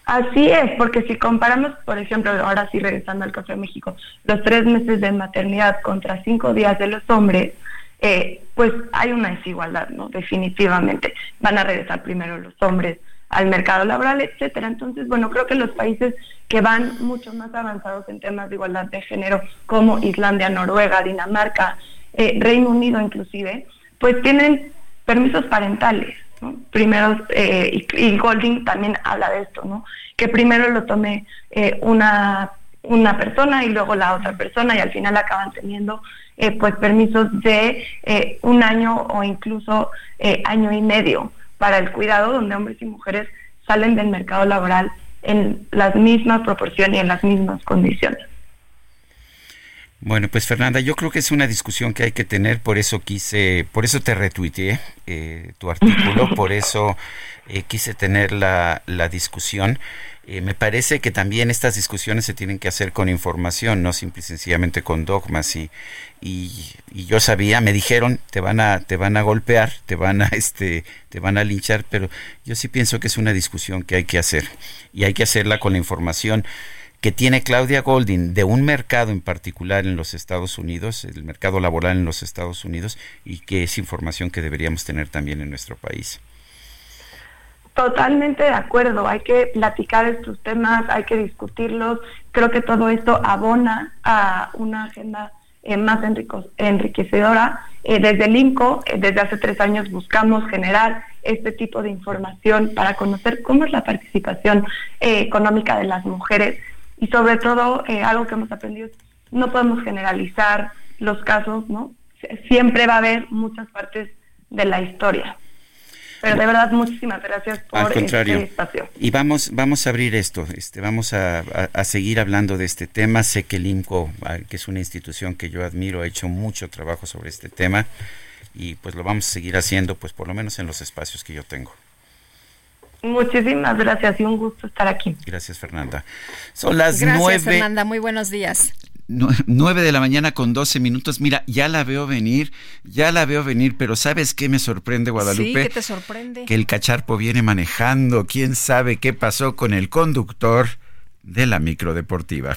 Así es, porque si comparamos, por ejemplo, ahora sí regresando al caso de México, los tres meses de maternidad contra cinco días de los hombres, eh, pues hay una desigualdad, ¿no? Definitivamente. Van a regresar primero los hombres al mercado laboral, etcétera. Entonces, bueno, creo que los países que van mucho más avanzados en temas de igualdad de género, como Islandia, Noruega, Dinamarca, eh, Reino Unido inclusive, pues tienen permisos parentales. Primero, eh, y, Golding también habla de esto, ¿no? que primero lo tome eh, una, una persona y luego la otra persona y al final acaban teniendo pues permisos de un año o incluso año y medio para el cuidado, donde hombres y mujeres salen del mercado laboral en las mismas proporciones y en las mismas condiciones. Bueno, pues Fernanda, yo creo que es una discusión que hay que tener, por eso quise, por eso te retuiteé eh, tu artículo, (laughs) por eso eh, quise tener la, la discusión. Eh, me parece que también estas discusiones se tienen que hacer con información, no simple y sencillamente con dogmas. Y, y, yo sabía, me dijeron, te van a, te van a golpear, te van a, (laughs) este, te van a linchar, pero yo sí pienso que es una discusión que hay que hacer y hay que hacerla con la información que tiene Claudia Golding de un mercado en particular en los Estados Unidos, el mercado laboral en los Estados Unidos, y que es información que deberíamos tener también en nuestro país. Totalmente de acuerdo, hay que platicar estos temas, hay que discutirlos. Creo que todo esto abona a una agenda eh, más enriquecedora. Eh, desde el INCO, eh, desde hace tres años, buscamos generar este tipo de información para conocer cómo es la participación económica de las mujeres y sobre todo algo que hemos aprendido no podemos generalizar los casos, ¿no? Siempre va a haber muchas partes de la historia. Pero de verdad, muchísimas gracias por Al contrario. este espacio. Y vamos, vamos a abrir esto, este, vamos a, a, seguir hablando de este tema. Sé que el INCO, ah, que es una institución que yo admiro, ha hecho mucho trabajo sobre este tema y pues lo vamos a seguir haciendo, pues por lo menos en los espacios que yo tengo. Muchísimas gracias y un gusto estar aquí. Gracias, Fernanda. Son las gracias, nueve. Fernanda. Muy buenos días. Nueve de la mañana con doce minutos. Mira, ya la veo venir, ya la veo venir, pero ¿sabes qué me sorprende, Guadalupe? Sí, ¿qué te sorprende? Que el cacharpo viene manejando. ¿Quién sabe qué pasó con el conductor de la microdeportiva?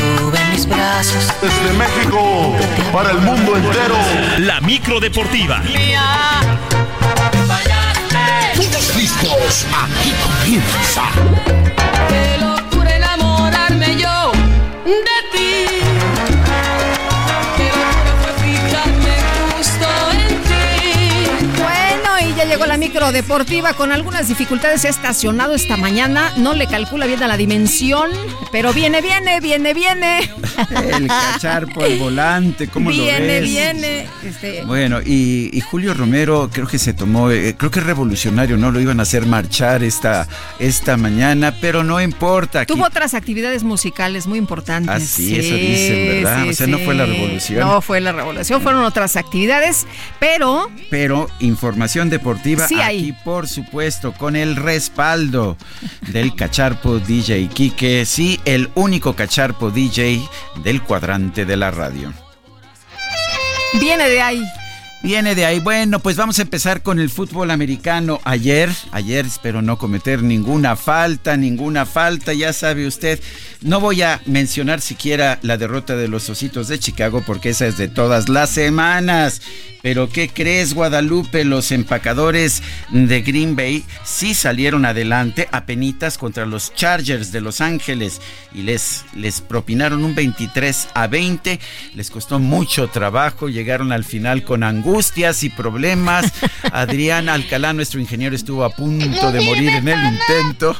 mis brazos. Desde México, para el mundo entero. La micro deportiva. Todos listos, aquí comienza. Qué locura enamorarme yo de ti. Llegó la micro deportiva con algunas dificultades. Se ha estacionado esta mañana. No le calcula bien a la dimensión, pero viene, viene, viene, viene. El cacharpo, el volante, ¿cómo viene, lo ves? Viene, este, Bueno, y, y, Julio Romero creo que se tomó, eh, creo que es revolucionario, ¿no? Lo iban a hacer marchar esta, esta mañana, pero no importa. Tuvo otras actividades musicales muy importantes. Así, sí, eso dicen, ¿verdad? Sí, o sea, no fue la revolución. No fue la revolución, fueron otras actividades, pero... Pero información deportiva sí aquí, hay. por supuesto, con el respaldo del cacharpo DJ Quique, sí, el único cacharpo DJ del cuadrante de la radio. Viene de ahí. Viene de ahí. Bueno, pues vamos a empezar con el fútbol americano. Ayer, ayer espero no cometer ninguna falta, ninguna falta, ya sabe usted. No voy a mencionar siquiera la derrota de los Ositos de Chicago porque esa es de todas las semanas. Pero ¿qué crees, Guadalupe? Los empacadores de Green Bay sí salieron adelante a penitas contra los Chargers de Los Ángeles y les, les propinaron un 23 a 20. Les costó mucho trabajo, llegaron al final con angustias y problemas. (laughs) Adrián Alcalá, nuestro ingeniero, estuvo a punto de morir en el intento.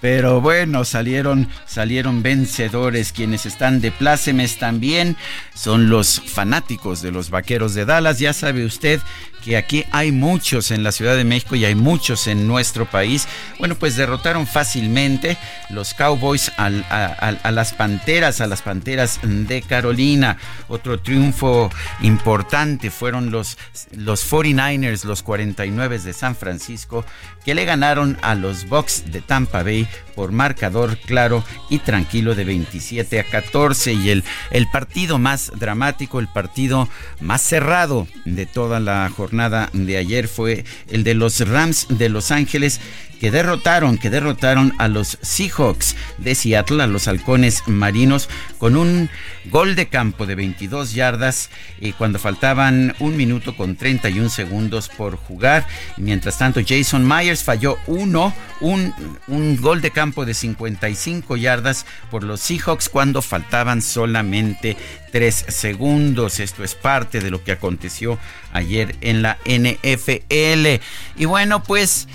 Pero bueno, salieron, salieron vencedores. Quienes están de plácemes también son los fanáticos de los vaqueros de Dallas. Ya sabe usted que aquí hay muchos en la Ciudad de México y hay muchos en nuestro país. Bueno, pues derrotaron fácilmente los Cowboys a, las Panteras, a las Panteras de Carolina. Otro triunfo importante fueron los, los 49ers, los 49 de San Francisco, que le ganaron a los Bucks de Tampa Bay por marcador claro y tranquilo de 27 a 14 y el, el partido más dramático, el partido más cerrado de toda la jornada de ayer fue el de los Rams de Los Ángeles que derrotaron, que derrotaron a los Seahawks de Seattle, a los halcones marinos, con un gol de campo de 22 yardas y cuando faltaban un minuto con 31 segundos por jugar. Mientras tanto, Jason Myers falló uno, un, un gol de campo de 55 yardas por los Seahawks cuando faltaban solamente 3 segundos. Esto es parte de lo que aconteció ayer en la NFL. Y bueno, pues...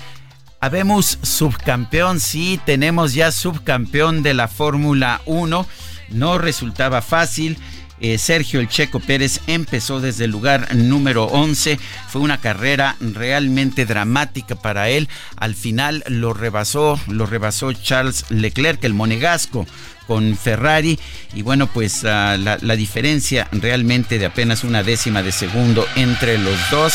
Habemos subcampeón, sí, tenemos ya subcampeón de la Fórmula 1. No resultaba fácil. Eh, Sergio El Checo Pérez empezó desde el lugar número 11. Fue una carrera realmente dramática para él. Al final lo rebasó, lo rebasó Charles Leclerc, el monegasco con Ferrari y bueno pues ah, la, diferencia realmente de apenas una décima de segundo entre los dos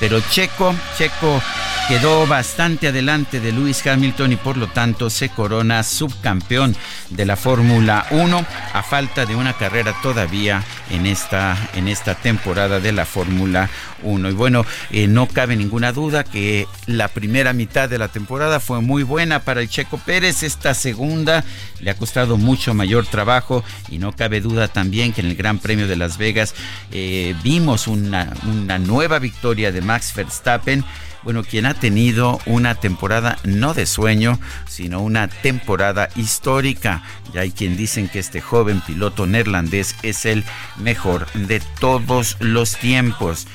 pero Checo Checo quedó bastante adelante de Lewis Hamilton y por lo tanto se corona subcampeón de la Fórmula 1 a falta de una carrera todavía en esta, en esta temporada de la Fórmula 1. Y bueno, eh, no cabe ninguna duda que la primera mitad de la temporada fue muy buena para el Checo Pérez. Esta segunda le ha costado mucho mayor trabajo y no cabe duda también que en el Gran Premio de Las Vegas eh, vimos una, una nueva victoria de Max Verstappen bueno, quien ha tenido una temporada no de sueño, sino una temporada histórica. Ya hay quien dicen que este joven piloto neerlandés es el mejor de todos los tiempos.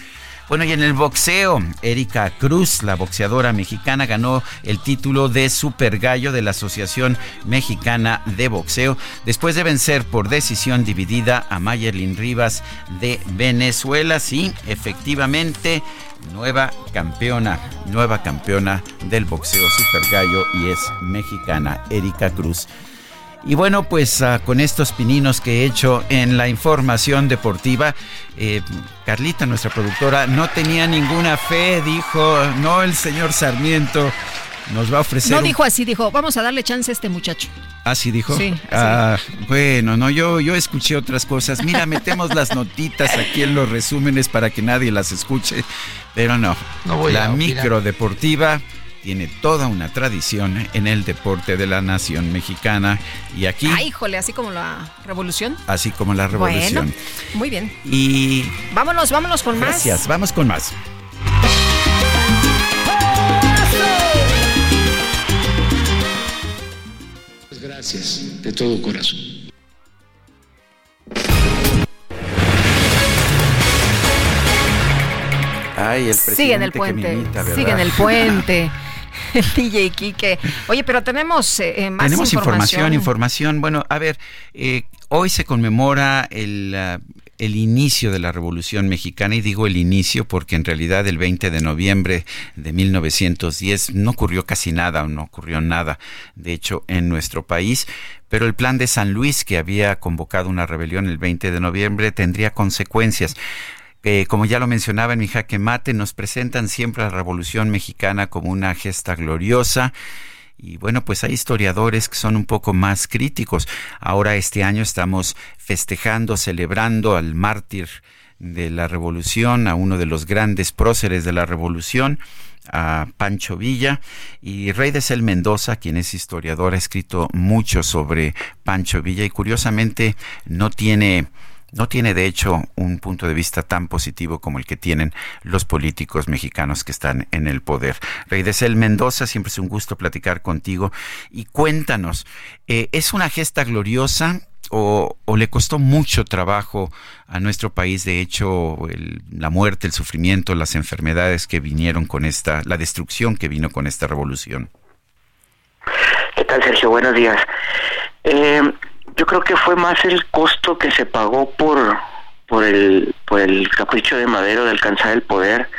Bueno, y en el boxeo, Erika Cruz, la boxeadora mexicana, ganó el título de Super Gallo de la Asociación Mexicana de Boxeo después de vencer por decisión dividida a Mayerlin Rivas de Venezuela. Sí, efectivamente, nueva campeona, nueva campeona del boxeo Super Gallo y es mexicana, Erika Cruz. Y bueno, pues ah, con estos pininos que he hecho en la información deportiva, eh, Carlita, nuestra productora, no tenía ninguna fe, dijo, no, el señor Sarmiento nos va a ofrecer... No dijo así, dijo, vamos a darle chance a este muchacho. ¿Así ¿Ah, dijo? Sí. Ah, bueno, no, yo, yo escuché otras cosas. Mira, metemos las notitas aquí en los resúmenes para que nadie las escuche, pero no. no voy la micro deportiva tiene toda una tradición en el deporte de la nación mexicana y aquí... Ah, híjole, así como la revolución. Así como la revolución. Bueno, muy bien. Y... Vámonos, vámonos con más. Gracias, vamos con más. Gracias, de todo corazón. Ay, el sigue en el puente, sigue en el puente. (laughs) (laughs) el DJ Kike. Oye, pero tenemos eh, más tenemos información. información, Bueno, a ver, eh, hoy se conmemora el, ah, el inicio de la Revolución Mexicana, y digo el inicio porque en realidad el 20 de noviembre de 1910 no ocurrió casi nada, no ocurrió nada, de hecho, en nuestro país, pero el plan de San Luis, que había convocado una rebelión el 20 de noviembre, tendría consecuencias como ya lo mencionaba en mi jaque mate, nos presentan siempre a la Revolución Mexicana como una gesta gloriosa. Y bueno, pues hay historiadores que son un poco más críticos. Ahora este año estamos festejando, celebrando al mártir de la revolución, a uno de los grandes próceres de la revolución, a Pancho Villa y Rey de Cel Mendoza, quien es historiador, ha escrito mucho sobre Pancho Villa y curiosamente no tiene no tiene de hecho un punto de vista tan positivo como el que tienen los políticos mexicanos que están en el poder. Rey de Cel Mendoza, siempre es un gusto platicar contigo y cuéntanos, eh, ¿es una gesta gloriosa? O, le costó mucho trabajo a nuestro país, de hecho, la muerte, el sufrimiento, las enfermedades que vinieron con esta, la destrucción que vino con esta revolución. tal, Sergio? Buenos días. Eh, yo creo que fue más el costo que se pagó por por el por el capricho de Madero de alcanzar el poder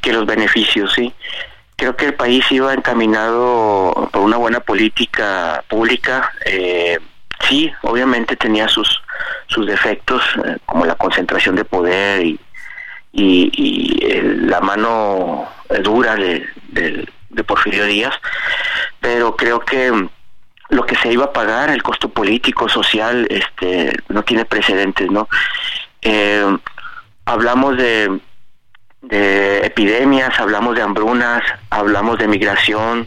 que los beneficios, sí. Creo que el país iba encaminado por una buena política pública. Eh, sí, obviamente tenía sus sus defectos eh, como la concentración de poder y y, la mano dura de, de Porfirio Díaz, pero creo que lo que se iba a pagar, el costo político, social, este, no tiene precedentes, ¿no? Eh, hablamos de, de epidemias, hablamos de hambrunas, hablamos de migración,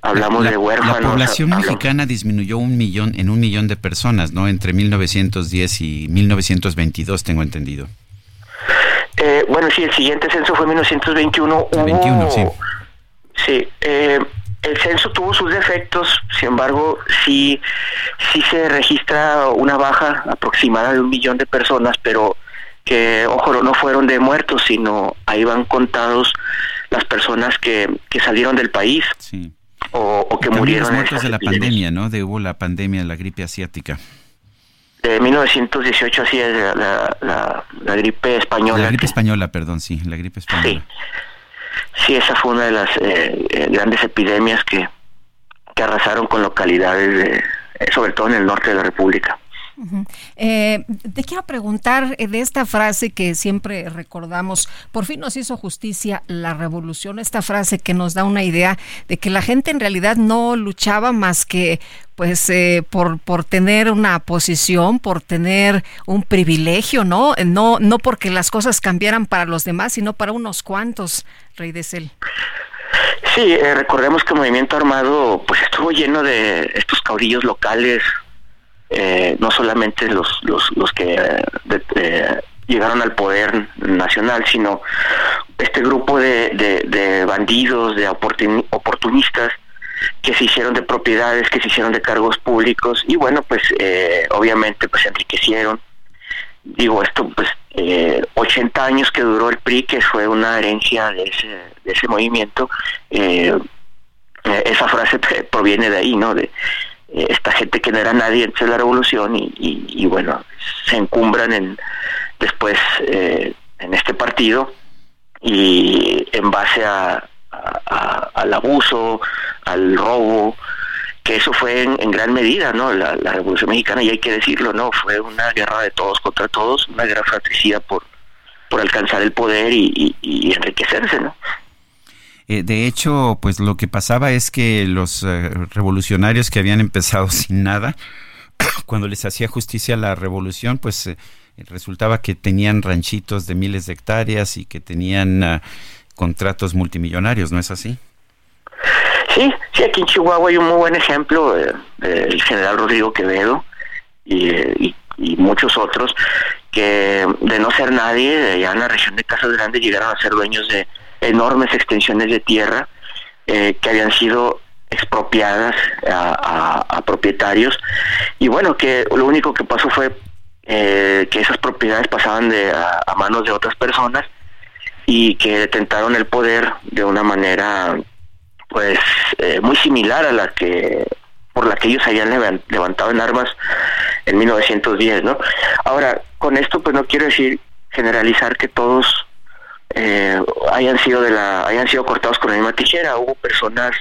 hablamos de huérfanos. La población mexicana disminuyó un millón en un millón de personas, ¿no? Entre 1910 y 1922, tengo entendido. Eh, bueno, sí, el siguiente censo fue 1921. 21, sí. Sí, eh, el censo tuvo sus defectos, sin embargo, sí, sí se registra una baja aproximada de un millón de personas, pero que, ojo, no fueron de muertos, sino ahí van contados las personas que, que salieron del país. O, que murieron. Los muertos de la pandemia, ¿no? De hubo la pandemia de la gripe asiática. De 1918, así es, la, la, gripe española. La gripe española, perdón, sí, la gripe española. Sí. Sí, esa fue una de las eh, eh, grandes epidemias que, que arrasaron con localidades, eh, sobre todo en el norte de la República. Te quiero preguntar de esta frase que siempre recordamos, por fin nos hizo justicia la revolución, esta frase que nos da una idea de que la gente en realidad no luchaba más que pues eh, por, por tener una posición, por tener un privilegio, ¿no? No, no porque las cosas cambiaran para los demás, sino para unos cuantos, Rey de Cel. Sí, eh, recordemos que el movimiento armado pues estuvo lleno de estos caudillos locales, eh, no solamente los, los, los que llegaron al poder nacional, sino este grupo de, de, bandidos, de oportunistas, que se hicieron de propiedades, que se hicieron de cargos públicos y bueno, pues eh, obviamente pues se enriquecieron. Digo, esto pues eh, 80 años que duró el PRI, que fue una herencia de ese, de ese movimiento, eh, eh esa frase (laughs) proviene de ahí, ¿no? De eh, esta gente que no era nadie antes de la revolución y, y, bueno, se encumbran en después en este partido y en base a, al abuso, al robo, que eso fue en, gran medida, ¿no? La, Revolución Mexicana, y hay que decirlo, ¿no? Fue una guerra de todos contra todos, una guerra fratricida por, por alcanzar el poder y, enriquecerse, ¿no? Eh, de hecho, pues lo que pasaba es que los eh, revolucionarios que habían empezado (laughs) sin nada, (coughs) cuando les hacía justicia la revolución, pues eh, resultaba que tenían ranchitos de miles de hectáreas y que tenían ah, contratos multimillonarios, ¿no es así? Sí, sí, aquí en Chihuahua hay un muy buen ejemplo, eh, el general Rodrigo Quevedo y, muchos otros, que de no ser nadie, allá en la región de Casas Grandes llegaron a ser dueños de enormes extensiones de tierra eh, que habían sido expropiadas a, propietarios y bueno que lo único que pasó fue eh, que esas propiedades pasaban de a, manos de otras personas y que detentaron el poder de una manera pues eh, muy similar a la que por la que ellos habían levantado en armas en 1910, ¿no? Ahora, con esto pues no quiero decir generalizar que todos eh, hayan sido de la hayan sido cortados con la misma tijera, hubo personas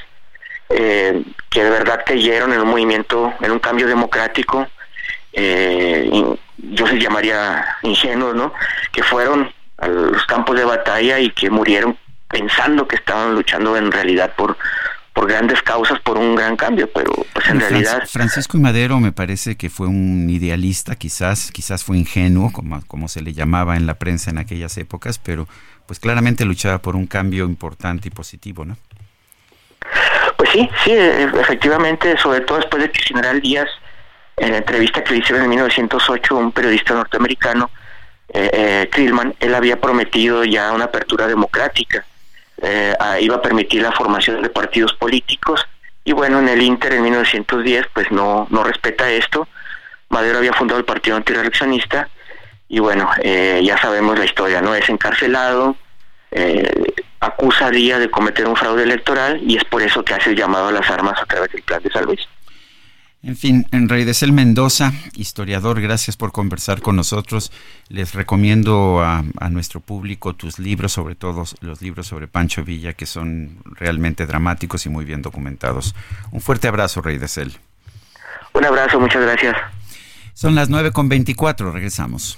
eh, que de verdad creyeron en un movimiento, en un cambio democrático, yo se llamaría ingenuos, ¿no? Que fueron a los campos de batalla y que murieron pensando que estaban luchando en realidad por por grandes causas, por un gran cambio, pero pues en realidad... Francisco y Madero me parece que fue un idealista, quizás, quizás fue ingenuo, como, como se le llamaba en la prensa en aquellas épocas, pero pues claramente luchaba por un cambio importante y positivo, ¿no? Pues sí, sí, e, efectivamente, sobre todo después de que General Díaz, en la entrevista que le hicieron en 1908 un periodista norteamericano, eh, eh, él había prometido ya una apertura democrática, eh, iba a permitir la formación de partidos políticos y bueno, en el Inter en 1910 pues no, no respeta esto. Madero había fundado el Partido Antireeleccionista y bueno, eh, ya sabemos la historia, ¿no? Es encarcelado, eh, acusaría de cometer un fraude electoral y es por eso que hace el llamado a las armas a través del plan de San. En fin, en Desel Mendoza, historiador, gracias por conversar con nosotros. Les recomiendo a, nuestro público tus libros, sobre todo los libros sobre Pancho Villa, que son realmente dramáticos y muy bien documentados. Un fuerte abrazo, Rey Desel. Un abrazo, muchas gracias. Son las 9.24, regresamos.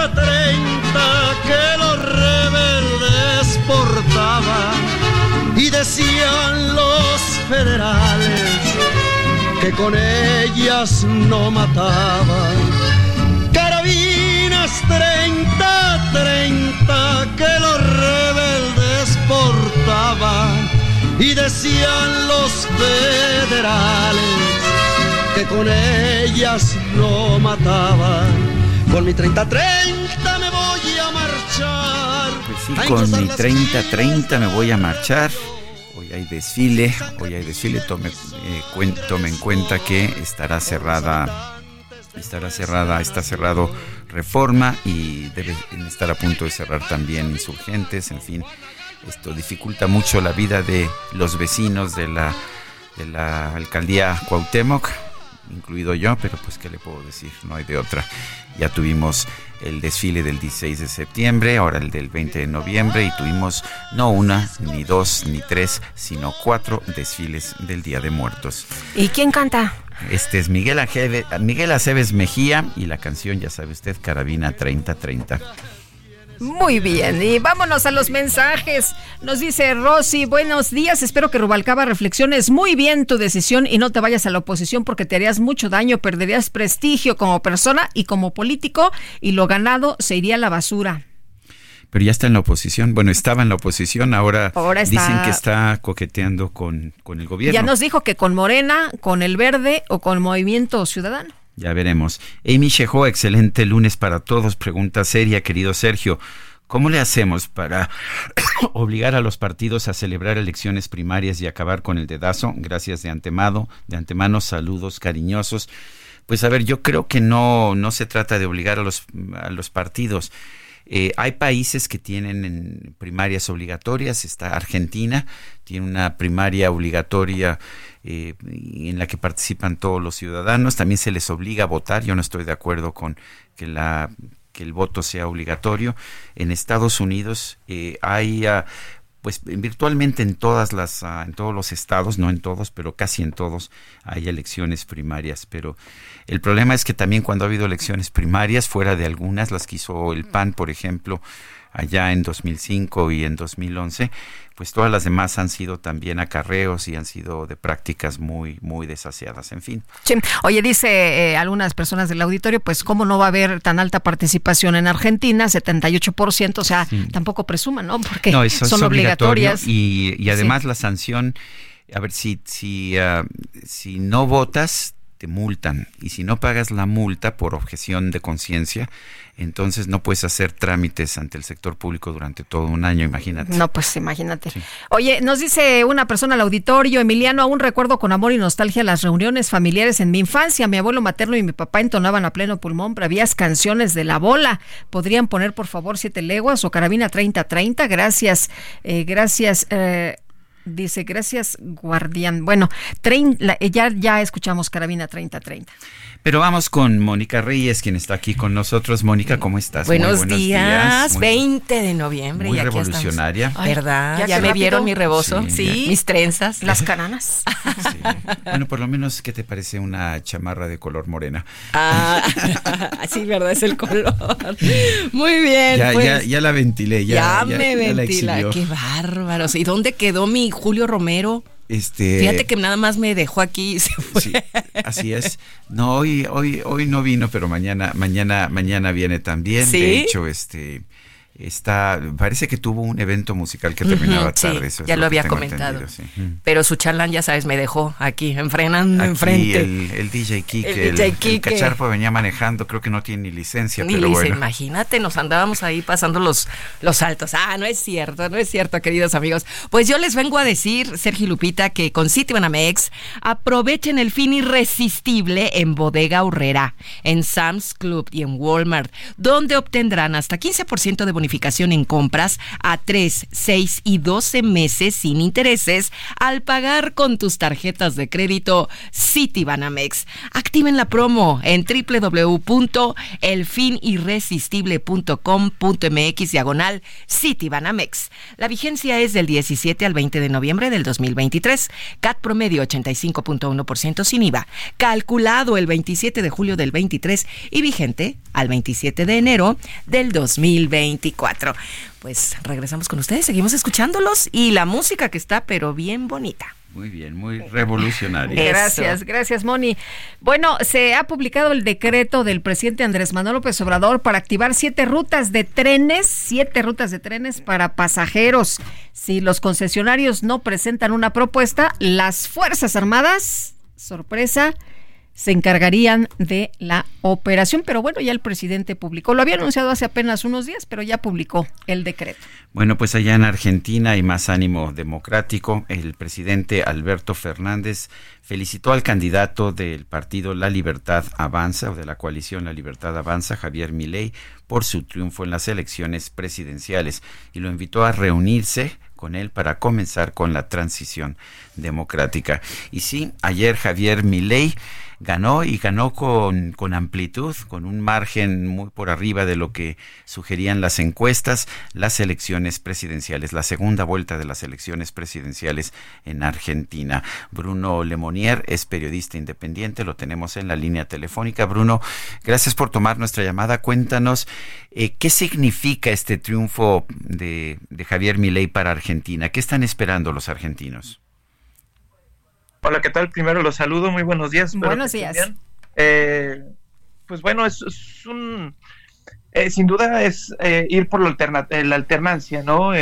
30-30 que los rebeldes portaban y decían los federales que con ellas no mataban. Carabinas 30-30 que los rebeldes portaban y decían los federales que con ellas no mataban. Con mi 30-30 me voy a marchar. Pues sí, con mi 30-30 me voy a marchar. Hoy hay desfile, hoy hay desfile. Tome, eh, tome en cuenta que estará cerrada estará cerrada, está cerrado Reforma y debe estar a punto de cerrar también Insurgentes, en fin, esto dificulta mucho la vida de los vecinos de la, de la alcaldía Cuauhtémoc, incluido yo, pero pues qué le puedo decir, no hay de otra. Ya tuvimos el desfile del 16 de septiembre, ahora el del 20 de noviembre y tuvimos no una, ni dos, ni tres, sino cuatro desfiles del Día de Muertos. ¿Y quién canta? Este es Miguel, Miguel Aceves Mejía y la canción, ya sabe usted, Carabina 3030. Muy bien, y vámonos a los mensajes. Nos dice Rosy, buenos días, espero que Rubalcaba reflexiones muy bien tu decisión y no te vayas a la oposición porque te harías mucho daño, perderías prestigio como persona y como político y lo ganado se iría a la basura. Pero ya está en la oposición. Bueno, estaba en la oposición, ahora, dicen que está coqueteando con, con el gobierno. Ya nos dijo que con Morena, con el Verde o con Movimiento Ciudadano. Ya veremos. Amy Sheho, excelente lunes para todos. Pregunta seria, querido Sergio. ¿Cómo le hacemos para (coughs) obligar a los partidos a celebrar elecciones primarias y acabar con el dedazo? Gracias de antemano, de antemano, saludos cariñosos. Pues a ver, yo creo que no, no se trata de obligar a los, a los partidos. Eh, hay países que tienen primarias obligatorias, está Argentina, tiene una primaria obligatoria eh, en la que participan todos los ciudadanos, también se les obliga a votar, yo no estoy de acuerdo con que la que el voto sea obligatorio. En Estados Unidos eh, hay ah, pues virtualmente en todas las ah, en todos los estados, no en todos, pero casi en todos hay elecciones primarias, pero el problema es que también cuando ha habido elecciones primarias fuera de algunas las que hizo el PAN, por ejemplo, allá en 2005 y en 2011, pues todas las demás han sido también acarreos y han sido de prácticas muy, muy desasiadas, en fin. Oye, dice eh, algunas personas del auditorio, pues cómo no va a haber tan alta participación en Argentina, 78%, o sea, tampoco presuman, ¿no? Porque son obligatorias. Y, y además la sanción, a ver, si, si, ah, si no votas, te multan. Y si no pagas la multa por objeción de conciencia, entonces no puedes hacer trámites ante el sector público durante todo un año, imagínate. No, pues imagínate. Oye, nos dice una persona al auditorio, Emiliano, aún recuerdo con amor y nostalgia las reuniones familiares en mi infancia. Mi abuelo materno y mi papá entonaban a pleno pulmón bravías canciones de la bola. ¿Podrían poner, por favor, siete leguas o carabina 3030? Gracias, eh, gracias. Eh, Dice, gracias, guardián. Bueno, ya, ya escuchamos Carabina 3030. Pero vamos con Mónica Reyes, quien está aquí con nosotros. Mónica, ¿cómo estás? Buenos, días, 20 de noviembre. Muy revolucionaria. ¿Verdad? ¿Ya, me vieron mi rebozo? Sí. Mis trenzas. (laughs) Las cananas. Bueno, por lo menos, ¿qué te parece una chamarra de color morena? Ah, (laughs) sí, ¿verdad? Es el color. (laughs) Muy bien. Ya, pues. ya, la ventilé. Ya, ya me ventilé. Qué bárbaros. ¿Y dónde quedó mi Julio Romero? Este, Fíjate que nada más me dejó aquí y se fue. Sí, así es. No, hoy, hoy, hoy no vino, pero mañana, mañana, mañana viene también. De hecho, este está parece que tuvo un evento musical que terminaba tarde ya lo, había comentado. pero su charlán ya sabes me dejó aquí enfrenando enfrente. el, el DJ Kike el, el, cacharpo venía manejando creo que no tiene ni licencia ni pero bueno. imagínate nos andábamos ahí pasando los los saltos. Ah no es cierto no es cierto queridos amigos. Pues yo les vengo a decir Sergio Lupita que con Citibanamex aprovechen el fin irresistible en Bodega Urrera en Sam's Club y en Walmart donde obtendrán hasta 15% de bonificación en compras a 3, 6 y 12 meses sin intereses al pagar con tus tarjetas de crédito Citibanamex. Activen la promo en www.elfinirresistible.com.mx diagonal Citibanamex. La vigencia es del 17 al 20 de noviembre del 2023. CAT promedio 85.1% sin IVA. Calculado el 27 de julio del 23 y vigente al 27 de enero del 2024. Pues regresamos con ustedes, seguimos escuchándolos y la música que está pero bien bonita. Muy bien, muy revolucionaria. Gracias, gracias, Moni. Bueno, se ha publicado el decreto del presidente Andrés Manuel López Obrador para activar siete rutas de trenes, siete rutas de trenes para pasajeros. Si los concesionarios no presentan una propuesta, las Fuerzas Armadas, sorpresa, se encargarían de la operación. Pero bueno, ya el presidente publicó, lo había anunciado hace apenas unos días, pero ya publicó el decreto. Bueno, pues allá en Argentina hay más ánimo democrático. El presidente Alberto Fernández felicitó al candidato del partido La Libertad Avanza o de la coalición La Libertad Avanza, Javier Milei, por su triunfo en las elecciones presidenciales y lo invitó a reunirse con él para comenzar con la transición democrática. Y sí, ayer Javier Milei ganó y ganó con, con amplitud, con un margen muy por arriba de lo que sugerían las encuestas, las elecciones presidenciales, la segunda vuelta de las elecciones presidenciales en Argentina. Bruno Lemonier es periodista independiente, lo tenemos en la línea telefónica. Bruno, gracias por tomar nuestra llamada. Cuéntanos eh, qué significa este triunfo de, de Javier Milei para Argentina. ¿Qué están esperando los argentinos? Hola, ¿qué tal? Primero los saludo, muy buenos días. Buenos días. Eh, pues bueno, es, un, eh, sin duda es eh, ir por la, la alternancia, ¿no?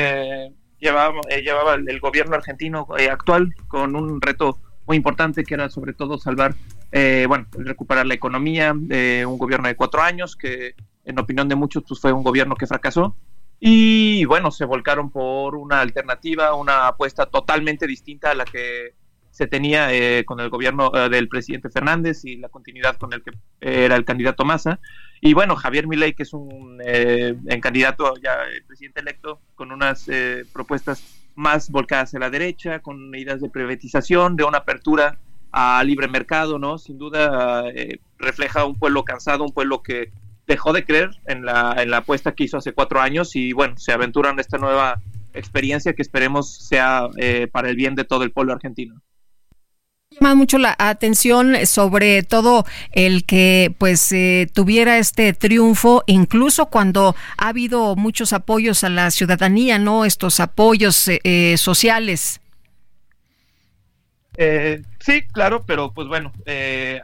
llevaba, llevaba el, gobierno argentino actual con un reto muy importante que era sobre todo salvar, bueno, recuperar la economía un gobierno de cuatro años que en opinión de muchos pues fue un gobierno que fracasó y bueno, se volcaron por una alternativa, una apuesta totalmente distinta a la que se tenía eh, con el gobierno eh, del presidente Fernández y la continuidad con el que era el candidato Massa. Y bueno, Javier Milei, que es un eh, candidato ya presidente electo, con unas propuestas más volcadas a la derecha, con ideas de privatización, de una apertura a libre mercado, ¿no? Sin duda refleja un pueblo cansado, un pueblo que dejó de creer en la, en la apuesta que hizo hace cuatro años y bueno, se aventuran en esta nueva experiencia que esperemos sea para el bien de todo el pueblo argentino llama mucho la atención sobre todo el que pues eh, tuviera este triunfo incluso cuando ha habido muchos apoyos a la ciudadanía no estos apoyos eh, eh, sociales. Sí claro pero pues bueno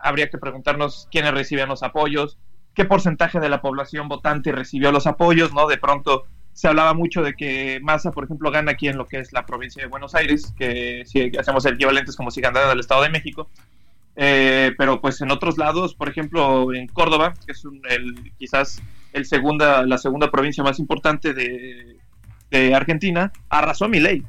habría que preguntarnos quiénes reciben los apoyos qué porcentaje de la población votante recibió los apoyos no de pronto se hablaba mucho de que Massa, por ejemplo, gana aquí en lo que es la provincia de Buenos Aires, que si hacemos el equivalente es como si ganara del Estado de México. Eh, pero pues en otros lados, por ejemplo, en Córdoba, que es el, quizás el segunda, la segunda provincia más importante de, Argentina, arrasó mi ley,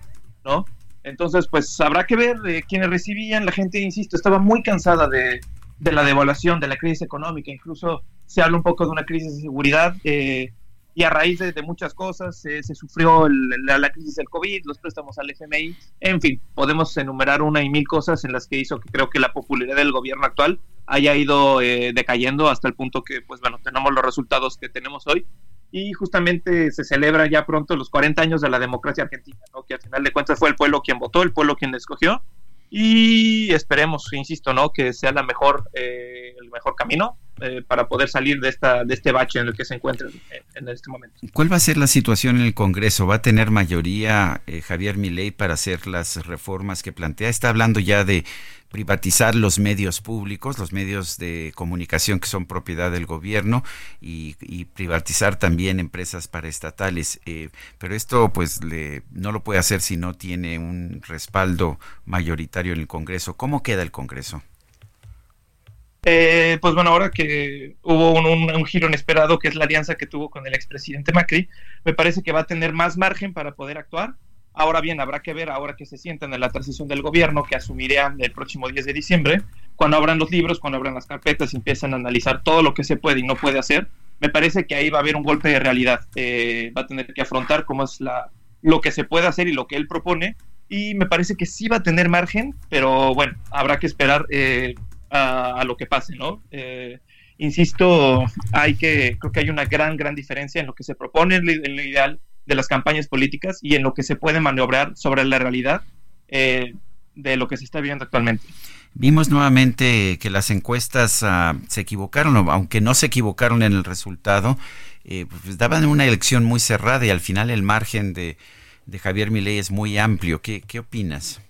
¿no? Entonces, pues habrá que ver de quienes recibían. La gente, insisto, estaba muy cansada de, de la devaluación, de la crisis económica. Incluso se habla un poco de una crisis de seguridad. Eh, y a raíz de, muchas cosas se sufrió la, crisis del COVID, los préstamos al FMI, en fin, podemos enumerar una y mil cosas en las que hizo que creo que la popularidad del gobierno actual haya ido eh, decayendo hasta el punto que, pues bueno, tenemos los resultados que tenemos hoy y justamente se celebra ya pronto los 40 años de la democracia argentina, ¿no? que al final de cuentas fue el pueblo quien votó, el pueblo quien escogió y esperemos, insisto, ¿no? que sea la mejor, eh, el mejor camino eh, para poder salir de, esta, de este bache en el que se encuentra en, este momento. ¿Cuál va a ser la situación en el Congreso? ¿Va a tener mayoría eh, Javier Milei para hacer las reformas que plantea? Está hablando ya de privatizar los medios públicos, los medios de comunicación que son propiedad del gobierno y, privatizar también empresas paraestatales. Eh, pero esto pues le, no lo puede hacer si no tiene un respaldo mayoritario en el Congreso. ¿Cómo queda el Congreso? Eh, pues bueno, ahora que hubo un, giro inesperado, que es la alianza que tuvo con el expresidente Macri, me parece que va a tener más margen para poder actuar. Ahora bien, habrá que ver ahora que se sientan en la transición del gobierno, que asumirá el próximo 10 de diciembre, cuando abran los libros, cuando abran las carpetas y empiezan a analizar todo lo que se puede y no puede hacer, me parece que ahí va a haber un golpe de realidad. Eh, va a tener que afrontar cómo es la, lo que se puede hacer y lo que él propone. Y me parece que sí va a tener margen, pero bueno, habrá que esperar eh, a, lo que pase, ¿no? Eh, insisto, hay que, creo que hay una gran, gran diferencia en lo que se propone en lo ideal de las campañas políticas y en lo que se puede maniobrar sobre la realidad eh, de lo que se está viviendo actualmente. Vimos nuevamente que las encuestas ah, se equivocaron, aunque no se equivocaron en el resultado, eh, pues daban una elección muy cerrada y al final el margen de, de Javier Milei es muy amplio. ¿Qué, qué opinas?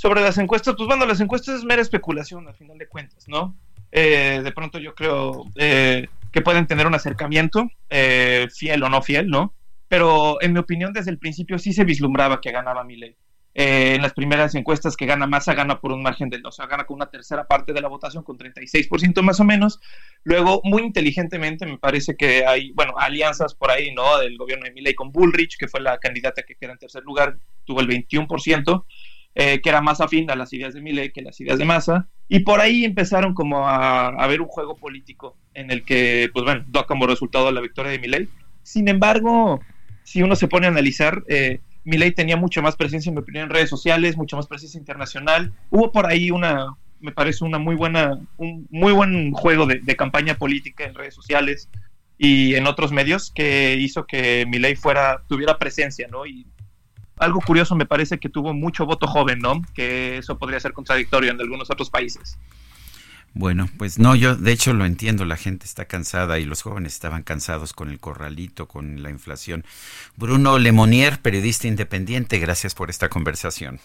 Sobre las encuestas, pues bueno, las encuestas es mera especulación al final de cuentas, ¿no? Eh, de pronto yo creo eh, que pueden tener un acercamiento, eh, fiel o no fiel, ¿no? Pero en mi opinión desde el principio sí se vislumbraba que ganaba Milei. en las primeras encuestas que gana Massa gana por un margen de, o sea, gana con una tercera parte de la votación, con 36% más o menos. Luego, muy inteligentemente, me parece que hay, bueno, alianzas por ahí, ¿no? Del gobierno de Milei con Bullrich, que fue la candidata que queda en tercer lugar, tuvo el 21%. Eh, que era más afín a las ideas de Milei que las ideas de Massa, y por ahí empezaron como a, a, ver un juego político en el que, pues bueno, da como resultado la victoria de Milei. Sin embargo, si uno se pone a analizar, eh, Milei tenía mucha más presencia, en mi redes sociales, mucha más presencia internacional. Hubo por ahí una, me parece una muy buena, un muy buen juego de, de campaña política en redes sociales y en otros medios que hizo que Milei fuera, tuviera presencia, ¿no? Y algo curioso me parece que tuvo mucho voto joven, ¿no? Que eso podría ser contradictorio en algunos otros países. Bueno, pues no, yo de hecho lo entiendo, la gente está cansada y los jóvenes estaban cansados con el corralito, con la inflación. Bruno Lemonier, periodista independiente, gracias por esta conversación.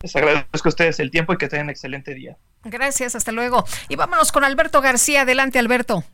Les agradezco a ustedes el tiempo y que tengan un excelente día. Gracias, hasta luego. Y vámonos con Alberto García. Adelante, Alberto.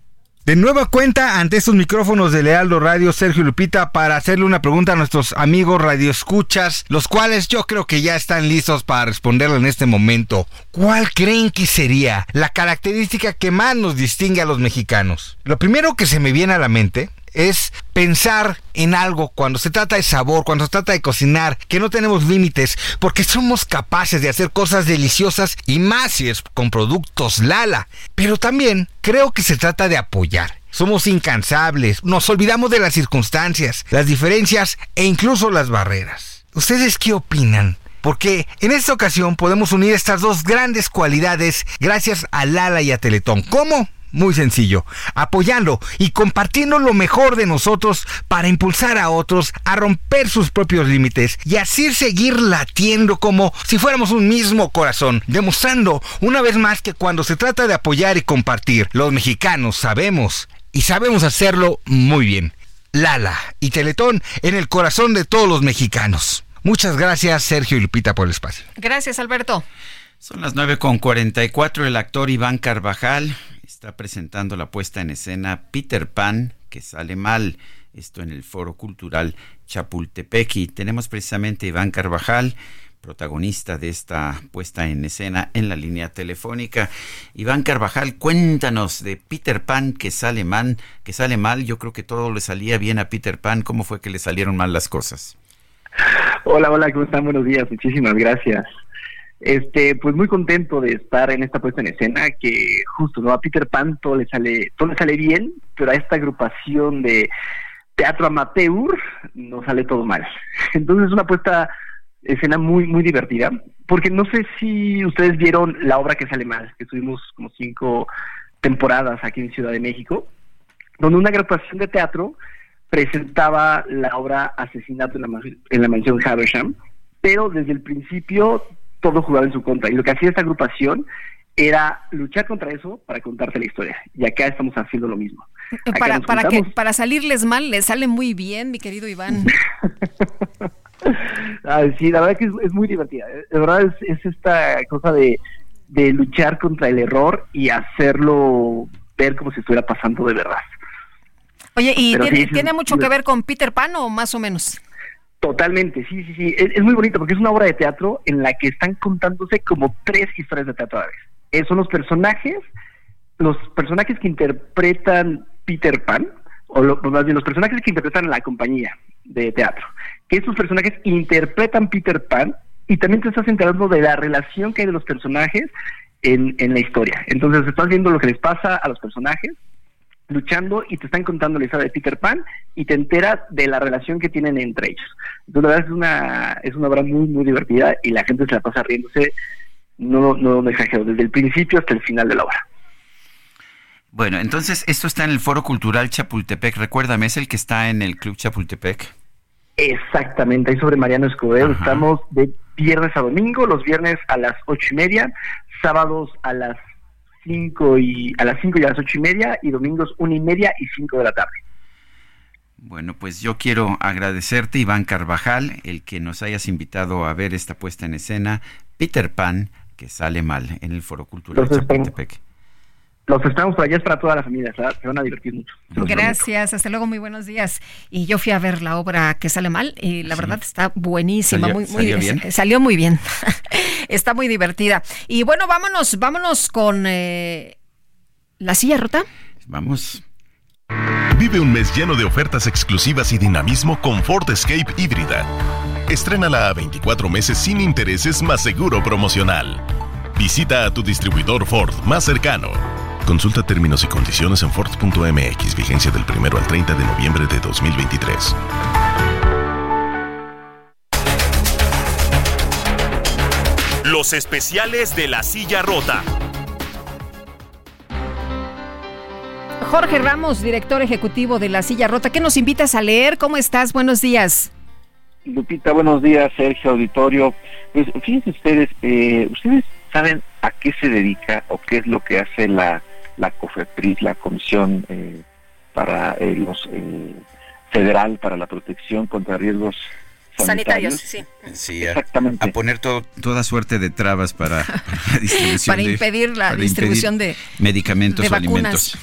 De nueva cuenta ante estos micrófonos de Lealdo Radio, Sergio Lupita, para hacerle una pregunta a nuestros amigos radioescuchas, los cuales yo creo que ya están listos para responderlo en este momento. ¿Cuál creen que sería la característica que más nos distingue a los mexicanos? Lo primero que se me viene a la mente es pensar en algo cuando se trata de sabor, cuando se trata de cocinar, que no tenemos límites, porque somos capaces de hacer cosas deliciosas y más si es con productos Lala. Pero también creo que se trata de apoyar. Somos incansables, nos olvidamos de las circunstancias, las diferencias e incluso las barreras. ¿Ustedes qué opinan? Porque en esta ocasión podemos unir estas dos grandes cualidades gracias a Lala y a Teletón. ¿Cómo? Muy sencillo, apoyando y compartiendo lo mejor de nosotros para impulsar a otros a romper sus propios límites y así seguir latiendo como si fuéramos un mismo corazón, demostrando una vez más que cuando se trata de apoyar y compartir, los mexicanos sabemos y sabemos hacerlo muy bien. Lala y Teletón en el corazón de todos los mexicanos. Muchas gracias Sergio y Lupita por el espacio. Gracias Alberto. Son las 9.44, el actor Iván Carvajal está presentando la puesta en escena Peter Pan, que sale mal, esto en el Foro Cultural Chapultepec. Y tenemos precisamente Iván Carvajal protagonista de esta puesta en escena en la línea telefónica. Iván Carvajal, cuéntanos de Peter Pan que sale mal, que sale mal. Yo creo que todo le salía bien a Peter Pan. ¿Cómo fue que le salieron mal las cosas? Hola, hola, ¿cómo están? Buenos días, muchísimas gracias. Este, pues muy contento de estar en esta puesta en escena que justo no a Peter Pan todo le sale, todo le sale bien, pero a esta agrupación de teatro amateur no sale todo mal. (laughs) Entonces es una puesta escena muy muy divertida, porque no sé si ustedes vieron la obra que sale mal, que tuvimos como cinco temporadas aquí en Ciudad de México, donde una agrupación de teatro presentaba la obra Asesinato en la, en la mansión Haversham, pero desde el principio todo jugaba en su contra. Y lo que hacía esta agrupación era luchar contra eso para contarte la historia. Y acá estamos haciendo lo mismo. para, para, que, para salirles mal, les sale muy bien, mi querido Iván. (laughs) sí, la verdad que es, muy divertida. De verdad es, esta cosa de, de luchar contra el error y hacerlo ver como si estuviera pasando de verdad. Oye, ¿y tiene, tiene, mucho que ver con Peter Pan o más o menos? Totalmente, sí, sí, sí. Es, muy bonito porque es una obra de teatro en la que están contándose como tres historias de teatro a la vez. Eh, son los personajes, los personajes que interpretan Peter Pan, o más bien los personajes que interpretan la compañía de teatro. Que estos personajes interpretan Peter Pan y también te estás enterando de la relación que hay de los personajes en, en la historia. Entonces estás viendo lo que les pasa a los personajes luchando y te están contando la historia de Peter Pan y te enteras de la relación que tienen entre ellos. Entonces, la verdad es una, es una obra muy, muy divertida y la gente se la pasa riéndose, no, no, no exagero, desde el principio hasta el final de la obra. Bueno, entonces esto está en el Foro Cultural Chapultepec. Recuérdame, ¿es el que está en el Club Chapultepec? Exactamente, ahí sobre Mariano Escobedo. Estamos de viernes a domingo, los viernes a las ocho y media, sábados a las y a las 5 y a las ocho y media y domingos una y media y 5 de la tarde. Bueno, pues yo quiero agradecerte, Iván Carvajal, el que nos hayas invitado a ver esta puesta en escena, Peter Pan, que sale mal en el Foro Cultural de Chapultepec. Los esperamos por allá, es para toda la familia, se van a divertir mucho. Gracias, hasta luego, muy buenos días. Y yo fui a ver la obra que sale mal y la verdad está buenísima, ¿Salió, muy, muy salió bien? eh, Salió muy bien, (laughs) está muy divertida. Y bueno, vámonos, vámonos con eh, la silla rota. Vamos. Vive un mes lleno de ofertas exclusivas y dinamismo con Ford Escape híbrida. Estrénala a 24 meses sin intereses más seguro promocional. Visita a tu distribuidor Ford más cercano. Consulta términos y condiciones en Ford.mx, vigencia del 1 al 30 de noviembre de 2023. Los especiales de la silla rota. Jorge Ramos, director ejecutivo de La Silla Rota, ¿qué nos invitas a leer? ¿Cómo estás? Buenos días. Lupita, buenos días, Sergio Auditorio. Pues fíjense ustedes, eh, ustedes saben a qué se dedica o qué es lo que hace la, la COFEPRIS, la Comisión eh, para eh, los eh, Federal para la Protección contra Riesgos Sanitarios, Sanitarios. sí. Sí, a, Exactamente. a poner to- toda suerte de trabas para, (laughs) para la distribución Para de- impedir la para distribución de- medicamentos de o vacunas. alimentos.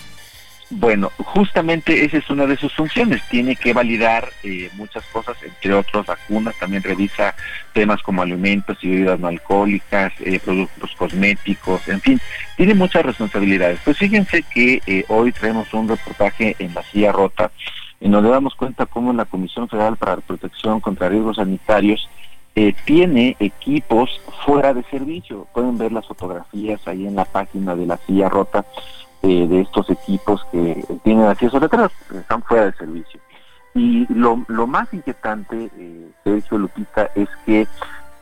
Bueno, justamente esa es una de sus funciones. Tiene que validar eh, muchas cosas, entre otros vacunas. También revisa temas como alimentos y bebidas no alcohólicas, eh, productos cosméticos, en fin, tiene muchas responsabilidades. Pues fíjense que eh, hoy traemos un reportaje en la silla rota, en donde damos cuenta cómo la Comisión Federal para la Protección contra Riesgos Sanitarios eh, tiene equipos fuera de servicio. Pueden ver las fotografías ahí en la página de la silla rota de estos equipos que tienen acceso a letras, que están fuera de servicio. Y lo, lo más inquietante, eh, Sergio Lupita, es que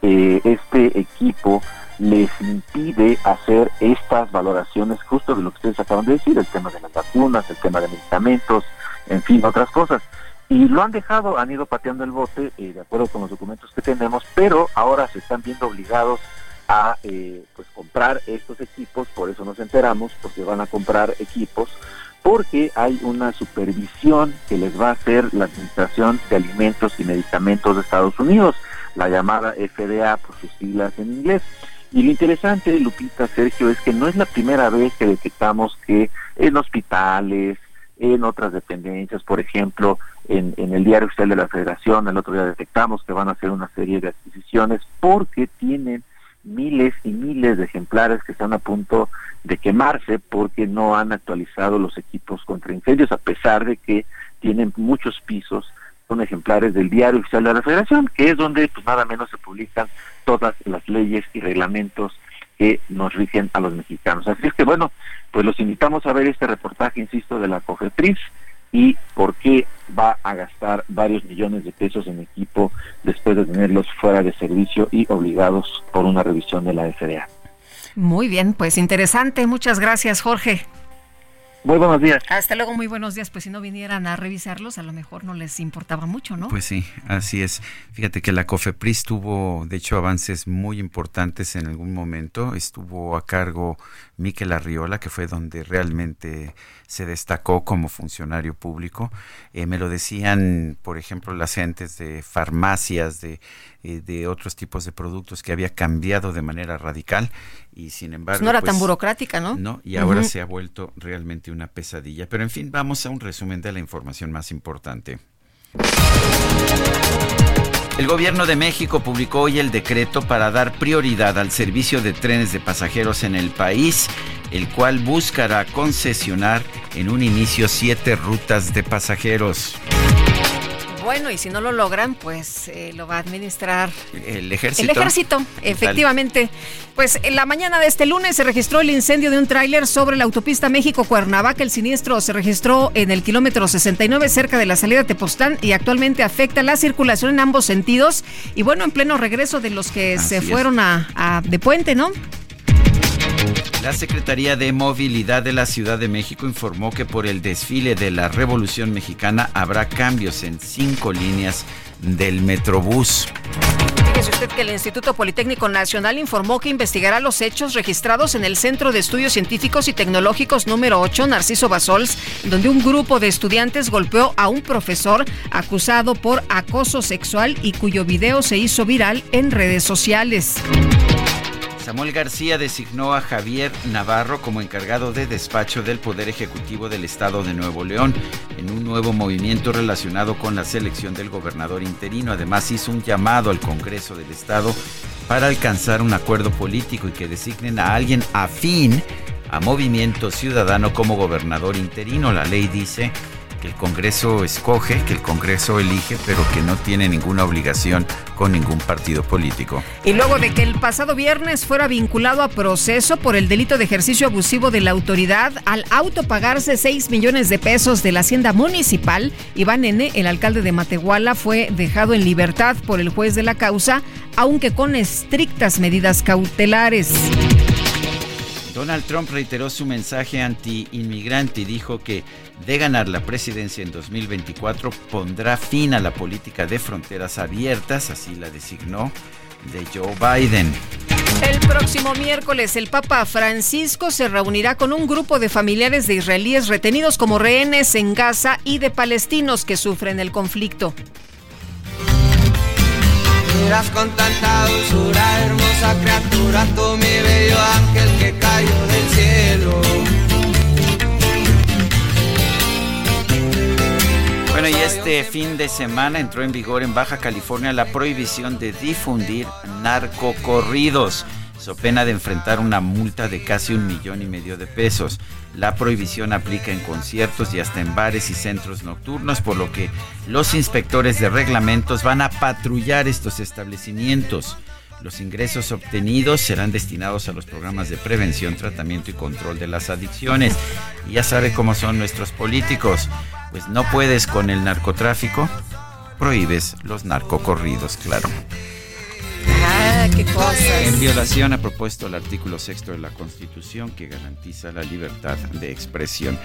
eh, este equipo les impide hacer estas valoraciones justo de lo que ustedes acaban de decir, el tema de las vacunas, el tema de medicamentos, en fin, otras cosas. Y lo han dejado, han ido pateando el bote, eh, de acuerdo con los documentos que tenemos, pero ahora se están viendo obligados a eh, pues comprar estos equipos, por eso nos enteramos, porque van a comprar equipos, porque hay una supervisión que les va a hacer la Administración de Alimentos y Medicamentos de Estados Unidos, la llamada FDA por sus siglas en inglés. Y lo interesante, Lupita, Sergio, es que no es la primera vez que detectamos que en hospitales, en otras dependencias, por ejemplo, en, en el Diario Oficial de la Federación, el otro día detectamos que van a hacer una serie de adquisiciones porque tienen miles y miles de ejemplares que están a punto de quemarse porque no han actualizado los equipos contra incendios, a pesar de que tienen muchos pisos son ejemplares del Diario Oficial de la Federación, que es donde pues nada menos se publican todas las leyes y reglamentos que nos rigen a los mexicanos. Así es que bueno, pues los invitamos a ver este reportaje, insisto, de la COFEPRIS y por qué va a gastar varios millones de pesos en equipo después de tenerlos fuera de servicio y obligados por una revisión de la FDA. Muy bien, pues interesante. Muchas gracias, Jorge. Muy buenos días. Hasta luego, muy buenos días. Pues si no vinieran a revisarlos, a lo mejor no les importaba mucho, ¿no? Pues sí, así es. Fíjate que la COFEPRIS tuvo, de hecho, avances muy importantes en algún momento. Estuvo a cargo Miquel Arriola, que fue donde realmente se destacó como funcionario público. Eh, me lo decían, por ejemplo, las gentes de farmacias, de, eh, de otros tipos de productos que había cambiado de manera radical y sin embargo... Pues no era tan pues, burocrática, ¿no? No, y ahora se ha vuelto realmente una pesadilla. Pero en fin, vamos a un resumen de la información más importante. El gobierno de México publicó hoy el decreto para dar prioridad al servicio de trenes de pasajeros en el país, el cual buscará concesionar en un inicio siete rutas de pasajeros. Bueno, y si no lo logran, pues eh, lo va a administrar El ejército. El ejército, efectivamente. Pues en la mañana de este lunes se registró el incendio de un tráiler sobre la autopista México-Cuernavaca. El siniestro se registró en el kilómetro 69 cerca de la salida de Tepoztlán y actualmente afecta la circulación en ambos sentidos. Y bueno, en pleno regreso de los que Así se fueron a, a- de puente, ¿no? La Secretaría de Movilidad de la Ciudad de México informó que por el desfile de la Revolución Mexicana habrá cambios en cinco líneas del Metrobús. Fíjese usted que el Instituto Politécnico Nacional informó que investigará los hechos registrados en el Centro de Estudios Científicos y Tecnológicos número 8, Narciso Basols, donde un grupo de estudiantes golpeó a un profesor acusado por acoso sexual y cuyo video se hizo viral en redes sociales. Samuel García designó a Javier Navarro como encargado de despacho del Poder Ejecutivo del Estado de Nuevo León en un nuevo movimiento relacionado con la selección del gobernador interino. Además hizo un llamado al Congreso del Estado para alcanzar un acuerdo político y que designen a alguien afín a Movimiento Ciudadano como gobernador interino. La ley dice que el Congreso escoge, que el Congreso elige, pero que no tiene ninguna obligación con ningún partido político. Y luego de que el pasado viernes fuera vinculado a proceso por el delito de ejercicio abusivo de la autoridad al autopagarse 6 millones de pesos de la hacienda municipal, Iván N., el alcalde de Matehuala, fue dejado en libertad por el juez de la causa, aunque con estrictas medidas cautelares. Donald Trump reiteró su mensaje anti-inmigrante y dijo que de ganar la presidencia en 2024 pondrá fin a la política de fronteras abiertas, así la designó, de Joe Biden. El próximo miércoles el Papa Francisco se reunirá con un grupo de familiares de israelíes retenidos como rehenes en Gaza y de palestinos que sufren el conflicto. Miras con tanta dulzura, hermosa criatura, tú mi bello ángel que cayó del cielo. Bueno, y este fin de semana entró en vigor en Baja California la prohibición de difundir narcocorridos, so pena de enfrentar una multa de casi un millón y medio de pesos. La prohibición aplica en conciertos y hasta en bares y centros nocturnos, por lo que los inspectores de reglamentos van a patrullar estos establecimientos. Los ingresos obtenidos serán destinados a los programas de prevención, tratamiento y control de las adicciones. Y ya sabe cómo son nuestros políticos. Pues no puedes con el narcotráfico, prohíbes los narcocorridos, claro. Ah, qué cosas. En violación ha propuesto el artículo sexto de la Constitución que garantiza la libertad de expresión.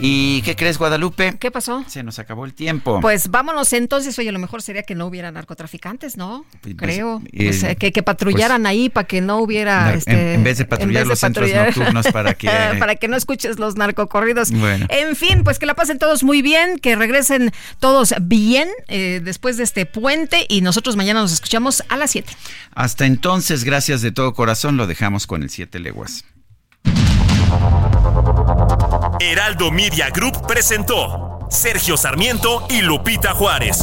¿Y qué crees, Guadalupe? ¿Qué pasó? Se nos acabó el tiempo. Pues vámonos entonces, oye, lo mejor sería que no hubiera narcotraficantes, ¿no? Pues, Creo. eh, O sea, que, que patrullaran ahí para que no hubiera... Este, en- en vez de patrullar los centros (laughs) nocturnos para que- (laughs) para que no escuches los narcocorridos. Bueno. En fin, pues que la pasen todos muy bien, que regresen todos bien eh, después de este puente y nosotros mañana nos escuchamos a las 7. Hasta entonces, gracias de todo corazón, lo dejamos con el Siete Leguas. Heraldo Media Group presentó Sergio Sarmiento y Lupita Juárez.